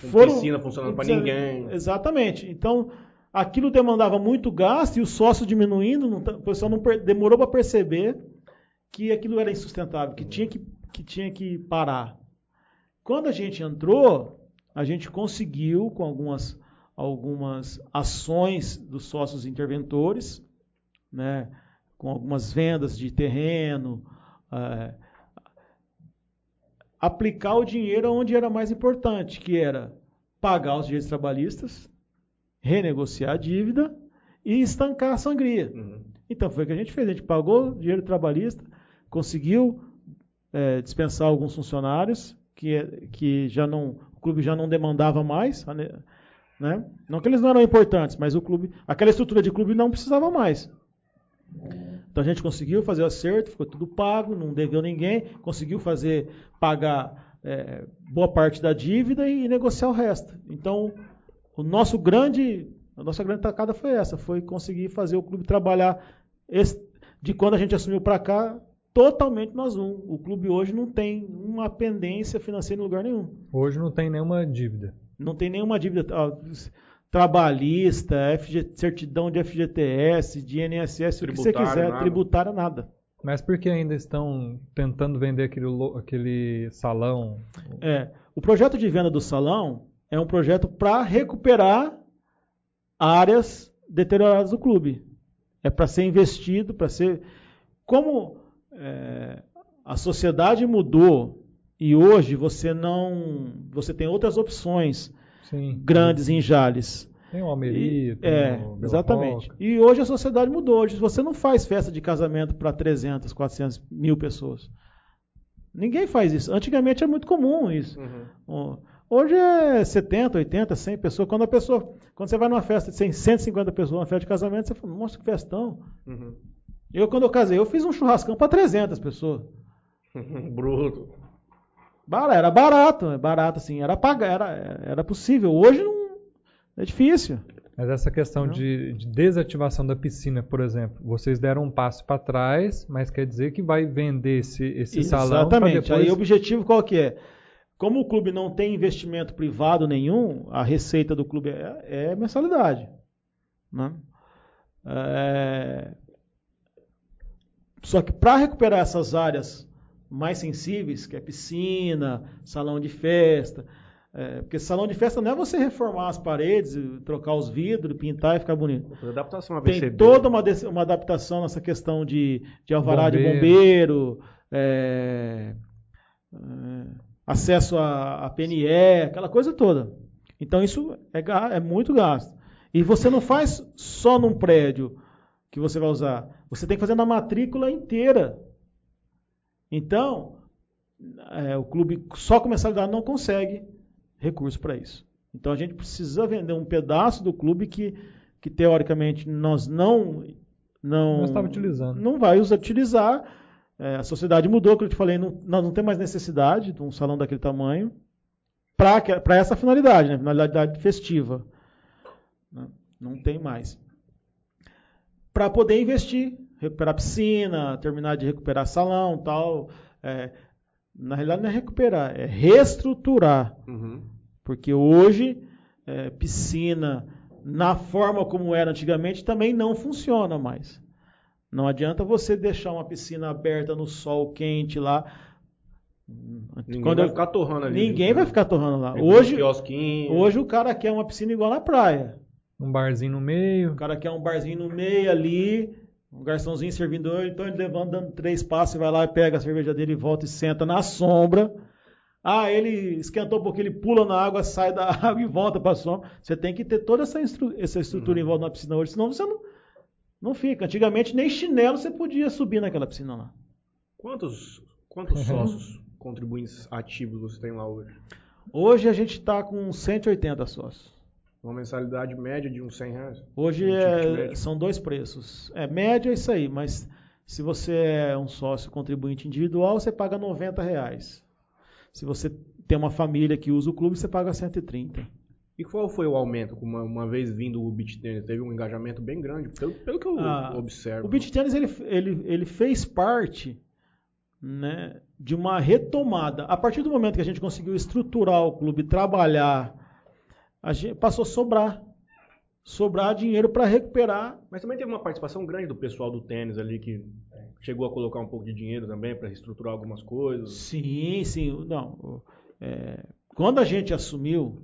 Com piscina funcionando pra ninguém. Exatamente. Então, aquilo demandava muito gasto e o sócio diminuindo, não tá- o pessoal não demorou para perceber que aquilo era insustentável, que tinha que, que tinha que parar. Quando a gente entrou, a gente conseguiu, com algumas, algumas ações dos sócios interventores, né, com algumas vendas de terreno, eh, aplicar o dinheiro onde era mais importante, que era pagar os direitos trabalhistas, renegociar a dívida e estancar a sangria. Uhum. Então foi o que a gente fez. A gente pagou dinheiro trabalhista, conseguiu é, dispensar alguns funcionários que, que já não, o clube já não demandava mais. Né? Não que eles não eram importantes, mas o clube, aquela estrutura de clube não precisava mais. Então a gente conseguiu fazer o acerto, ficou tudo pago, não deveu ninguém, conseguiu fazer pagar é, boa parte da dívida e, e negociar o resto. Então o nosso grande, a nossa grande tacada foi essa, foi conseguir fazer o clube trabalhar de quando a gente assumiu para cá totalmente nós um. O clube hoje não tem uma pendência financeira em lugar nenhum. Hoje não tem nenhuma dívida. Não tem nenhuma dívida trabalhista, FG, certidão de FGTS, de INSS, o que você quiser, nada. tributária, nada. Mas por que ainda estão tentando vender aquele, aquele salão? É, o projeto de venda do salão é um projeto para recuperar áreas deterioradas do clube. É para ser investido, para ser. Como é, a sociedade mudou e hoje você não, você tem outras opções Sim. grandes em Jales. Tem o Almeria, tem é, o exatamente. E hoje a sociedade mudou. Hoje você não faz festa de casamento para 300, 400 mil pessoas. Ninguém faz isso. Antigamente é muito comum isso. Uhum. Hoje é 70, 80, 100 pessoas. Quando a pessoa, quando você vai numa festa de 100, 150 pessoas, numa festa de casamento, você fala, nossa, que festão. Uhum. Eu, quando eu casei, eu fiz um churrascão para 300 pessoas. Bruto. Era barato, é barato assim, era pagar, era, era possível. Hoje não é difícil. Mas essa questão de, de, desativação da piscina, por exemplo, vocês deram um passo para trás, mas quer dizer que vai vender esse, esse salão Exatamente. Depois... Aí o objetivo qual que é? Como o clube não tem investimento privado nenhum, a receita do clube é, é mensalidade. Né? É... Só que para recuperar essas áreas mais sensíveis, que é piscina, salão de festa. É, porque salão de festa não é você reformar as paredes, trocar os vidros, pintar e ficar bonito. Adaptação Tem toda uma, uma adaptação nessa questão de, de alvará bombeiro. de bombeiro, é, é, acesso a, a PNE, aquela coisa toda. Então isso é, é muito gasto. E você não faz só num prédio que você vai usar. Você tem que fazer na matrícula inteira. Então, é, o clube só com mensalidade não consegue recurso para isso. Então a gente precisa vender um pedaço do clube que, que teoricamente nós não não estava utilizando. Não vai utilizar. É, a sociedade mudou, como eu te falei, não, nós não temos mais necessidade de um salão daquele tamanho para essa finalidade, né, finalidade festiva. Né, não tem mais. Para poder investir recuperar piscina, terminar de recuperar salão, tal. É, na realidade não é recuperar, é reestruturar. Uhum. Porque hoje é, piscina na forma como era antigamente também não funciona mais. Não adianta você deixar uma piscina aberta no sol quente lá. Ninguém Quando vai eu... ficar torrando ali. Ninguém né? vai ficar torrando lá. hoje, hoje o cara quer uma piscina igual na praia. Um barzinho no meio. O cara quer um barzinho no meio ali, um garçomzinho servindo, então ele levando, dando três passos, vai lá e pega a cerveja dele e volta e senta na sombra. Ah, ele esquentou um pouquinho, ele pula na água, sai da água e volta para a sombra. Você tem que ter toda essa, essa estrutura uhum. em volta da piscina hoje, senão você não, não fica. Antigamente nem chinelo você podia subir naquela piscina lá. Quantos, quantos sócios contribuintes ativos você tem lá hoje? Hoje a gente está com 180 sócios. Uma mensalidade média de uns 100 reais? Hoje um é, são dois preços. É média é isso aí, mas se você é um sócio contribuinte individual, você paga 90 reais. Se você tem uma família que usa o clube, você paga 130. E qual foi o aumento? Uma, uma vez vindo o beach tennis, teve um engajamento bem grande, pelo, pelo que eu ah, observo. O beach tennis ele, ele, ele fez parte né, de uma retomada. A partir do momento que a gente conseguiu estruturar o clube, trabalhar gente passou a sobrar. Sobrar dinheiro para recuperar. Mas também teve uma participação grande do pessoal do tênis ali que chegou a colocar um pouco de dinheiro também para reestruturar algumas coisas. Sim, sim. Não, é, quando a gente assumiu.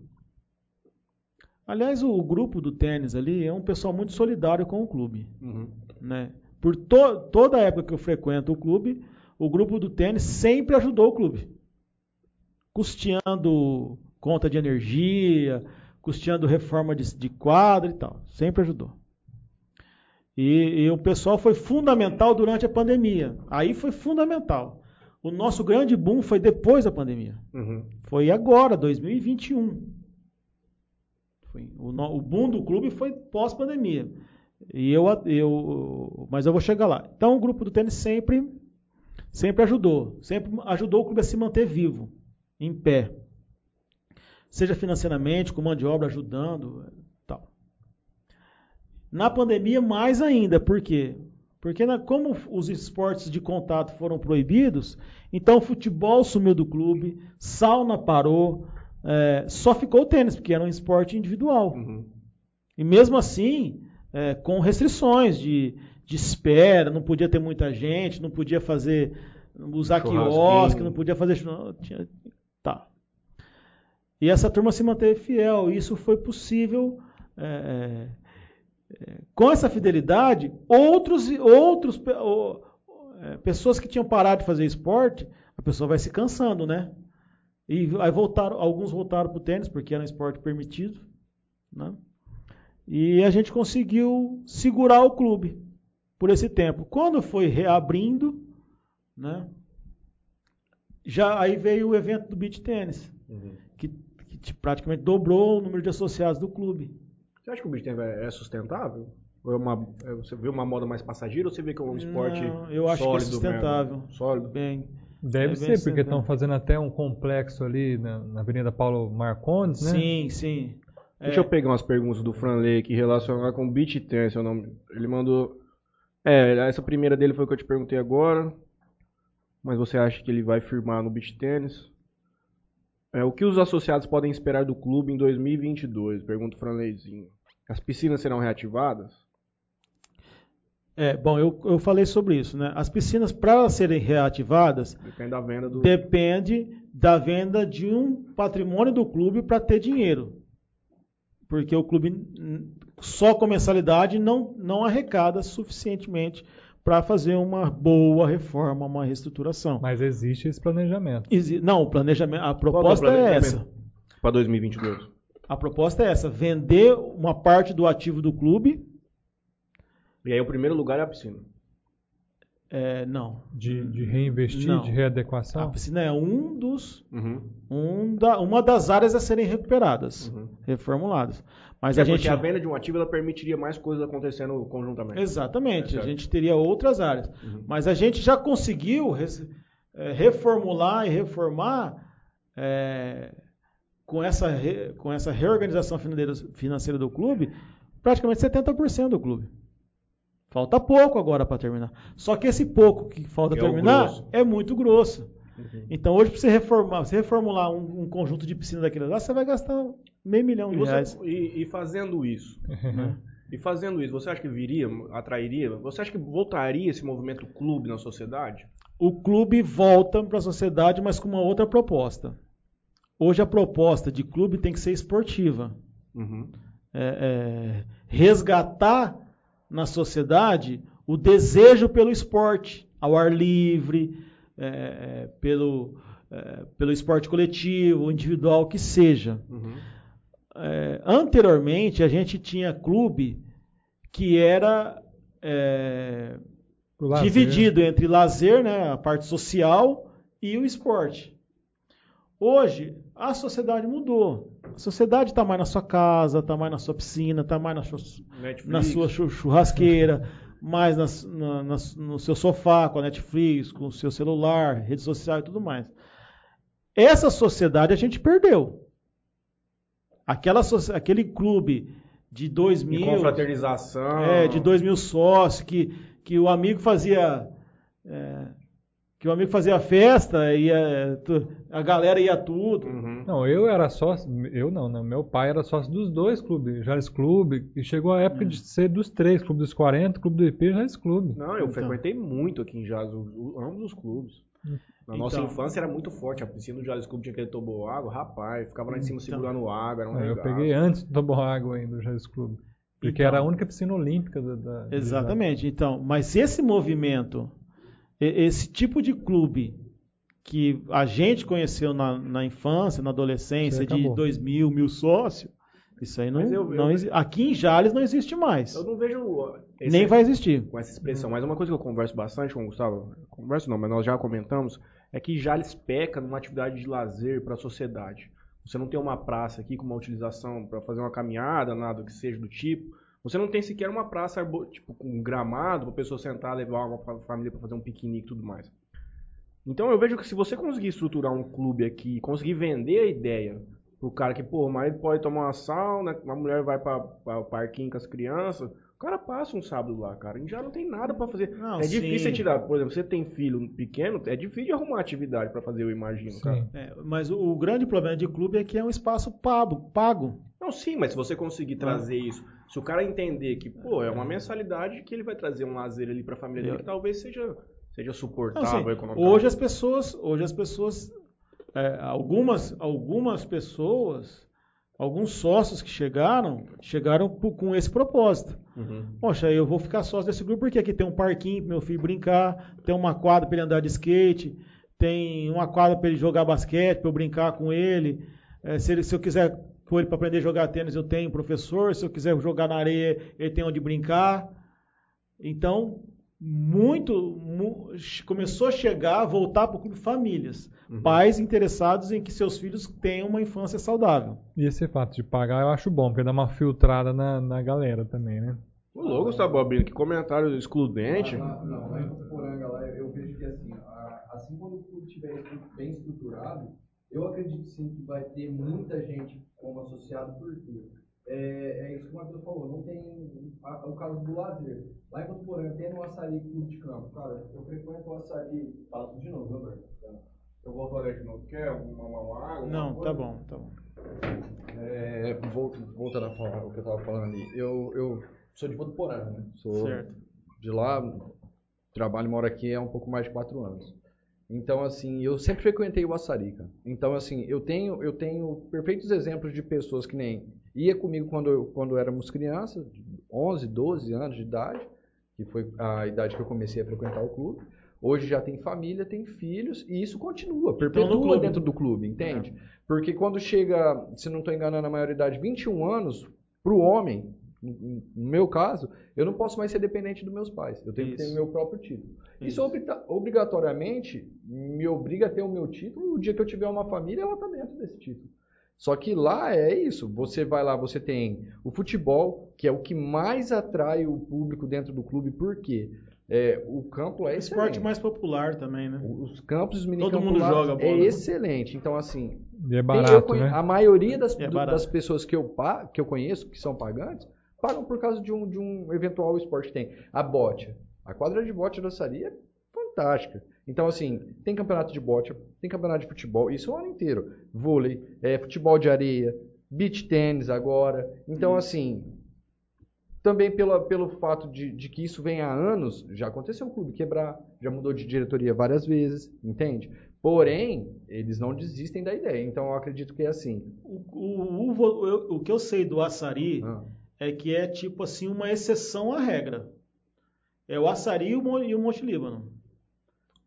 Aliás, o, o, grupo do tênis ali é um pessoal muito solidário com o clube. Uhum. Né? Por to, toda a época que eu frequento o clube, o grupo do tênis sempre ajudou o clube. Custeando conta de energia, custeando reforma de, de quadro e tal. Sempre ajudou. E, e o pessoal foi fundamental durante a pandemia. Aí foi fundamental. O nosso grande boom foi depois da pandemia. Uhum. Foi agora, 2021. Foi, o, o boom do clube foi pós-pandemia. E eu, eu, mas eu vou chegar lá. Então o grupo do tênis sempre, sempre ajudou, sempre ajudou o clube a se manter vivo, em pé, seja financeiramente, com mão de obra ajudando, tal. Na pandemia mais ainda, por quê? Porque na- como os esportes de contato foram proibidos, então o futebol sumiu do clube, sauna parou, é, só ficou o tênis, porque era um esporte individual. Uhum. E mesmo assim, é, com restrições de, de espera, não podia ter muita gente, não podia fazer, usar quiosque, não podia fazer. tinha-. E essa turma se manteve fiel. E isso foi possível. é, é, com essa fidelidade, outros, outros pe- o- é, pessoas que tinham parado de fazer esporte, a pessoa vai se cansando, né? E aí voltaram, alguns voltaram para o tênis, porque era um esporte permitido. Né? E a gente conseguiu segurar o clube por esse tempo. Quando foi reabrindo, né? Já aí veio o evento do beach tênis, Uhum. Que, que te- praticamente dobrou o número de associados do clube. Você acha que o beach tennis é é sustentável? Ou é uma, é- você vê uma moda mais passageira ou você vê que é um esporte Não, eu acho que é sólido sustentável. mesmo? Sólido. Bem, Deve É ser, porque estão fazendo até um complexo ali na, na Avenida Paulo Marcondes, né? sim, sim. Deixa eu pegar umas perguntas do Franley aqui relacionadas com beach tennis. seu nome. Ele mandou. É, essa primeira dele foi o que eu te perguntei agora. Mas você acha que ele vai firmar no beach tênis? É, o que os associados podem esperar do clube em 2022? Pergunta o Franleizinho. As piscinas serão reativadas? É, bom, eu, eu falei sobre isso, né? As piscinas, para serem reativadas, Depende da venda do. depende da venda de um patrimônio do clube para ter dinheiro. Porque o clube só com mensalidade não, não arrecada suficientemente para fazer uma boa reforma, uma reestruturação. Mas existe esse planejamento. Exi- Não, o planejamento, a é o proposta é planejamento essa. Para 2022. A proposta é essa, vender uma parte do ativo do clube. E aí o primeiro lugar é a piscina. É, não. De, de reinvestir, Não. de A readequação. piscina é um dos, Uhum. um da, uma das áreas a serem recuperadas, Uhum. reformuladas. Mas É a gente porque a venda de um ativo ela permitiria mais coisas acontecendo conjuntamente. Exatamente, É a gente teria outras áreas. Uhum. Mas a gente já conseguiu res- eh, reformular e reformar eh, com, essa re- com essa reorganização financeira, financeira do clube, praticamente 70% do clube. Falta pouco agora para terminar. Só que esse pouco que falta Que é terminar grosso. é muito grosso. Uhum. Então hoje, para você reformar, você reformular um, um conjunto de piscina daquele lá, você vai gastar meio milhão E, de você- reais. e- e fazendo isso, né? e fazendo isso, você acha que viria, atrairia? Você acha que voltaria esse movimento clube na sociedade? o clube volta para a sociedade, mas com uma outra proposta. Hoje a proposta de clube tem que ser esportiva. Uhum. É, é, resgatar na sociedade o desejo pelo esporte, ao ar livre, é, é, pelo, é, pelo esporte coletivo, individual, que seja. Uhum. É, anteriormente, a gente tinha clube que era é, dividido entre lazer, né, a parte social e o esporte. Hoje, a sociedade mudou. A sociedade está mais na sua casa, está mais na sua piscina, está mais na na sua chu- churrasqueira, mais nas- na- nas- no seu sofá, com a Netflix, com o seu celular, rede social e tudo mais. Essa sociedade a gente perdeu. Aquela, aquele clube de 2 De mil, confraternização. é, de 2 mil sócios, que, que o amigo fazia. é, que o amigo fazia festa, tu- a galera ia tudo. Uhum. Não, eu era sócio, eu não, né? Meu pai era sócio dos dois clubes, Jales Clube, e chegou a época de ser dos três, Clube dos 40, Clube do IP e Jales Clube. Não, eu Então. frequentei muito aqui em Jales, ambos os clubes. Na nossa Então. infância era muito forte. A piscina do Jales Clube tinha aquele toboágua, rapaz, ficava lá em cima Então. segurando água, era um Não, eu peguei antes do Toboágua ainda, do Jales Clube. Porque Então. era a única piscina olímpica da. da Exatamente. Então, mas esse movimento, e- esse tipo de clube que a gente conheceu na, na infância, na adolescência, de. 2 mil, mil sócios, Isso aí não, eu- não eu- Aqui em Jales não existe mais. Eu não vejo. Nem vai existir. com essa expressão. Mas uma coisa que eu converso bastante com o Gustavo, converso não, mas nós já comentamos, é que Jales peca numa atividade de lazer para a sociedade. Você não tem uma praça aqui com uma utilização para fazer uma caminhada, nada que seja do tipo. Você não tem sequer uma praça tipo, com um gramado para pessoa sentar, levar uma fa- família para fazer um piquenique e tudo mais. Então eu vejo que se você conseguir estruturar um clube aqui, conseguir vender a ideia pro cara que, pô, o marido pode tomar uma sauna, a mulher vai para o parquinho com as crianças, o cara passa um sábado lá, cara, e já não tem nada pra fazer. Não, é difícil sim. você tirar, por exemplo, você tem filho pequeno, é difícil de arrumar atividade pra fazer, eu imagino, cara. Sim. É, mas o, o grande problema de clube é que é um espaço pago. pago. Não, sim, mas se você conseguir trazer isso, se o cara entender que, pô, é uma mensalidade que ele vai trazer um lazer ali pra família dele, Eu- que talvez seja, seja Não, suportável assim, economicamente. hoje as pessoas, hoje as pessoas, é, algumas, algumas pessoas, alguns sócios que chegaram, chegaram com esse propósito. Uhum. Poxa, eu vou ficar sócio desse grupo porque aqui tem um parquinho para meu filho brincar, tem uma quadra para ele andar de skate, tem uma quadra para ele jogar basquete, para eu brincar com ele. É, se, ele- se eu quiser pôr ele para aprender a jogar tênis, eu tenho professor. Se eu quiser jogar na areia, ele tem onde brincar. Então, muito mu- começou a chegar, a voltar para o clube famílias, Uhum. pais interessados em que seus filhos tenham uma infância saudável. E esse fato de pagar eu acho bom, porque dá uma filtrada na, na galera também, né? Ô, louco, Gustavo Albino, que comentário excludente. Não, não, lá em Votuporanga, lá, eu vejo que assim, a- assim quando o clube estiver bem estruturado, eu acredito sim que vai ter muita gente como associado, porque é, é isso que o Matheus falou, não tem a- o caso do lazer. Lá em Votuporanga tem no Açaí Clube de Campo, cara, eu frequento o Açaí, fala tudo de novo, Roberto? Eu vou falar que não quer uma, água? Não, tá bom, tá bom. É, vol- voltando a falar o que eu tava falando ali, eu, eu sou de Votuporanga, né? Sou Certo. de lá, trabalho e moro aqui há um pouco mais de quatro anos. Então, assim, eu sempre frequentei o Açari, cara. Então, assim, eu tenho, eu tenho perfeitos exemplos de pessoas que nem ia comigo quando, eu- quando éramos crianças, de 11, 12 anos de idade, que foi a idade que eu comecei a frequentar o clube. Hoje já tem família, tem filhos, e isso continua, perpetua dentro do clube, entende? Porque quando chega, se não estou enganando, a maioridade, 21 anos, para o homem, no meu caso, eu não posso mais ser dependente dos meus pais. Eu tenho que ter Isso. o meu próprio título. Isso, Isso. obriga- obrigatoriamente me obriga a ter o meu título. O dia que eu tiver uma família, ela está dentro desse título. Só que lá é isso. Você vai lá, você tem o futebol, que é o que mais atrai o público dentro do clube. Por quê? É, o campo é Esporte excelente. mais popular também, né? Os campos, os Todo minicampos mundo lá joga é bola. excelente. Então, assim, E é barato, né? A maioria das, É do- das pessoas que eu, que eu conheço, que são pagantes, pagam por causa de um, de um eventual esporte que tem. A bote. A quadra de bote da Sari é fantástica. Então, assim, tem campeonato de bote, tem campeonato de futebol, isso o ano inteiro. Vôlei, é, futebol de areia, beach tênis agora. Então, assim, também pela, pelo fato de, de que isso vem há anos, já aconteceu o clube quebrar, já mudou de diretoria várias vezes, entende? Porém, eles não desistem da ideia. Então, eu acredito que é assim. O, o, o, o que eu sei do açari Ah, é que é tipo assim uma exceção à regra. É o açari e o, Mo- o Monte Líbano.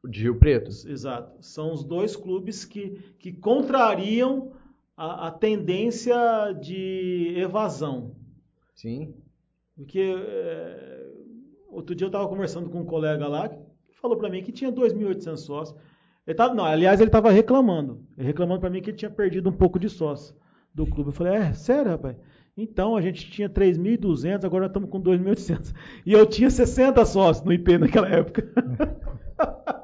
de Rio Preto. Exato. São os dois clubes que, que contrariam a, a tendência de evasão. Sim. Porque é, outro dia eu estava conversando com um colega lá que falou para mim que tinha 2.800 sócios. Ele tava, não, aliás, ele estava reclamando. Ele reclamando para mim que ele tinha perdido um pouco de sócio do clube. Eu falei, é, sério, rapaz? Então, a gente tinha 3.200, agora estamos com 2.800. E eu tinha 60 sócios no IP naquela época.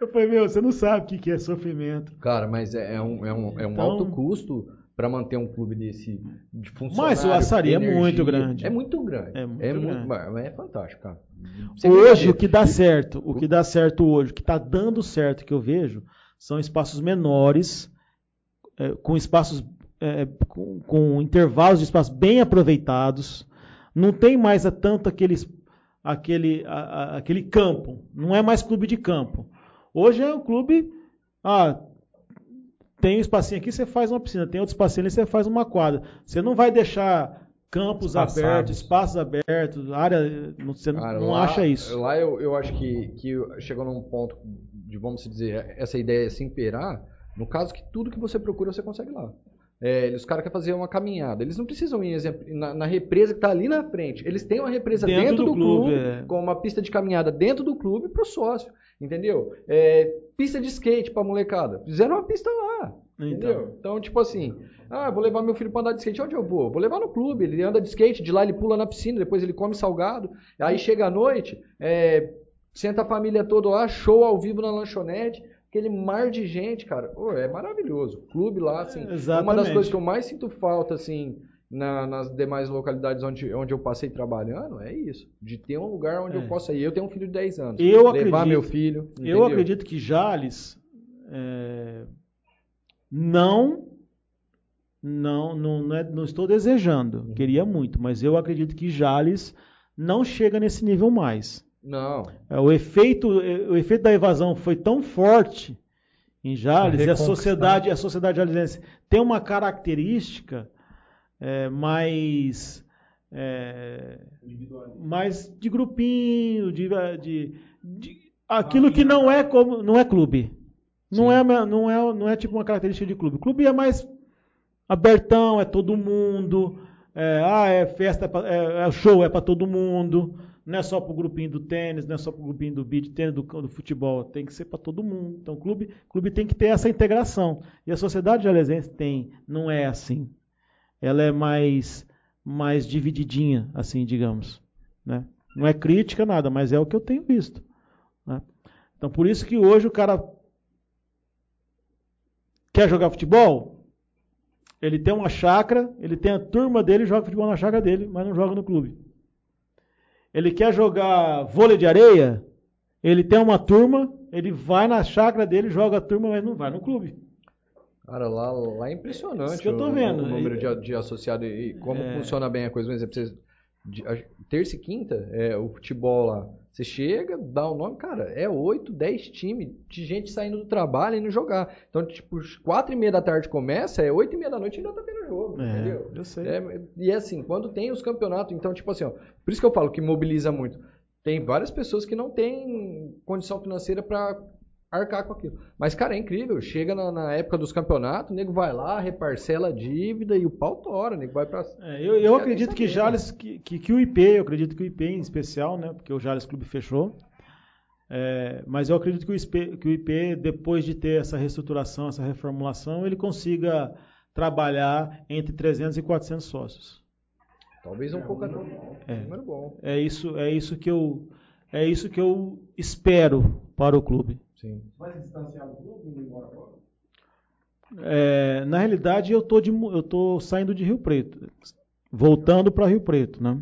eu falei, meu, você não sabe o que que é sofrimento. Cara, mas é, é um, é um, é um Então- alto custo para manter um clube desse de funcionário. Mas o Açaí é muito grande. É muito grande. É muito grande. mas é fantástico, cara. Você Hoje, o que dá certo, o que dá certo hoje, o que está dando certo que eu vejo, são espaços menores, é, com espaços, é, com, com intervalos de espaço bem aproveitados. Não tem mais a tanto aqueles, aquele, a- a- aquele campo. Não é mais clube de campo. Hoje é um clube. Ah, tem um espacinho aqui, você faz uma piscina. Tem outro espacinho ali, você faz uma quadra. Você não vai deixar campos Espaçados. abertos, espaços abertos, área. não- Você Cara, não lá- acha isso. Lá eu, eu acho que, que chegou num ponto de, vamos dizer, essa ideia se imperar, no caso que tudo que você procura você consegue lá. É, os caras querem fazer uma caminhada. Eles não precisam ir exemplo, na, na represa que está ali na frente. Eles têm uma represa dentro, Dentro do, do clube, clube, é. com uma pista de caminhada dentro do clube para o sócio. Entendeu? É, pista de skate para molecada. Fizeram uma pista lá. Entendeu? Então, tipo assim, ah, vou levar meu filho para andar de skate. Onde eu vou? Vou levar no clube. Ele anda de skate, de lá ele pula na piscina, depois ele come salgado. Aí chega à noite, é, senta a família toda lá, show ao vivo na lanchonete. Aquele mar de gente, cara, Pô, é maravilhoso. Clube lá, assim, uma das coisas que eu mais sinto falta, assim, na- nas demais localidades onde, onde eu passei trabalhando, é isso. De ter um lugar onde É. eu possa ir. Eu tenho um filho de 10 anos. Eu levar acredito- meu filho. Eu entendeu? acredito que Jales é, não, não, não, não, é- não estou desejando, queria muito, mas eu acredito que Jales não chega nesse nível mais. Não. É, O efeito, o efeito da evasão foi tão forte em Jales e a sociedade, a sociedade jalesense tem uma característica é, mais é, mais de grupinho, de, de- de- aquilo que não é como não é clube. Não Sim. é, não é não é tipo uma característica de clube. Clube é mais abertão, é todo mundo. É, ah, é festa, é, é show, é para todo mundo. Não é só para o grupinho do tênis, não é só para o grupinho do beat tênis, do, do futebol. Tem que ser para todo mundo. Então, o clube, clube tem que ter essa integração. E a sociedade jalesense tem, não é assim. Ela é mais, mais divididinha, assim, digamos. Né? Não é crítica, nada, mas é o que eu tenho visto. né? Então, por isso que hoje o cara quer jogar futebol, ele tem uma chácara, ele tem a turma dele, joga futebol na chácara dele, mas não joga no clube. Ele quer jogar vôlei de areia, ele tem uma turma, ele vai na chácara dele, joga a turma, mas não vai no clube. Cara, lá, lá é impressionante Isso que eu tô o- vendo. o, número E- de, de associado e como É. funciona bem a coisa. Por exemplo, vocês, de- a- terça e quinta, é, o futebol lá. Você chega, dá o nome, cara, é 8, 10 times de gente saindo do trabalho e indo jogar. Então, tipo, às 4 e meia da tarde começa, é 8 e meia da noite ainda tá tendo jogo, entendeu? eu sei. É, e é assim, quando tem os campeonatos, então, tipo assim, ó, por isso que eu falo que mobiliza muito. Tem várias pessoas que não têm condição financeira pra arcar com aquilo. Mas, cara, é incrível. Chega na, na época dos campeonatos, o nego vai lá, reparcela a dívida e o pau tora, o nego vai pra. É, eu, eu Quero acredito que Jales, que, que, que o IP, eu acredito que o IP em especial, né, porque o Jales Clube fechou, é, mas eu acredito que o, IP, que o IP, depois de ter essa reestruturação, essa reformulação, ele consiga trabalhar entre 300 e 400 sócios. Talvez um pouco até. É. Número bom. É isso, é isso que eu, é isso que eu espero para o clube. Sim. Vai se distanciar do clube, indo embora agora? É, na realidade, eu tô, de, eu tô saindo de Rio Preto, voltando para Rio Preto, né?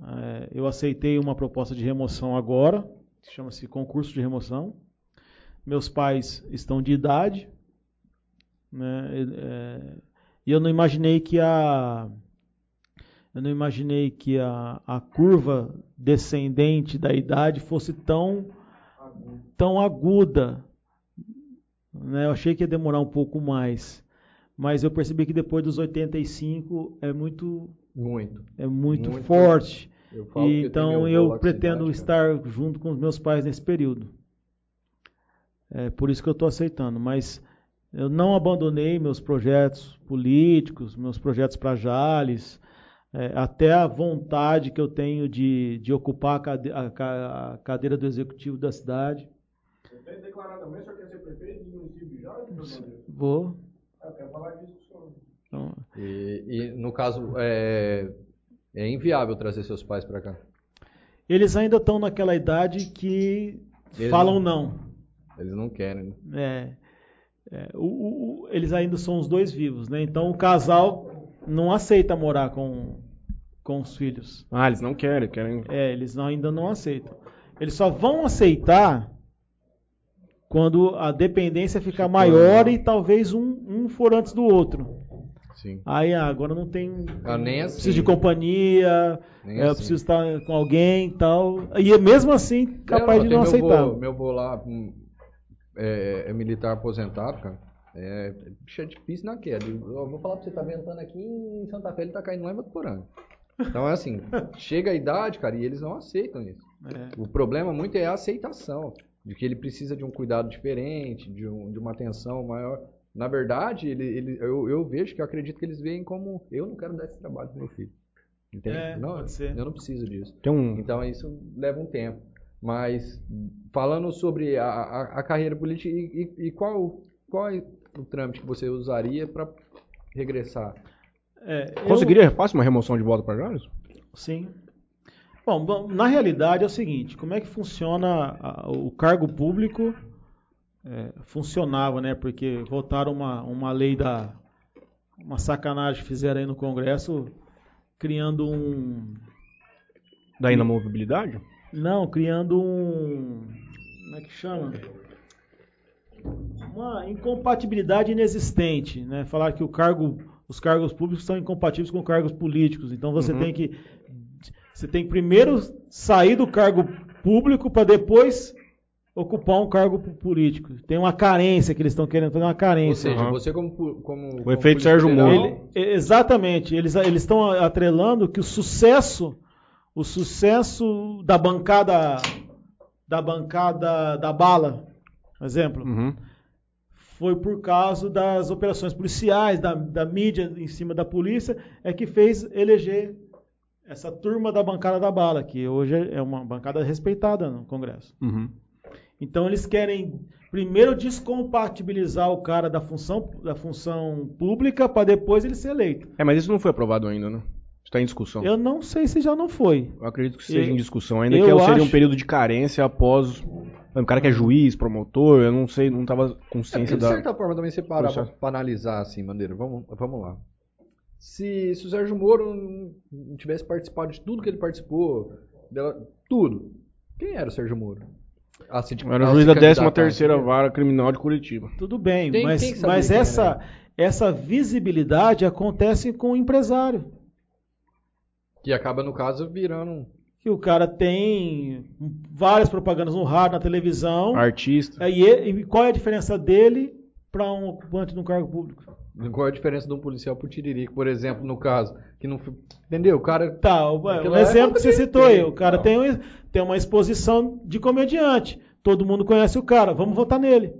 É, eu aceitei uma proposta de remoção agora, que chama-se concurso de remoção. Meus pais estão de idade, né? E, é, e eu não imaginei que a eu não imaginei que a, a curva descendente da idade fosse tão tão aguda né? Eu achei que ia demorar um pouco mais, mas eu percebi que depois dos 85 é muito, Muito. é muito, Muito. forte. Eu E, eu então eu essa pretendo cara. estar junto com os meus pais nesse período. É por isso que eu estou aceitando. Mas eu não abandonei meus projetos políticos, meus projetos para Jales, é, até a vontade que eu tenho de, de ocupar a cade- a a cadeira do executivo da cidade. Você tem declaradamente, o senhor quer ser prefeito do município de Jorge, meu Deus? Vou. Eu quero falar disso com o senhor. Então, E, e, no caso, é, é inviável trazer seus pais pra cá. Eles ainda estão naquela idade que Eles falam não. Eles não querem, né? É, é, o- o- eles ainda são os dois vivos, né? Então o casal não aceita morar com, com os filhos. Ah, eles não querem, querem. É, eles não- ainda não aceitam. Eles só vão aceitar quando a dependência ficar maior e talvez um, um for antes do outro. Sim. Aí ah, agora não tem. Ah, nem assim. Preciso de companhia, Nem é, eu assim. preciso estar com alguém e tal. E é mesmo assim capaz de tem não meu aceitar. Meu vô lá hum, é, é militar aposentado, cara. É, bicho é difícil na queda. Eu vou falar pra você, tá ventando aqui em Santa Fé, ele tá caindo lá em Votuporanga. Então é assim, chega a idade, cara, e eles não aceitam isso. É. O problema muito é a aceitação, de que ele precisa de um cuidado diferente, de, um- de uma atenção maior. Na verdade, ele, ele, eu, eu vejo que eu acredito que eles veem como eu não quero dar esse trabalho pro meu filho. Entende? É, não, pode ser. eu não preciso disso. Um. Então isso leva um tempo. Mas falando sobre a, a, a carreira política e, e- e qual, qual é o trâmite que você usaria para regressar? É, eu- Conseguiria fácil uma remoção de voto para Jales? Sim. Bom, bom, na realidade é o seguinte, como é que funciona a- o cargo público? É, funcionava, né? Porque votaram uma, uma lei da. Uma sacanagem que fizeram aí no Congresso, criando um. Da inamovibilidade? Não, criando um. Como é que chama? Uma incompatibilidade inexistente, né? Falar que o cargo, os cargos públicos são incompatíveis com cargos políticos. Então você Uhum. tem que você tem que primeiro sair do cargo público para depois ocupar um cargo po- político. Tem uma carência que eles estão querendo fazer uma Ou carência. seja, Aham. você como, como, como efeito Sérgio Moro. Ele- exatamente, eles eles estão atrelando que o sucesso, o sucesso da bancada da bancada da bala, por exemplo, Uhum. foi por causa das operações policiais, da, da mídia em cima da polícia, é que fez eleger essa turma da bancada da bala, que hoje é uma bancada respeitada no Congresso. Uhum. Então eles querem primeiro descompatibilizar o cara da função, da função pública para depois ele ser eleito. É, mas isso não foi aprovado ainda, né? Está em discussão. Eu, Eu não sei se já não foi. acredito que seja Eu- em discussão ainda, eu que é- seria um acho- período de carência após. O cara que é juiz, promotor, eu não sei, não tava É, porque, consciência de da. certa forma, também você parar Processo. para analisar assim, Bandeira. Vamos, vamos lá. Se, se o Sérgio Moro não- não tivesse participado de tudo que ele participou, dela- tudo, quem era o Sérgio Moro? Ah, Era ah, o juiz se da candidatar, 13 terceira entendeu? vara criminal de Curitiba. Tudo bem, Quem- mas, sabia mas quem era essa, essa visibilidade acontece com o empresário. Que acaba, no caso, virando um. Que o cara tem várias propagandas no rádio, na televisão. Artista. Aí, e qual é a diferença dele para um ocupante de um cargo público? Qual é a diferença de um policial pro Tiririca, por exemplo, no caso? Que não, foi- entendeu? O cara Tá, o, é exemplo que você citou aí, o cara Não. tem, um- tem uma exposição de comediante. Todo mundo conhece o cara, vamos votar nele.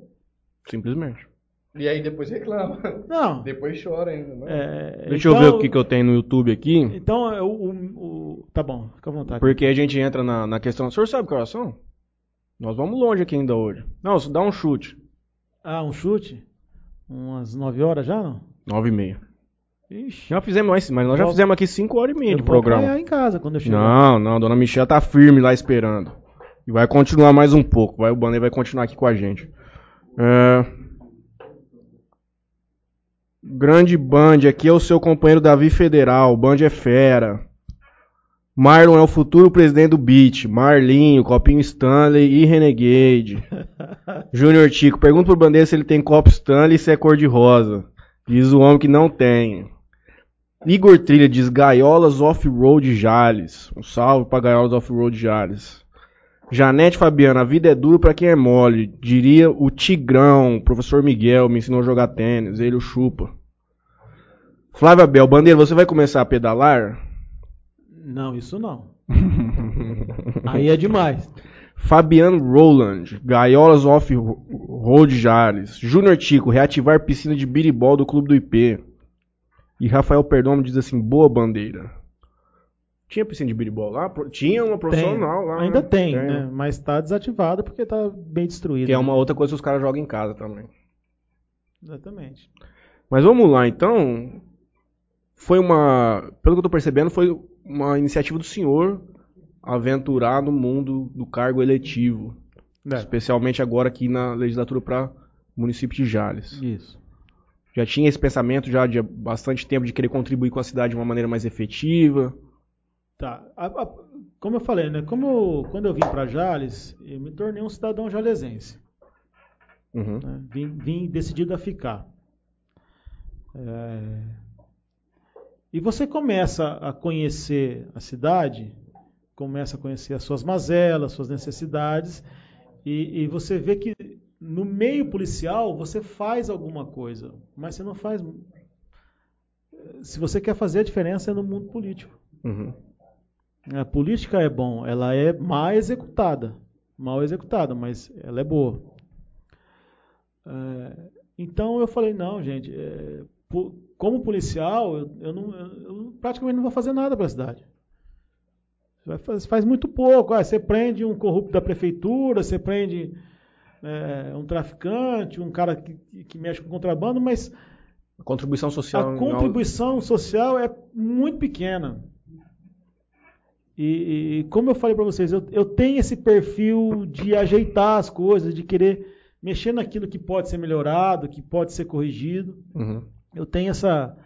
Simplesmente. E aí depois reclama. Não. Depois chora ainda. Né? é, Deixa eu então- ver o que, que eu tenho no YouTube aqui. Então, é, o, o- o- tá bom, fica à vontade. Porque a gente entra na, na questão. O senhor sabe que horas são? Nós vamos longe aqui ainda hoje. Não, dá um chute. Ah, um chute? Umas 9 horas já, não? Nove e meia. Ixi. Já fizemos, mas mas nós já fizemos aqui cinco horas e meia eu de vou programa. em casa quando eu chegar. Não, não, a dona Michelle tá firme lá esperando. E vai continuar mais um pouco. Vai, o Banner vai continuar aqui com a gente. É... Grande Band, aqui é o seu companheiro Davi Federal. Band é fera. Marlon é o futuro presidente do Beat. Marlinho, Copinho Stanley e Renegade. Júnior Tico, pergunta pro Bandeira se ele tem copo Stanley e se é cor de rosa. Diz o homem que não tem. Igor Trilha diz Gaiolas Off-Road Jales. Um salve pra Gaiolas Off-Road Jales. Janete Fabiana, a vida é dura pra quem é mole. Diria o Tigrão, professor Miguel, me ensinou a jogar tênis, ele o chupa. Flávia Bel, Bandeira, você vai começar a pedalar? Não, isso não. Aí é demais. Fabiano Roland, Gaiolas Off-Road Jales. Júnior Tico, reativar piscina de biribol do Clube do IP. E Rafael Perdomo diz assim, boa bandeira. Tinha piscina de biribol lá? Tinha uma profissional lá. Ainda né? tem, né? Mas está desativada porque está bem destruída. Que é uma outra coisa que os caras jogam em casa também. Exatamente. Mas vamos lá, então. Foi uma. Pelo que eu tô percebendo, foi uma iniciativa do senhor aventurar no mundo do cargo eletivo. É. Especialmente agora aqui na legislatura para município de Jales. Isso. Já tinha esse pensamento já de bastante tempo de querer contribuir com a cidade de uma maneira mais efetiva. Tá. A- a- como eu falei, né? Como quando eu vim para Jales, eu me tornei um cidadão jalesense. Uhum. né? Vim, vim decidido a ficar. É, E você começa a conhecer a cidade, começa a conhecer as suas mazelas, suas necessidades, e, e você vê que no meio policial você faz alguma coisa, mas você não faz. Se você quer fazer a diferença é no mundo político. Uhum. A política é bom, ela é mal executada, mal executada, mas ela é boa. É, Então eu falei, não, gente, é, como policial, eu, eu, não, eu, praticamente não vou fazer nada para a cidade. Você faz, muito pouco. Ah, você prende um corrupto da prefeitura, você prende é, um traficante, um cara que, que, mexe com contrabando, mas. A contribuição social. A contribuição social é muito pequena. E, e como eu falei para vocês, eu, eu tenho esse perfil de ajeitar as coisas, de querer mexer naquilo que pode ser melhorado, que pode ser corrigido. Uhum. Eu tenho essa,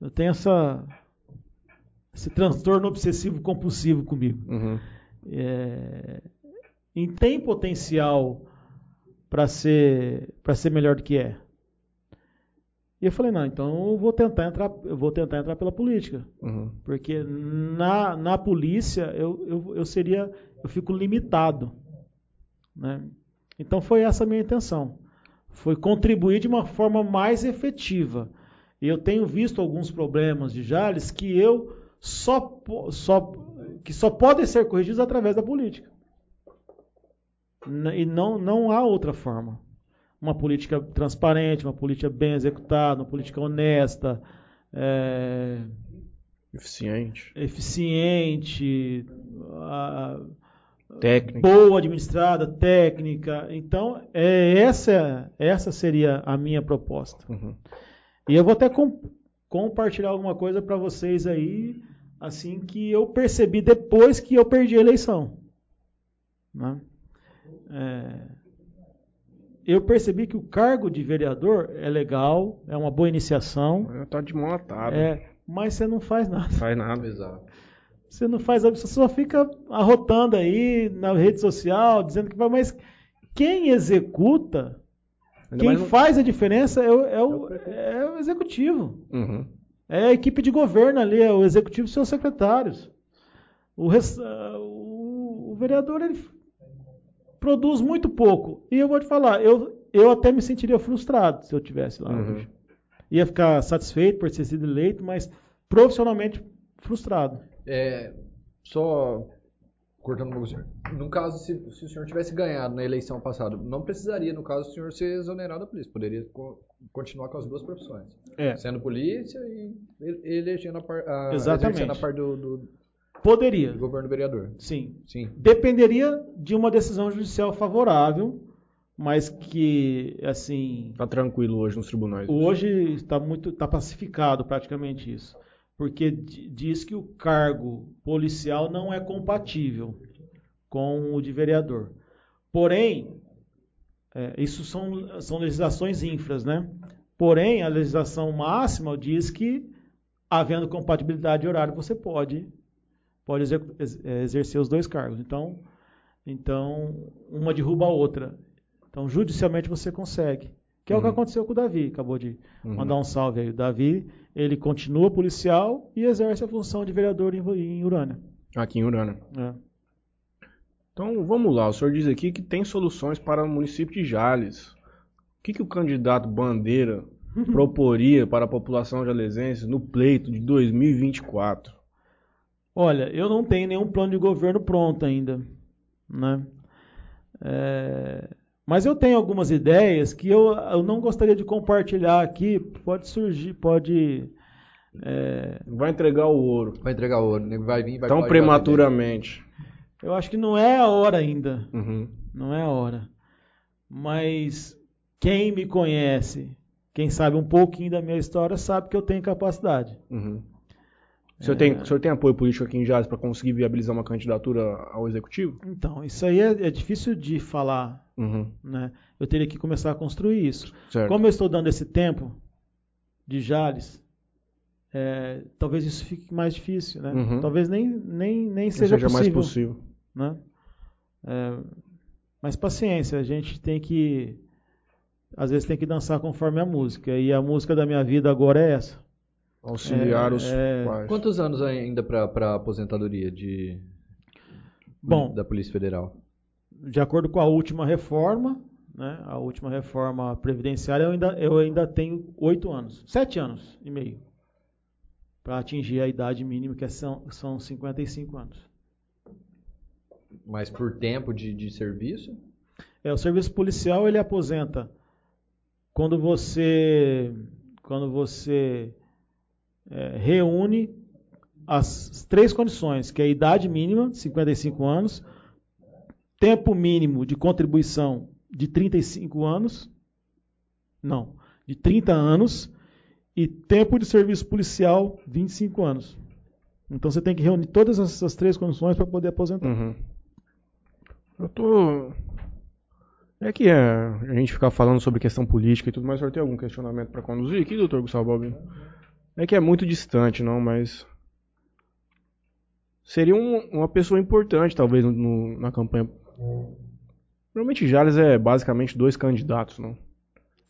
eu tenho essa, esse transtorno obsessivo compulsivo comigo. Uhum. É, e tem potencial para ser para ser melhor do que é. E eu falei não, então eu vou tentar entrar, eu vou tentar entrar pela política, uhum. porque na, na polícia eu, eu, eu seria eu fico limitado, né? Então foi essa a minha intenção. Foi contribuir de uma forma mais efetiva. E eu tenho visto alguns problemas de Jales que eu só, só que só podem ser corrigidos através da política. E não, não há outra forma. Uma política transparente, uma política bem executada, uma política honesta, é, eficiente, eficiente, a, técnica. boa administrada, técnica. Então, é, essa, essa seria a minha proposta. Uhum. E eu vou até com, compartilhar alguma coisa para vocês aí, assim que eu percebi depois que eu perdi a eleição. Né? É, eu percebi que o cargo de vereador é legal, é uma boa iniciação. Tá de mão atada. É, mas você não faz nada. Faz nada, exato. Você não faz você só fica arrotando aí na rede social, dizendo que vai, mas quem executa, Ainda quem faz a diferença é o, é o, é o executivo. Uhum. É a equipe de governo ali, é o executivo e seus secretários. O, o, o, vereador ele produz muito pouco. E eu vou te falar, eu, eu até me sentiria frustrado se eu tivesse lá. Uhum. Ia ficar satisfeito por ter sido eleito, mas profissionalmente frustrado. É, só cortando um senhor. No caso, se, se, o senhor tivesse ganhado na eleição passada, não precisaria, no caso, o senhor ser exonerado da polícia. Poderia co continuar com as duas profissões. É. Sendo polícia e elegendo a, par, a, Exatamente. a parte do, do, Poderia. do governo vereador. Sim. Sim. Dependeria de uma decisão judicial favorável, mas que, assim... Está tranquilo hoje nos tribunais. Hoje está muito, está pacificado praticamente isso porque diz que o cargo policial não é compatível com o de vereador. Porém, é, isso são, são legislações infras, né? Porém, a legislação máxima diz que, havendo compatibilidade de horário, você pode, pode é, exercer os dois cargos. Então, então, uma derruba a outra. Então, judicialmente você consegue. Que é o que uhum. aconteceu com o Davi. Acabou de uhum. mandar um salve aí. O Davi ele continua policial e exerce a função de vereador em, em Urânia. Aqui em Urânia. É. Então vamos lá, o senhor diz aqui que tem soluções para o município de Jales. O que, que o candidato Bandeira proporia para a população jalesense no pleito de 2024? Olha, eu não tenho nenhum plano de governo pronto ainda, né? É... Mas eu tenho algumas ideias que eu, eu não gostaria de compartilhar aqui. Pode surgir, pode. É... Vai entregar o ouro. Vai entregar o ouro, vai vir, vai Tão prematuramente. Eu acho que não é a hora ainda. Uhum. Não é a hora. Mas quem me conhece, quem sabe um pouquinho da minha história, sabe que eu tenho capacidade. Uhum. O senhor, é... tem, o senhor tem apoio político aqui em Jazz para conseguir viabilizar uma candidatura ao executivo? Então, isso aí é, é difícil de falar Uhum. Né? Eu teria que começar a construir isso. Certo. Como eu estou dando esse tempo de Jales, é, talvez isso fique mais difícil. Né? Uhum. Talvez nem, nem, nem seja, seja possível, mais possível. Né? É, mas paciência, a gente tem que. Às vezes tem que dançar conforme a música. E a música da minha vida agora é essa. Auxiliar é, os é... pais. Quantos anos ainda para a aposentadoria de, Bom, da Polícia Federal? de acordo com a última reforma, né, a última reforma previdenciária, eu ainda, eu ainda tenho oito anos, sete anos e meio, para atingir a idade mínima, que é são, são 55 anos. Mas por tempo de, de serviço? É, o serviço policial ele aposenta quando você, quando você é, reúne as três condições, que é a idade mínima, 55 anos, tempo mínimo de contribuição de 35 anos, não, de 30 anos, e tempo de serviço policial, 25 anos. Então você tem que reunir todas essas três condições para poder aposentar. Uhum. Eu tô. É que é, a gente ficar falando sobre questão política e tudo mais, o senhor tem algum questionamento para conduzir aqui, doutor Gustavo Balbino? É que é muito distante, não, mas. Seria um- uma pessoa importante, talvez, no- na campanha. Normalmente Jales é basicamente dois candidatos, não?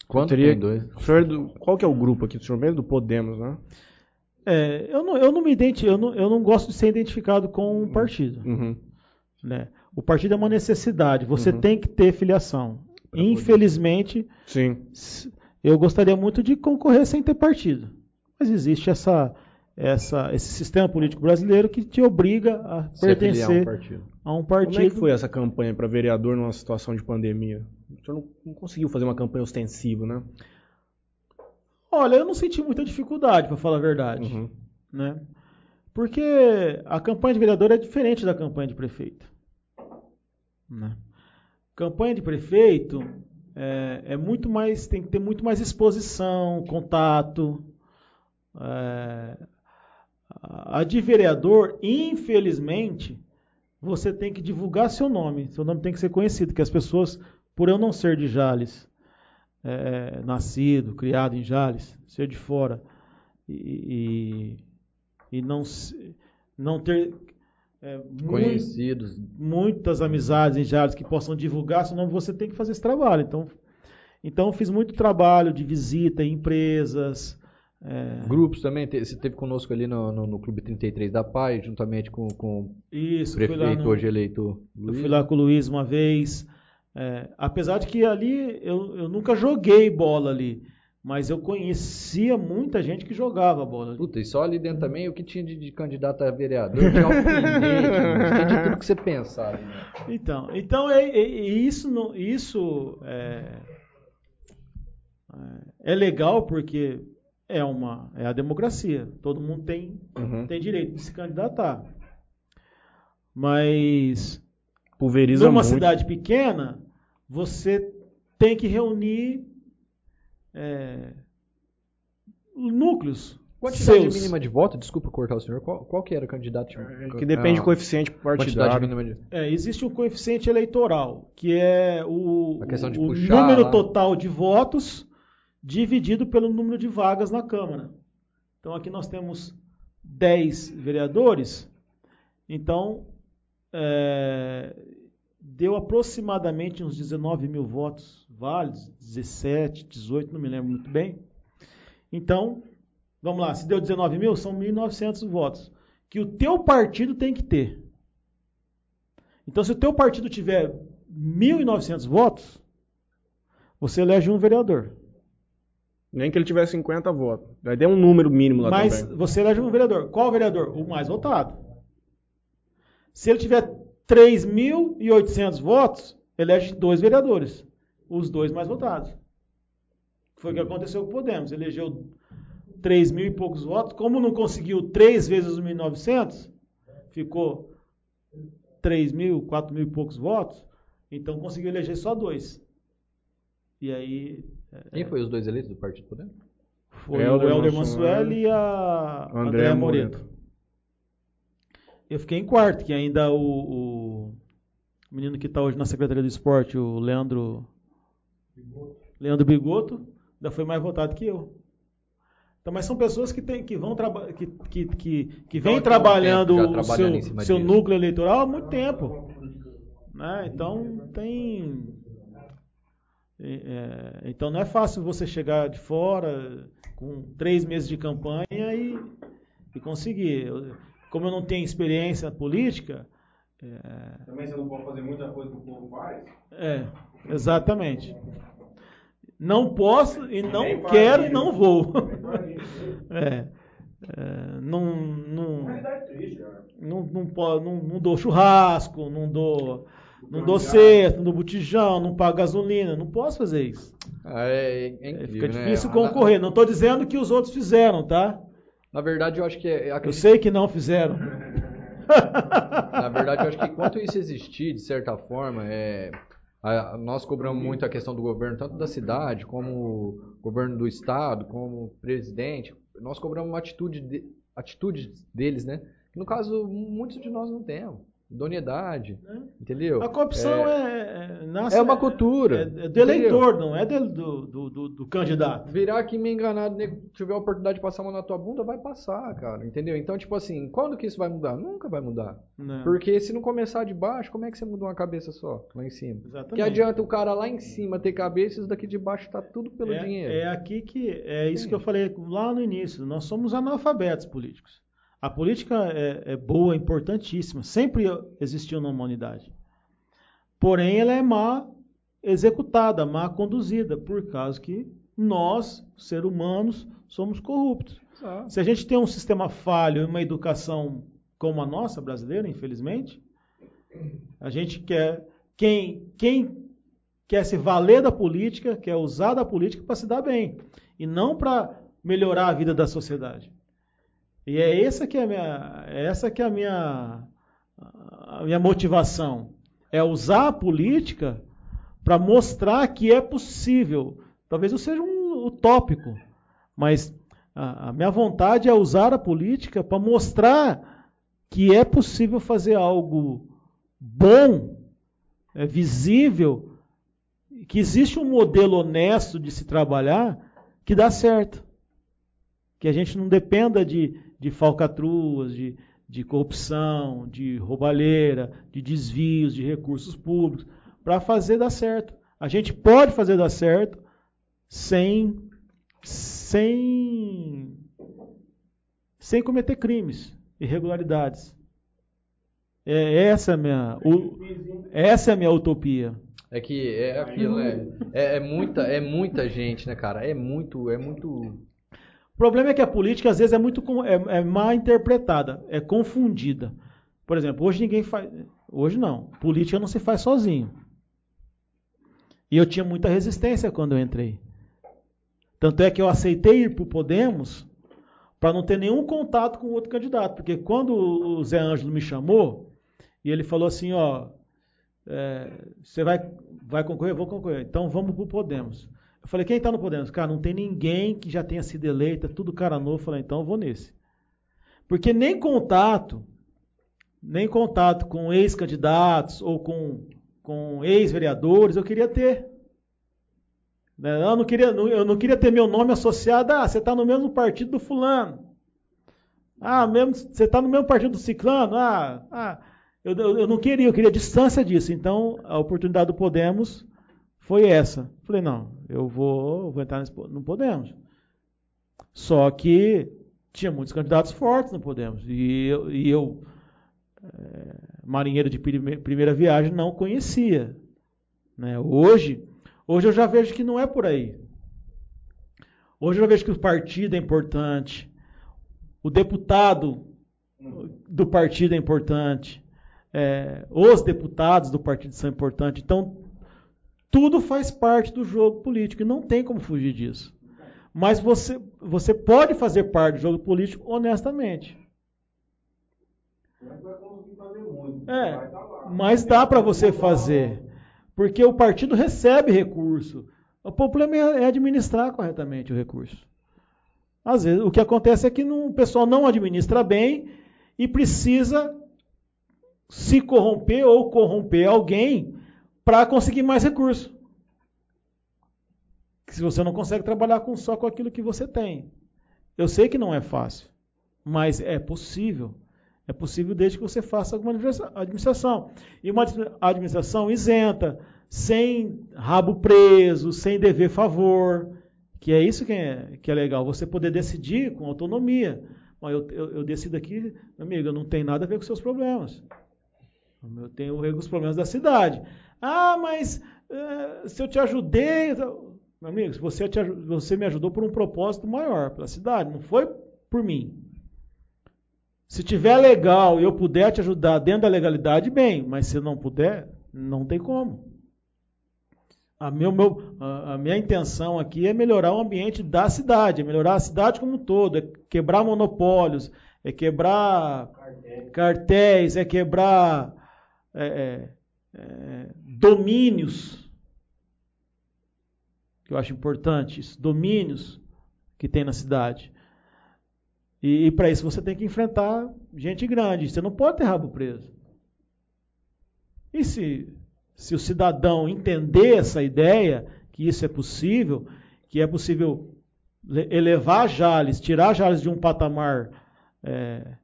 Quanto teria- tem dois? O senhor é do- qual que é o grupo aqui? O senhor mesmo do Podemos, né? É, eu, não, eu não me identi, eu não, eu não gosto de ser identificado com um partido. Uhum. né? O partido é uma necessidade, você Uhum. tem que ter filiação. Pra poder- Infelizmente, Sim. s- eu gostaria muito de concorrer sem ter partido. Mas existe essa, essa, esse sistema político brasileiro que te obriga a Se a um pertencer partido. a um Como partido. é que foi essa campanha para vereador numa situação de pandemia? O senhor não, não conseguiu fazer uma campanha ostensiva, né? Olha, eu não senti muita dificuldade, para falar a verdade. Uhum. né? Porque a campanha de vereador é diferente da campanha de prefeito. Né? Campanha de prefeito é, é muito mais, tem que ter muito mais exposição, contato. É, a de vereador, infelizmente, você tem que divulgar seu nome. Seu nome tem que ser conhecido, que as pessoas, por eu não ser de Jales, é, nascido, criado em Jales, ser de fora e, e, e não, não ter é, Conhecidos. muitas amizades em Jales que possam divulgar seu nome, você tem que fazer esse trabalho. Então, então fiz muito trabalho de visita em empresas. É, Grupos também. te- Você esteve conosco ali no, no, no Clube 33 da Paz, juntamente com, com o isso, lá prefeito no- hoje eleito Eu Luiz. fui lá com o Luiz uma vez. é, apesar de que ali eu, eu nunca joguei bola ali, mas eu conhecia muita gente que jogava bola. ali. Puta, e só ali dentro também o que tinha de, de candidato a vereador, alfinete, tinha de tudo que você pensar. ali, né? Então, então é, é- isso, isso é- é legal porque é uma é a democracia. Todo mundo tem Uhum. tem direito de se candidatar. Mas Pulveriza numa muito. cidade pequena, você tem que reunir é, núcleos. Quantidade seus. mínima de voto, desculpa cortar o senhor, qual, qual que era o candidato? de- É, Que depende Ah, do coeficiente partidário. mínima de... É, existe um coeficiente eleitoral, que é o, A questão de o puxar número lá. total de votos dividido pelo número de vagas na Câmara. Então aqui nós temos 10 vereadores, então é, deu aproximadamente uns 19 mil votos válidos, 17, 18, não me lembro muito bem. Então, vamos lá, se deu 19 mil, são 1.900 votos, que o teu partido tem que ter. Então, se o teu partido tiver 1.900 votos, você elege um vereador. Nem que ele tivesse 50 votos. Vai ter um número mínimo lá Mas também. você elege um vereador. Qual vereador? O mais votado. Se ele tiver 3.800 votos, elege dois vereadores. Os dois mais votados. Foi o que aconteceu com o Podemos. Elegeu 3 mil e poucos votos. Como não conseguiu três vezes os 1.900, ficou 3 mil, 4 mil e poucos votos. Então conseguiu eleger só dois. E aí Quem foi os dois eleitos do Partido Podemos? foi Helder o Helder Mansueli e a Andréa Andréa Moreto. Moreto. Eu fiquei em quarto, que ainda o, o menino que está hoje na Secretaria do Esporte, o Leandro Leandro Bigoto, ainda foi mais votado que eu. Então, mas são pessoas que, tem, que vão que, que, que, que vêm há um trabalhando tempo o seu, seu núcleo eleitoral há muito tempo. Né? Então tem. É, então não é fácil você chegar de fora com três meses de campanha e, e conseguir. Eu- como eu não tenho experiência política, Também você não pode fazer muita coisa que o povo faz. é, exatamente. Não posso e não Nem quero e não vou. É, é, não, não, cara. não, não, po- não, não dou churrasco, não dou, não dou cesta, não dou botijão, não pago gasolina. Não posso fazer isso. Ah, É, é É, incrível, fica né? difícil A- concorrer. Não estou dizendo que os outros fizeram, tá? Na verdade, eu acho que é, Eu acredito- sei que não fizeram. Na verdade, eu acho que enquanto isso existir, de certa forma, é, a- nós cobramos muito a questão do governo, tanto da cidade, como governo do estado, como presidente. Nós cobramos uma atitude de, atitudes deles, né? Que, no caso, muitos de nós não temos. Idoneidade, entendeu? A corrupção é, é, nasce- É uma cultura, É, é do entendeu? eleitor, não é do, do, do- do- candidato. Virar aqui meio enganado, nego, tiver a oportunidade de passar uma na tua bunda, vai passar, cara, entendeu? Então, tipo assim, quando que isso vai mudar? Nunca vai mudar. Não. Porque se não começar de baixo, como é que você muda uma cabeça só, lá em cima? Exatamente. Que adianta o cara lá em cima ter cabeça e isso daqui de baixo tá tudo pelo é, dinheiro. é aqui que é isso que eu falei lá no início. Nós somos analfabetos políticos. A política é, é boa, é importantíssima. Sempre existiu na humanidade. Porém, ela é má executada, má conduzida, por causa que nós, seres humanos, somos corruptos. Se a gente tem um sistema falho e uma educação como a nossa brasileira, infelizmente, a gente quer quem quem quer se valer da política, quer usar da política para se dar bem e não para melhorar a vida da sociedade. E é essa que é a minha, é essa que é a minha a minha motivação, é usar a política para mostrar que é possível. Talvez eu seja um utópico, mas a, a minha vontade é usar a política para mostrar que é possível fazer algo bom, é visível, que existe um modelo honesto de se trabalhar que dá certo. Que a gente não dependa de, de falcatruas, de, de corrupção, de roubalheira, de desvios de recursos públicos, para fazer dar certo. A gente pode fazer dar certo sem sem sem cometer crimes, irregularidades. É, essa é a minha u- essa é a minha utopia. É que é aquilo, né? É, é muita, é muita gente, né, cara? É muito, é muito. O problema é que a política às vezes é muito é, é mal interpretada, é confundida. Por exemplo, hoje ninguém faz, hoje não, política não se faz sozinho. E eu tinha muita resistência quando eu entrei. Tanto é que eu aceitei ir para o Podemos para não ter nenhum contato com outro candidato, porque quando o Zé Ângelo me chamou e ele falou assim, ó, é, você vai, vai concorrer? Vou concorrer. Então vamos pro Podemos. Eu falei, quem tá no Podemos? Cara, não tem ninguém que já tenha sido eleito, é tudo cara novo. Eu falei, então eu vou nesse. Porque nem contato, nem contato com ex-candidatos ou com, com ex-vereadores eu queria ter. Né? Eu não queria, eu não queria ter meu nome associado, ah, você está no mesmo partido do fulano. Ah, mesmo, você está no mesmo partido do ciclano? Ah, ah eu, eu não queria, eu queria distância disso. Então, a oportunidade do Podemos foi essa. Falei, não, eu vou, vou entrar nesse, no Podemos. Só que tinha muitos candidatos fortes no Podemos. E eu, e eu eh, marinheiro de prime- primeira viagem, não conhecia. Né? Hoje, hoje eu já vejo que não é por aí. Hoje eu vejo que o partido é importante, o deputado do partido é importante, é, os deputados do partido são importantes. Então, tudo faz parte do jogo político e não tem como fugir disso. Mas você, você pode fazer parte do jogo político honestamente. É, mas dá para você fazer. Porque o partido recebe recurso. O problema é é administrar corretamente o recurso. Às vezes, o que acontece é que não- o pessoal não administra bem e precisa se corromper ou corromper alguém para conseguir mais recurso. Se você não consegue trabalhar com, só com aquilo que você tem. Eu sei que não é fácil, mas é possível. É possível desde que você faça alguma administra- administração. E uma administra- administração isenta, sem rabo preso, sem dever favor. Que é isso que é, que é legal, você poder decidir com autonomia. Eu, eu, eu decido aqui, amigo, eu não tenho nada a ver com seus problemas. Eu tenho a ver com os problemas da cidade. Ah, mas eh, se eu te ajudei. então- Meu amigo, você, te você me ajudou por um propósito maior, pela cidade, não foi por mim. Se tiver legal e eu puder te ajudar dentro da legalidade, bem, mas se não puder, Não tem como. A, meu, meu, a, a, minha intenção aqui é melhorar o ambiente da cidade, é melhorar a cidade como um todo, é quebrar monopólios, é quebrar cartéis, cartéis é quebrar é, é, é, domínios, que eu acho importante, domínios que tem na cidade. E, e para isso você tem que enfrentar gente grande, você não pode ter rabo preso. E se, se o cidadão entender essa ideia, que isso é possível, que é possível elevar Jales, tirar Jales de um patamar é,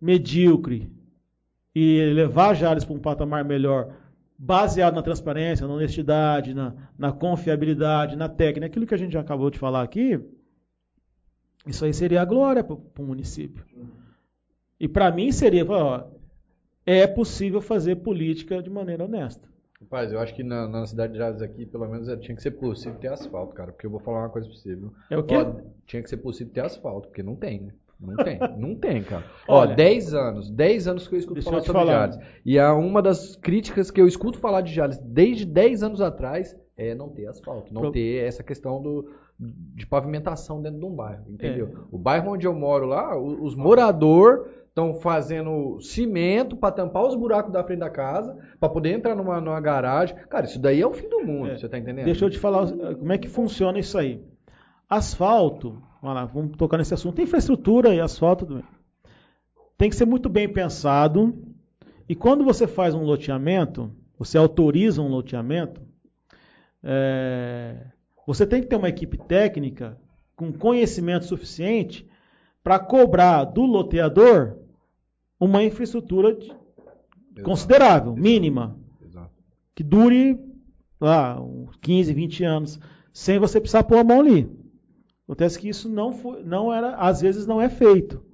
medíocre e levar Jales para um patamar melhor, baseado na transparência, na honestidade, na, na confiabilidade, na técnica, aquilo que a gente já acabou de falar aqui, isso aí seria a glória para o município. E para mim seria, ó, é possível fazer política de maneira honesta. Rapaz, eu acho que na, na cidade de Jales aqui, pelo menos, tinha que ser possível ter asfalto, cara. Porque eu vou falar uma coisa viu? É o quê? Ó, tinha que ser possível ter asfalto, porque não tem, né? Não tem, não tem, cara. Olha, Ó, 10 anos, 10 anos que eu escuto falar sobre falar. Jales. E é uma das críticas que eu escuto falar de Jales desde 10 anos atrás é não ter asfalto, não Pro... ter essa questão do, de pavimentação dentro de um bairro, entendeu? É. O bairro onde eu moro lá, os moradores estão fazendo cimento para tampar os buracos da frente da casa, para poder entrar numa, numa garagem. Cara, isso daí é o fim do mundo, é. você tá entendendo? Deixa eu te falar como é que funciona isso aí. Asfalto, vamos lá, vamos tocar nesse assunto. Infraestrutura e asfalto tem que ser muito bem pensado. E quando você faz um loteamento, você autoriza um loteamento, é, você tem que ter uma equipe técnica com conhecimento suficiente para cobrar do loteador uma infraestrutura considerável, mínima, Exato. que dure lá uns 15, 20 anos, sem você precisar pôr a mão ali. Acontece que isso não, foi, não era, às vezes não é feito.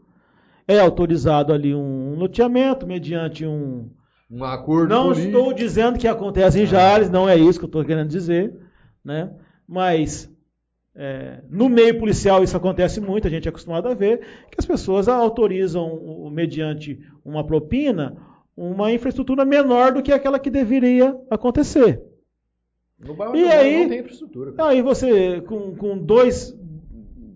É autorizado ali um loteamento mediante um. Um acordo. Não estou dizendo que acontece em ah. Jales, não é isso que eu estou querendo dizer. Né? Mas é, no meio policial isso acontece muito, a gente é acostumado a ver, que as pessoas autorizam, mediante uma propina, uma infraestrutura menor do que aquela que deveria acontecer. No bairro e aí, não tem infraestrutura. Aí você, com, com dois,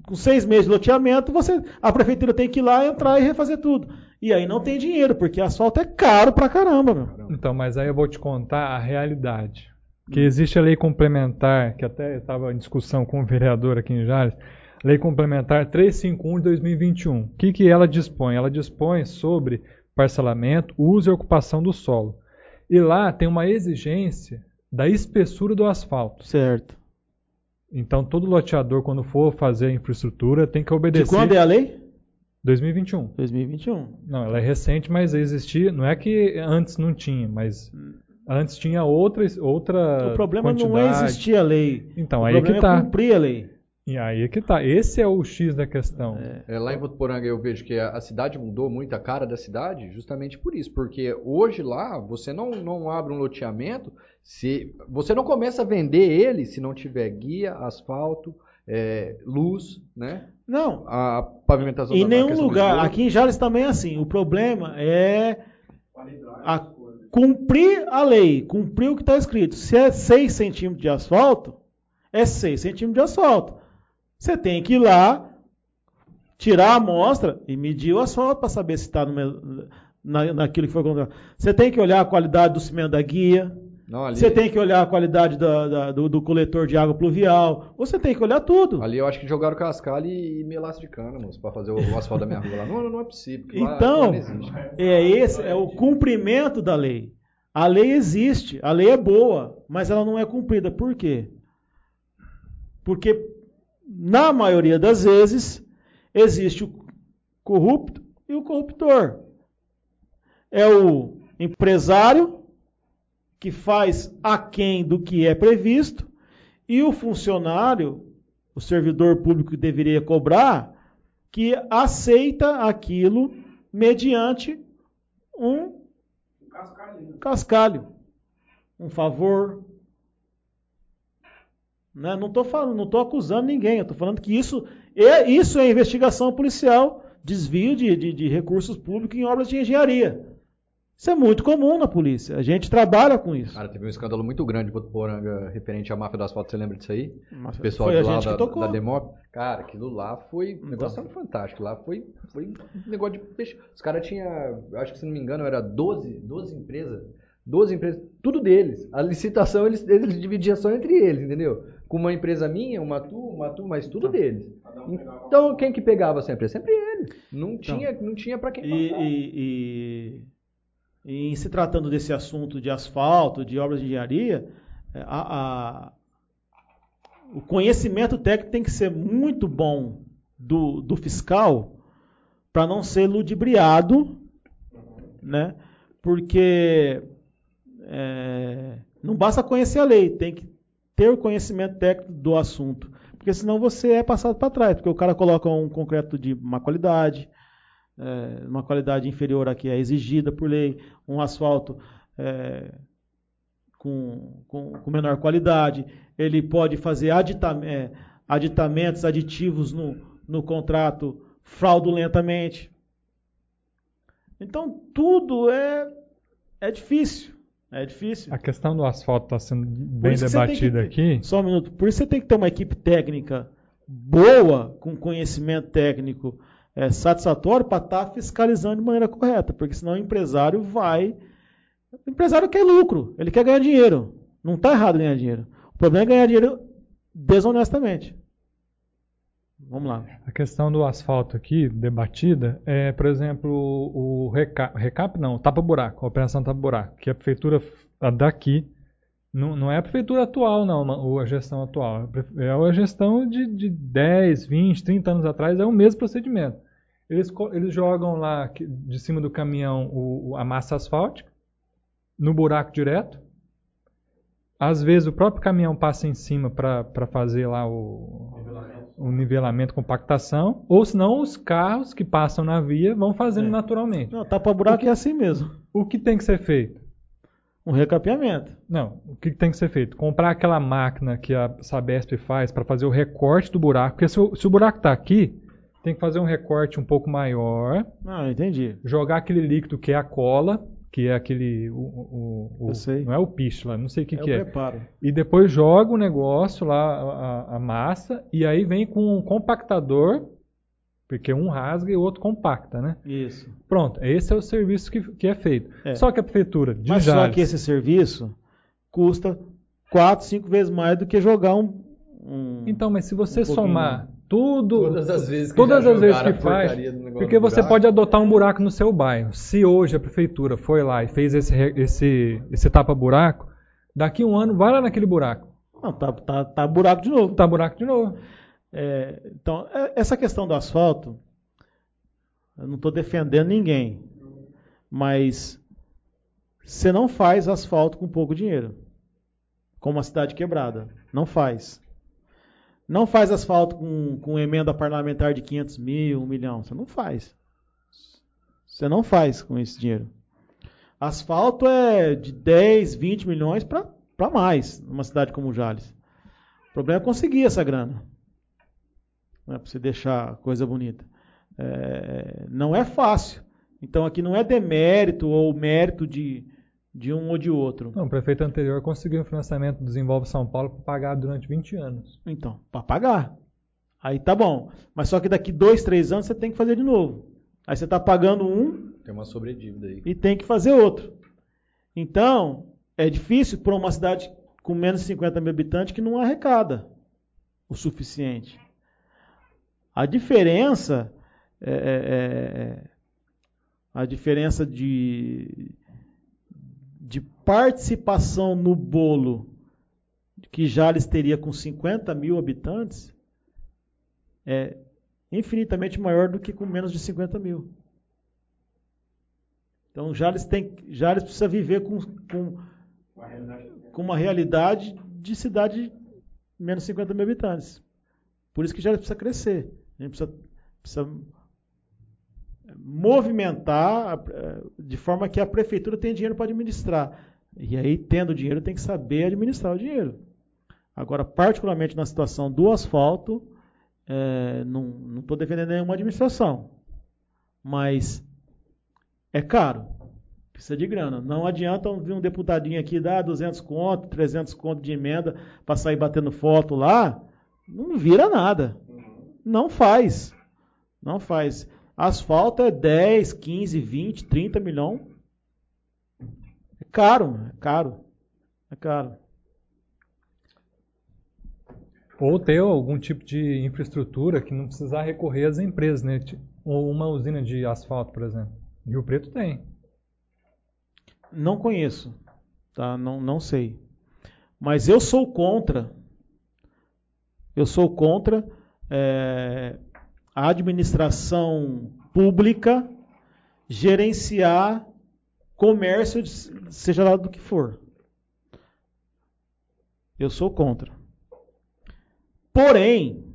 com seis meses de loteamento, você, a prefeitura tem que ir lá, entrar e refazer tudo. E aí não tem dinheiro, porque asfalto é caro pra caramba, meu. Então, mas aí eu vou te contar a realidade. Que existe a lei complementar, que até estava em discussão com o vereador aqui em Jales, Lei Complementar 351 de 2021. O que, que ela dispõe? Ela dispõe sobre parcelamento, uso e ocupação do solo. E lá tem uma exigência da espessura do asfalto. Certo. Então, todo loteador, quando for fazer a infraestrutura, tem que obedecer. De quando é a lei? 2021. 2021. Não, ela é recente, mas existia. Não é que antes não tinha, mas antes tinha outra outra. O problema quantidade. não é existir a lei. Então, o aí é que tá. É cumprir a lei. E aí é que tá. Esse é o X da questão. É. É, lá em Votuporanga eu vejo que a, a, cidade mudou muito a cara da cidade justamente por isso. Porque hoje lá você não, não abre um loteamento se você não começa a vender ele se não tiver guia, asfalto, é, luz, né? Não. A pavimentação em nenhum lugar. Aqui em Jales também é assim. O problema é a, cumprir a lei, cumprir o que está escrito. Se é 6 centímetros de asfalto, é 6 centímetros de asfalto. Você tem que ir lá, tirar a amostra e medir o asfalto para saber se está na, naquilo que foi contratado. Você tem que olhar a qualidade do cimento da guia. Não, ali... Você tem que olhar a qualidade da, da, do, do, coletor de água pluvial. Você tem que olhar tudo. Ali eu acho que jogaram cascalho e, e melaço de cana, moço, para fazer o, o, asfalto da minha rua lá. Não, não é possível. Então, lá, é esse é o cumprimento da lei. A lei existe, a lei é boa, mas ela não é cumprida. Por quê? Porque, na maioria das vezes, existe o corrupto e o corruptor. É o empresário que faz aquém do que é previsto, e o funcionário, o servidor público que deveria cobrar, que aceita aquilo mediante um cascalho, um favor. Né? Não estou falando, não estou acusando ninguém, estou falando que isso é, isso é investigação policial, desvio de, de, de recursos públicos em obras de engenharia. Isso é muito comum na polícia. A gente trabalha com isso. Cara, teve um escândalo muito grande em Votuporanga referente à máfia do asfalto. Você lembra disso aí? Mas O pessoal de lá da, da Demop. Cara, aquilo lá foi. O Então. negócio era fantástico. Lá foi, foi um negócio de peixe. Os caras tinham, acho que se não me engano, era 12, 12 empresas. 12 empresas, tudo deles. A licitação eles, eles dividiam só entre eles, entendeu? Com uma empresa minha, uma tua, uma tua, mas tudo deles. Então quem que pegava sempre? É sempre eles. Não tinha, não tinha para quem E, passar. e- e- e em se tratando desse assunto de asfalto, de obras de engenharia, é, a- a- o conhecimento técnico tem que ser muito bom do, do fiscal para não ser ludibriado, né? Porque é, não basta conhecer a lei, tem que ter o conhecimento técnico do assunto, porque senão você é passado para trás, porque o cara coloca um concreto de má qualidade, é, uma qualidade inferior à que é exigida por lei, um asfalto é, com, com, com menor qualidade, ele pode fazer adita- é, aditamentos, aditivos no, no contrato fraudulentamente. Então, tudo é, é difícil. É difícil. A questão do asfalto está sendo bem debatida que aqui. Só um minuto. Por isso você tem que ter uma equipe técnica boa, com conhecimento técnico é, satisfatório, para estar fiscalizando de maneira correta. Porque senão o empresário vai. O empresário quer lucro, ele quer ganhar dinheiro. Não está errado ganhar dinheiro. O problema é ganhar dinheiro desonestamente. Vamos lá. A questão do asfalto aqui, debatida, é, por exemplo, o recap, recap não, tapa-buraco, a operação tapa-buraco, que a prefeitura a daqui, não, não é a prefeitura atual, não, ou a gestão atual, é a gestão de, de 10, 20, 30 anos atrás, é o mesmo procedimento. Eles, eles jogam lá de cima do caminhão o- o- a massa asfáltica, no buraco direto, às vezes o próprio caminhão passa em cima para fazer lá o, o nivelamento, compactação, ou senão os carros que passam na via vão fazendo É. naturalmente. Não, tapa-buraco é assim mesmo. O que tem que ser feito? Um recapeamento. Não, o que tem que ser feito? Comprar aquela máquina que a Sabesp faz para fazer o recorte do buraco, porque se o, se o buraco está aqui, tem que fazer um recorte um pouco maior, Ah, entendi. jogar aquele líquido que é a cola, que é aquele. O, o- o-. Não é o piche lá, não sei o que, é que o é. preparo. E depois joga o negócio lá, a, a massa, e aí vem com um compactador, porque um rasga e o outro compacta, né? Isso. Pronto, esse é o serviço que, que é feito. É. Só que a prefeitura de Mas só Jales, que esse serviço custa 4, 5 vezes mais do que jogar um. um- Então, mas se você um somar tudo, Todas as vezes que todas as vezes que faz, porque você buraco. pode adotar um buraco no seu bairro. Se hoje a prefeitura foi lá e fez esse, esse, esse tapa-buraco, daqui um ano vai lá naquele buraco. Não, tá, tá, tá buraco de novo. Tá buraco de novo. É, então, é- essa questão do asfalto, eu não estou defendendo ninguém, mas você não faz asfalto com pouco dinheiro, como uma cidade quebrada. Não faz. Não faz asfalto com, com emenda parlamentar de 500 mil, 1 milhão. Você não faz. Você não faz com esse dinheiro. Asfalto é de 10, 20 milhões para mais, numa cidade como Jales. O problema é conseguir essa grana né, para você deixar a coisa bonita. É, não é fácil. Então aqui não é demérito ou mérito de, de um ou de outro. Não, o prefeito anterior conseguiu um financiamento do Desenvolve São Paulo para pagar durante 20 anos. Então, para pagar. Aí tá bom. Mas só que daqui dois, três anos você tem que fazer de novo. Aí você está pagando um Tem uma sobredívida aí. e tem que fazer outro. Então, é difícil para uma cidade com menos de 50 mil habitantes que não arrecada o suficiente. A diferença é, é- é- a diferença de, de participação no bolo que Jales teria com 50 mil habitantes é infinitamente maior do que com menos de 50 mil. Então Jales, tem, Jales precisa viver com, com, com uma realidade de cidade de menos de 50 mil habitantes. Por isso que Jales precisa crescer. A gente precisa, precisa movimentar eh, de forma que a prefeitura tenha dinheiro para administrar. E aí, tendo dinheiro, tem que saber administrar o dinheiro. Agora, particularmente na situação do asfalto, eh, não estou defendendo nenhuma administração. Mas é caro. Precisa de grana. Não adianta vir um deputadinho aqui dar 200 conto, 300 conto de emenda para sair batendo foto lá. Não vira nada. Não faz. Não faz. Asfalto é 10, 15, 20, 30 milhões. É caro, é caro. É caro. Ou ter algum tipo de infraestrutura que não precisar recorrer às empresas, né? Ou uma usina de asfalto, por exemplo. Rio Preto tem. Não conheço, tá? Não, não sei. Mas eu sou contra. Eu sou contra é, a administração pública gerenciar comércio, seja lá do que for. Eu sou contra. Porém,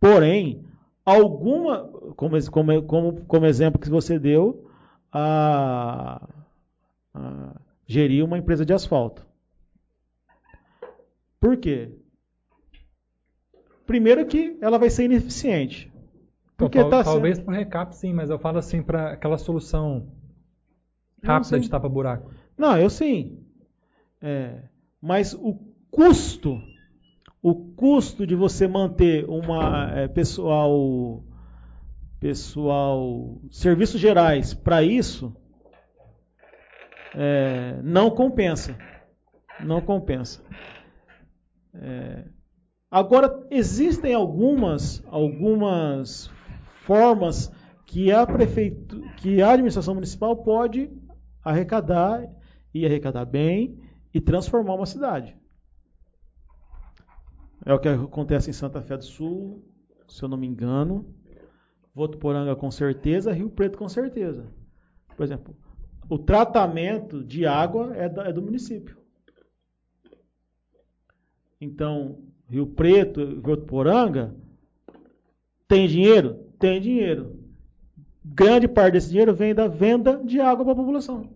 porém, alguma, como, como, como, como exemplo que você deu, a, a gerir uma empresa de asfalto. Por quê? Primeiro que ela vai ser ineficiente. Porque tal, tá talvez sendo... para recap sim, mas eu falo assim para aquela solução rápida de tapa-buraco. Não, eu sim. É, mas o custo, o custo de você manter uma é, pessoal, pessoal, serviços gerais para isso, é, não compensa. Não compensa. Agora, existem algumas, algumas formas que a prefeitura, que a administração municipal pode arrecadar e arrecadar bem e transformar uma cidade. É o que acontece em Santa Fé do Sul, se eu não me engano. Votuporanga com certeza, Rio Preto com certeza. Por exemplo, o tratamento de água é, é do município. Então, Rio Preto, Votuporanga, tem dinheiro? Tem dinheiro. Grande parte desse dinheiro vem da venda de água para a população.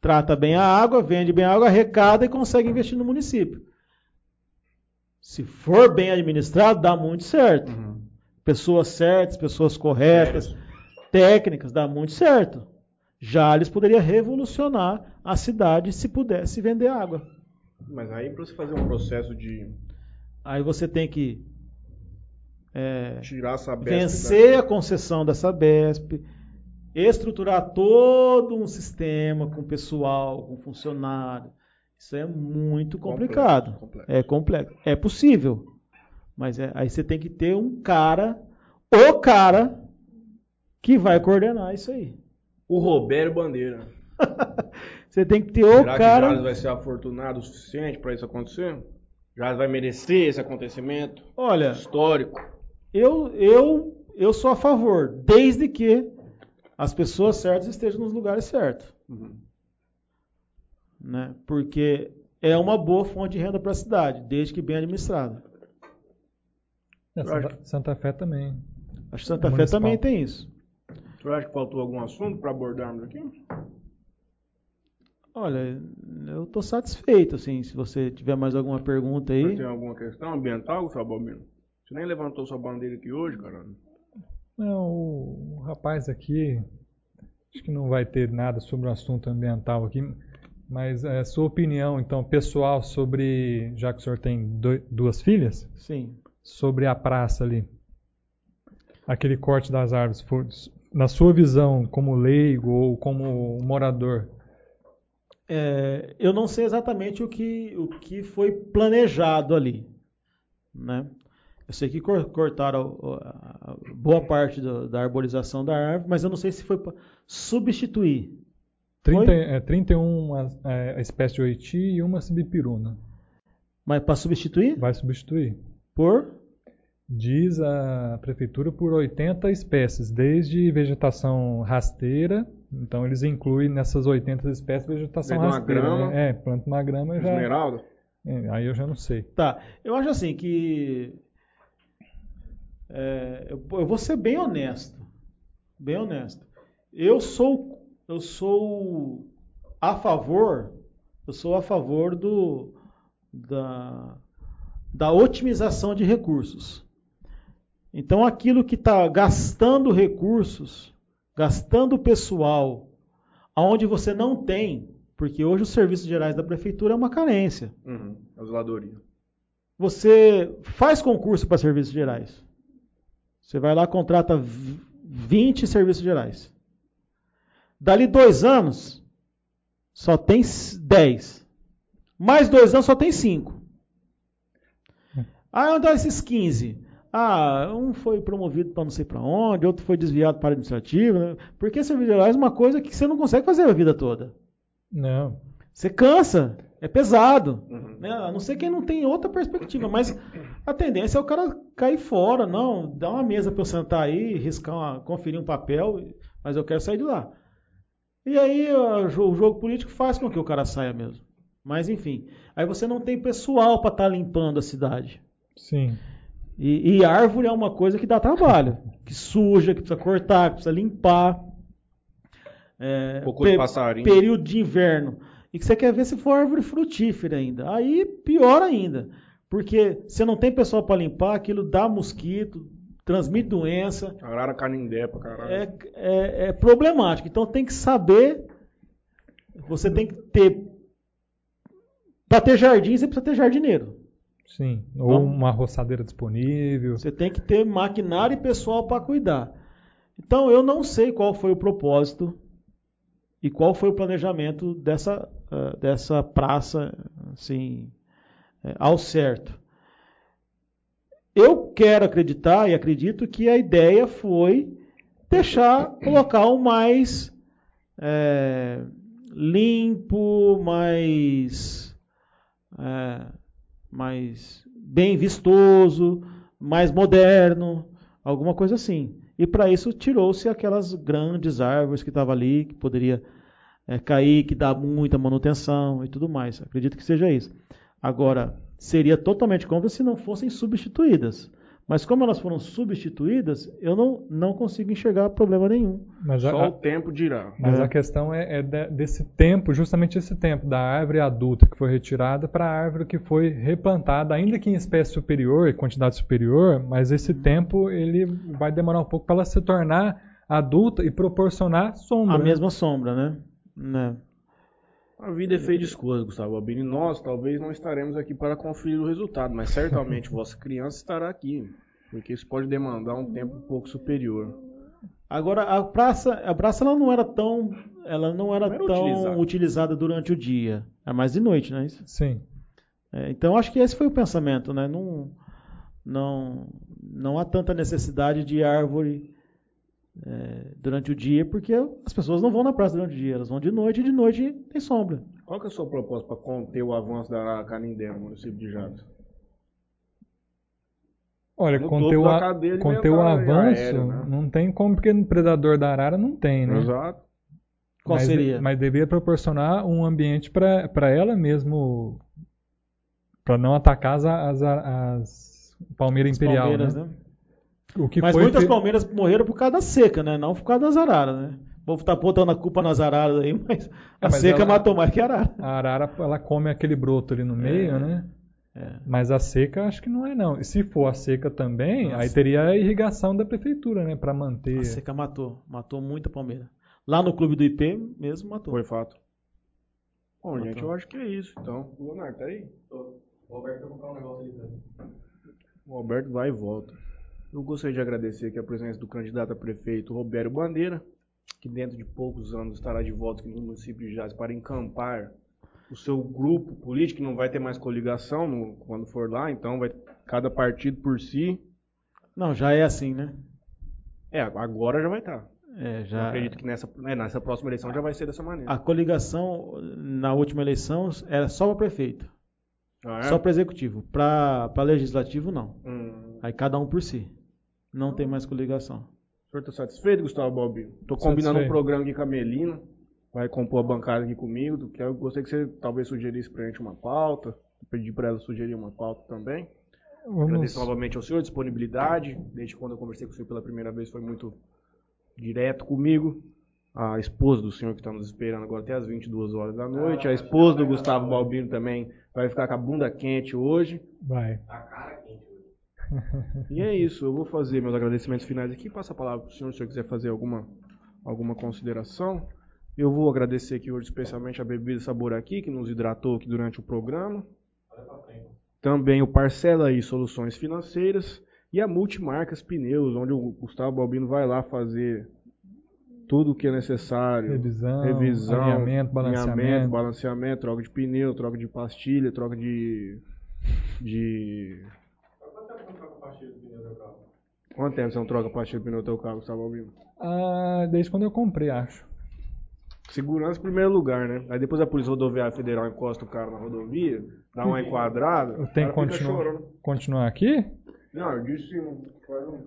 Trata bem a água, vende bem a água, arrecada e consegue investir no município. Se for bem administrado, dá muito certo. Uhum. Pessoas certas, pessoas corretas, técnicas, dá muito certo. Jales poderia revolucionar a cidade se pudesse vender água. Mas aí para você fazer um processo de. Aí você tem que é, tirar a Sabesp vencer da... a concessão da Sabesp, estruturar todo um sistema com pessoal, com funcionário. Isso é muito complicado. Complexo, complexo. É complexo. É possível. Mas é, aí você tem que ter um cara, o cara, que vai coordenar isso aí. O Roberto Bandeira. você tem que ter Será o cara. Será que Jales vai ser afortunado o suficiente para isso acontecer? Jales vai merecer esse acontecimento Olha, histórico? Eu, eu, eu sou a favor, desde que as pessoas certas estejam nos lugares certos. Uhum. Né? Porque é uma boa fonte de renda para a cidade, desde que bem administrada. É, Santa, Santa, Fé também. Acho que Santa Fé também tem isso. Você acha que faltou algum assunto para abordarmos aqui? Olha, eu estou satisfeito, assim, se você tiver mais alguma pergunta aí. Você tem alguma questão ambiental, Balbino? Você nem levantou sua bandeira aqui hoje, cara? Não, o rapaz aqui, acho que não vai ter nada sobre o assunto ambiental aqui, mas é, sua opinião, então, pessoal, sobre, já que o senhor tem dois, duas filhas? Sim. Sobre a praça ali. Aquele corte das árvores, na sua visão, como leigo ou como morador? É, eu não sei exatamente o que, o que foi planejado ali, né? Eu sei que cortaram boa parte da arborização da árvore, mas eu não sei se foi para substituir. 30, é, 31 é, espécies de oiti e uma sibipiruna. Mas para substituir? Vai substituir. Por? Diz a prefeitura por 80 espécies, desde vegetação rasteira, então eles incluem nessas 80 espécies vegetação rasteira. Uma grama, né? É, planta uma grama já. Esmeralda? É, aí eu já não sei. Tá. Eu acho assim que é, eu, eu, vou ser bem honesto. Bem honesto. Eu sou, eu sou a favor, eu sou a favor do, da, da otimização de recursos. Então, aquilo que está gastando recursos, gastando pessoal aonde você não tem, porque hoje os serviços gerais da prefeitura é uma carência. Uhum. A zeladoria. Você faz concurso para serviços gerais. Você vai lá, contrata v- 20 serviços gerais. Dali dois anos, só tem s- 10. Mais dois anos, só tem 5. Ah, onde estão esses 15? Ah, um foi promovido para não sei para onde, outro foi desviado para administrativo. Né? Porque serviços gerais é uma coisa que você não consegue fazer a vida toda. Não. Você cansa, é pesado. Uhum. Né? A não ser quem não tem outra perspectiva, mas a tendência é o cara cair fora. Não, dá uma mesa para eu sentar aí, riscar uma, conferir um papel, mas eu quero sair de lá. E aí o jo- o jogo político faz com que o cara saia mesmo. Mas enfim, aí você não tem pessoal para estar limpando a cidade. Sim. E, e árvore é uma coisa que dá trabalho, que suja, que precisa cortar, que precisa limpar. É, Cocô de passarinho. período de inverno. E que você quer ver se for árvore frutífera ainda. Aí pior ainda. Porque você não tem pessoal para limpar, aquilo dá mosquito, transmite doença. Arara canindé pra caralho. É, é- é problemático. Então tem que saber. Você tem que ter. Para ter jardim, você precisa ter jardineiro. Sim. Ou Então- uma roçadeira disponível. Você tem que ter maquinário e pessoal para cuidar. Então eu não sei qual foi o propósito e qual foi o planejamento dessa, ah, dessa praça assim, eh, ao certo. Eu quero acreditar e acredito que a ideia foi deixar o local mais eh, limpo, mais, eh, mais bem vistoso, mais moderno, alguma coisa assim. E para isso tirou-se aquelas grandes árvores que estavam ali, que poderia eh, cair, que dá muita manutenção e tudo mais. Acredito que seja isso. Agora, seria totalmente contra se não fossem substituídas. Mas como elas foram substituídas, eu não, não consigo enxergar problema nenhum. Mas, a, Só o tempo dirá. mas É. a questão é, é de- desse tempo, justamente esse tempo, da árvore adulta que foi retirada para a árvore que foi replantada, ainda que em espécie superior, em quantidade superior, mas esse tempo ele vai demorar um pouco para ela se tornar adulta e proporcionar sombra. A né? mesma sombra, né? né? A vida é feita de escolhas, Gustavo Albini. Nós talvez não estaremos aqui para conferir o resultado, mas certamente vossa criança estará aqui, porque isso pode demandar um tempo um pouco superior. Agora a praça, a praça ela não era tão, ela não era, Não era tão utilizada. utilizada durante o dia, é mais de noite, né? Isso? Sim. É, então acho que esse foi o pensamento, né? Não, não, não há tanta necessidade de árvore é, durante o dia, porque as pessoas não vão na praça durante o dia, elas vão de noite e de noite tem sombra. Qual que é a sua proposta para conter o avanço da Canindé no município de Jales? Olha, No conter o, a- conter o avanço aérea, né? não tem como, porque no predador da arara não tem, né? Exato. Qual mas, seria? Mas deveria proporcionar um ambiente para ela mesmo, para não atacar as, as, as palmeira imperial. palmeiras, né? né? O que Mas foi muitas fe- palmeiras morreram por causa da seca, né? Não por causa das araras, né? O povo tá botando a culpa nas araras aí, mas a mas seca ela- matou mais que a arara. A arara ela come aquele broto ali no meio, né? É. Mas a seca acho que não é não. E se for a seca também, Nossa. aí teria a irrigação da prefeitura, né, para manter. A seca matou, matou muita palmeira. Lá no clube do IP mesmo matou. Foi fato. Bom, Matou. gente, eu acho que é isso, então. O Leonardo, tá aí? O Roberto vai comprar um negócio ali pra. O Alberto vai e volta. Eu gostaria de agradecer aqui a presença do candidato a prefeito Roberto Bandeira, que dentro de poucos anos estará de volta aqui no município de Jales para encampar o seu grupo político, que não vai ter mais coligação no- quando for lá, então vai cada partido por si. Não, já é assim, né? É, agora já vai estar. É, Eu já. acredito que nessa, né, nessa próxima eleição já vai ser dessa maneira. A coligação na última eleição era só para prefeito, Ah, é? só para executivo. Para legislativo, não. Hum. Aí cada um por si. Não tem mais coligação. O senhor está satisfeito, Gustavo Balbi? Tô combinando um programa aqui com a Melina. Vai compor a bancada aqui comigo. Que eu gostaria que você talvez sugerisse pra gente uma pauta. Pedir pra ela sugerir uma pauta também. Vamos, Agradeço novamente ao senhor, disponibilidade. Desde quando eu conversei com o senhor pela primeira vez, foi muito direto comigo. A esposa do senhor que está nos esperando agora até as 22 horas da noite. A esposa do Gustavo Balbino também vai ficar com a bunda quente hoje. vai. E é isso, eu vou fazer meus agradecimentos finais aqui. Passa a palavra para o senhor, se o senhor quiser fazer alguma, alguma consideração? Eu vou agradecer aqui hoje especialmente a Bebida Sabor aqui, que nos hidratou aqui durante o programa. Também o Parcela aí Soluções Financeiras e a Multimarcas Pneus, onde o Gustavo Balbino vai lá fazer tudo o que é necessário. Revisão, Revisão, alinhamento, balanceamento. alinhamento, balanceamento, troca de pneu, troca de pastilha, troca de. de. Quanto tempo você não troca a pastilha pneu teu carro, Gustavo Albino? Ah, desde quando eu comprei, acho. Segurança em primeiro lugar, né? Aí depois a Polícia Rodoviária Federal encosta o cara na rodovia, dá uma enquadrada. Eu tenho que continuar, continuar aqui? Não, eu disse sim. Faz um.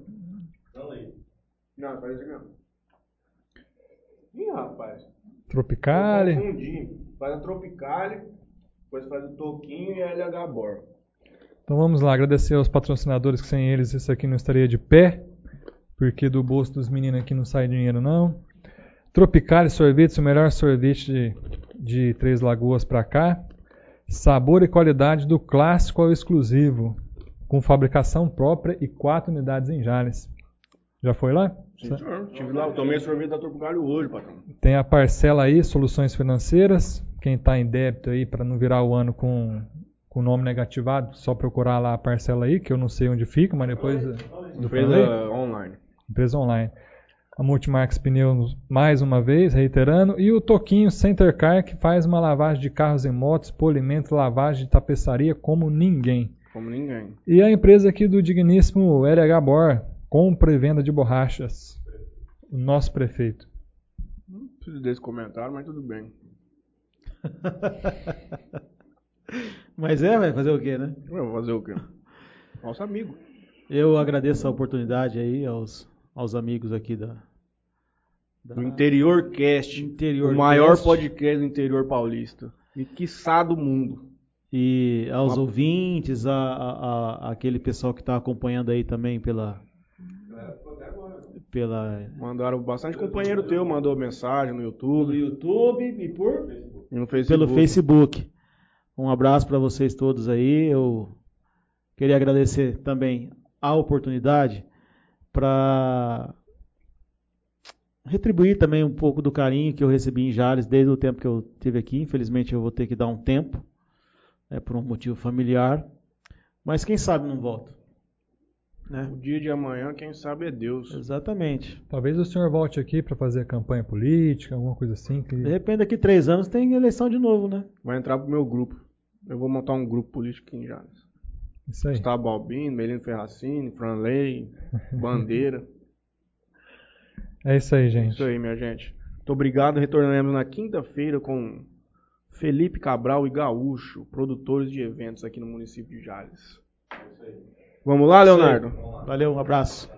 Não, faz isso aqui não. Ih, rapaz. Tropicali. Eu confundi. Faz a Tropicali, depois faz o Toquinho e a LH Bor. Então vamos lá, agradecer aos patrocinadores que sem eles isso aqui não estaria de pé, porque do bolso dos meninos aqui não sai dinheiro não. Tropicali Sorvetes, o melhor sorvete de, de Três Lagoas para cá. Sabor e qualidade do clássico ao exclusivo, com fabricação própria e quatro unidades em Jales. Já foi lá? Sim, senhor. Estive lá, eu tomei sorvete da Tropicali hoje, patrão. Tem a parcela aí, soluções financeiras. Quem está em débito aí para não virar o ano com com o nome negativado, só procurar lá a parcela aí, que eu não sei onde fica, mas depois do Empresa online. empresa online. A Multimarques Pneus, mais uma vez, reiterando, e o Toquinho Center Car, que faz uma lavagem de carros e motos, polimento, lavagem de tapeçaria como ninguém. Como ninguém. E a empresa aqui do digníssimo LH Bor, compra e venda de borrachas. O nosso prefeito. Não preciso desse comentário, mas tudo bem. Mas é, vai fazer o quê, né? Eu vou fazer o quê? Nosso amigo. Eu agradeço a oportunidade aí aos, aos amigos aqui da, da Do Interior Cast. Interior o maior Cast podcast do interior paulista. E quiçá do mundo. e aos Uma- ouvintes, a, a- a- aquele pessoal que está acompanhando aí também pela pela Mandaram bastante companheiro teu, mandou mensagem no YouTube YouTube e por e no Facebook. pelo Facebook. Um abraço para vocês todos aí. Eu queria agradecer também a oportunidade para retribuir também um pouco do carinho que eu recebi em Jales desde o tempo que eu tive aqui. Infelizmente eu vou ter que dar um tempo, né, por um motivo familiar. Mas quem sabe não volto. Né? O dia de amanhã, quem sabe é Deus. Exatamente. Talvez o senhor volte aqui para fazer campanha política, alguma coisa assim. Que... De repente daqui três anos tem eleição de novo, né? Vai entrar pro meu grupo. Eu vou montar um grupo político aqui em Jales. Isso aí. Gustavo Balbino, Melino Ferracini, Franley, Bandeira. É isso aí, gente. Isso aí, minha gente. Muito obrigado. Retornaremos na quinta-feira com Felipe Cabral e Gaúcho, produtores de eventos aqui no município de Jales. Vamos lá, Leonardo? Valeu, um abraço.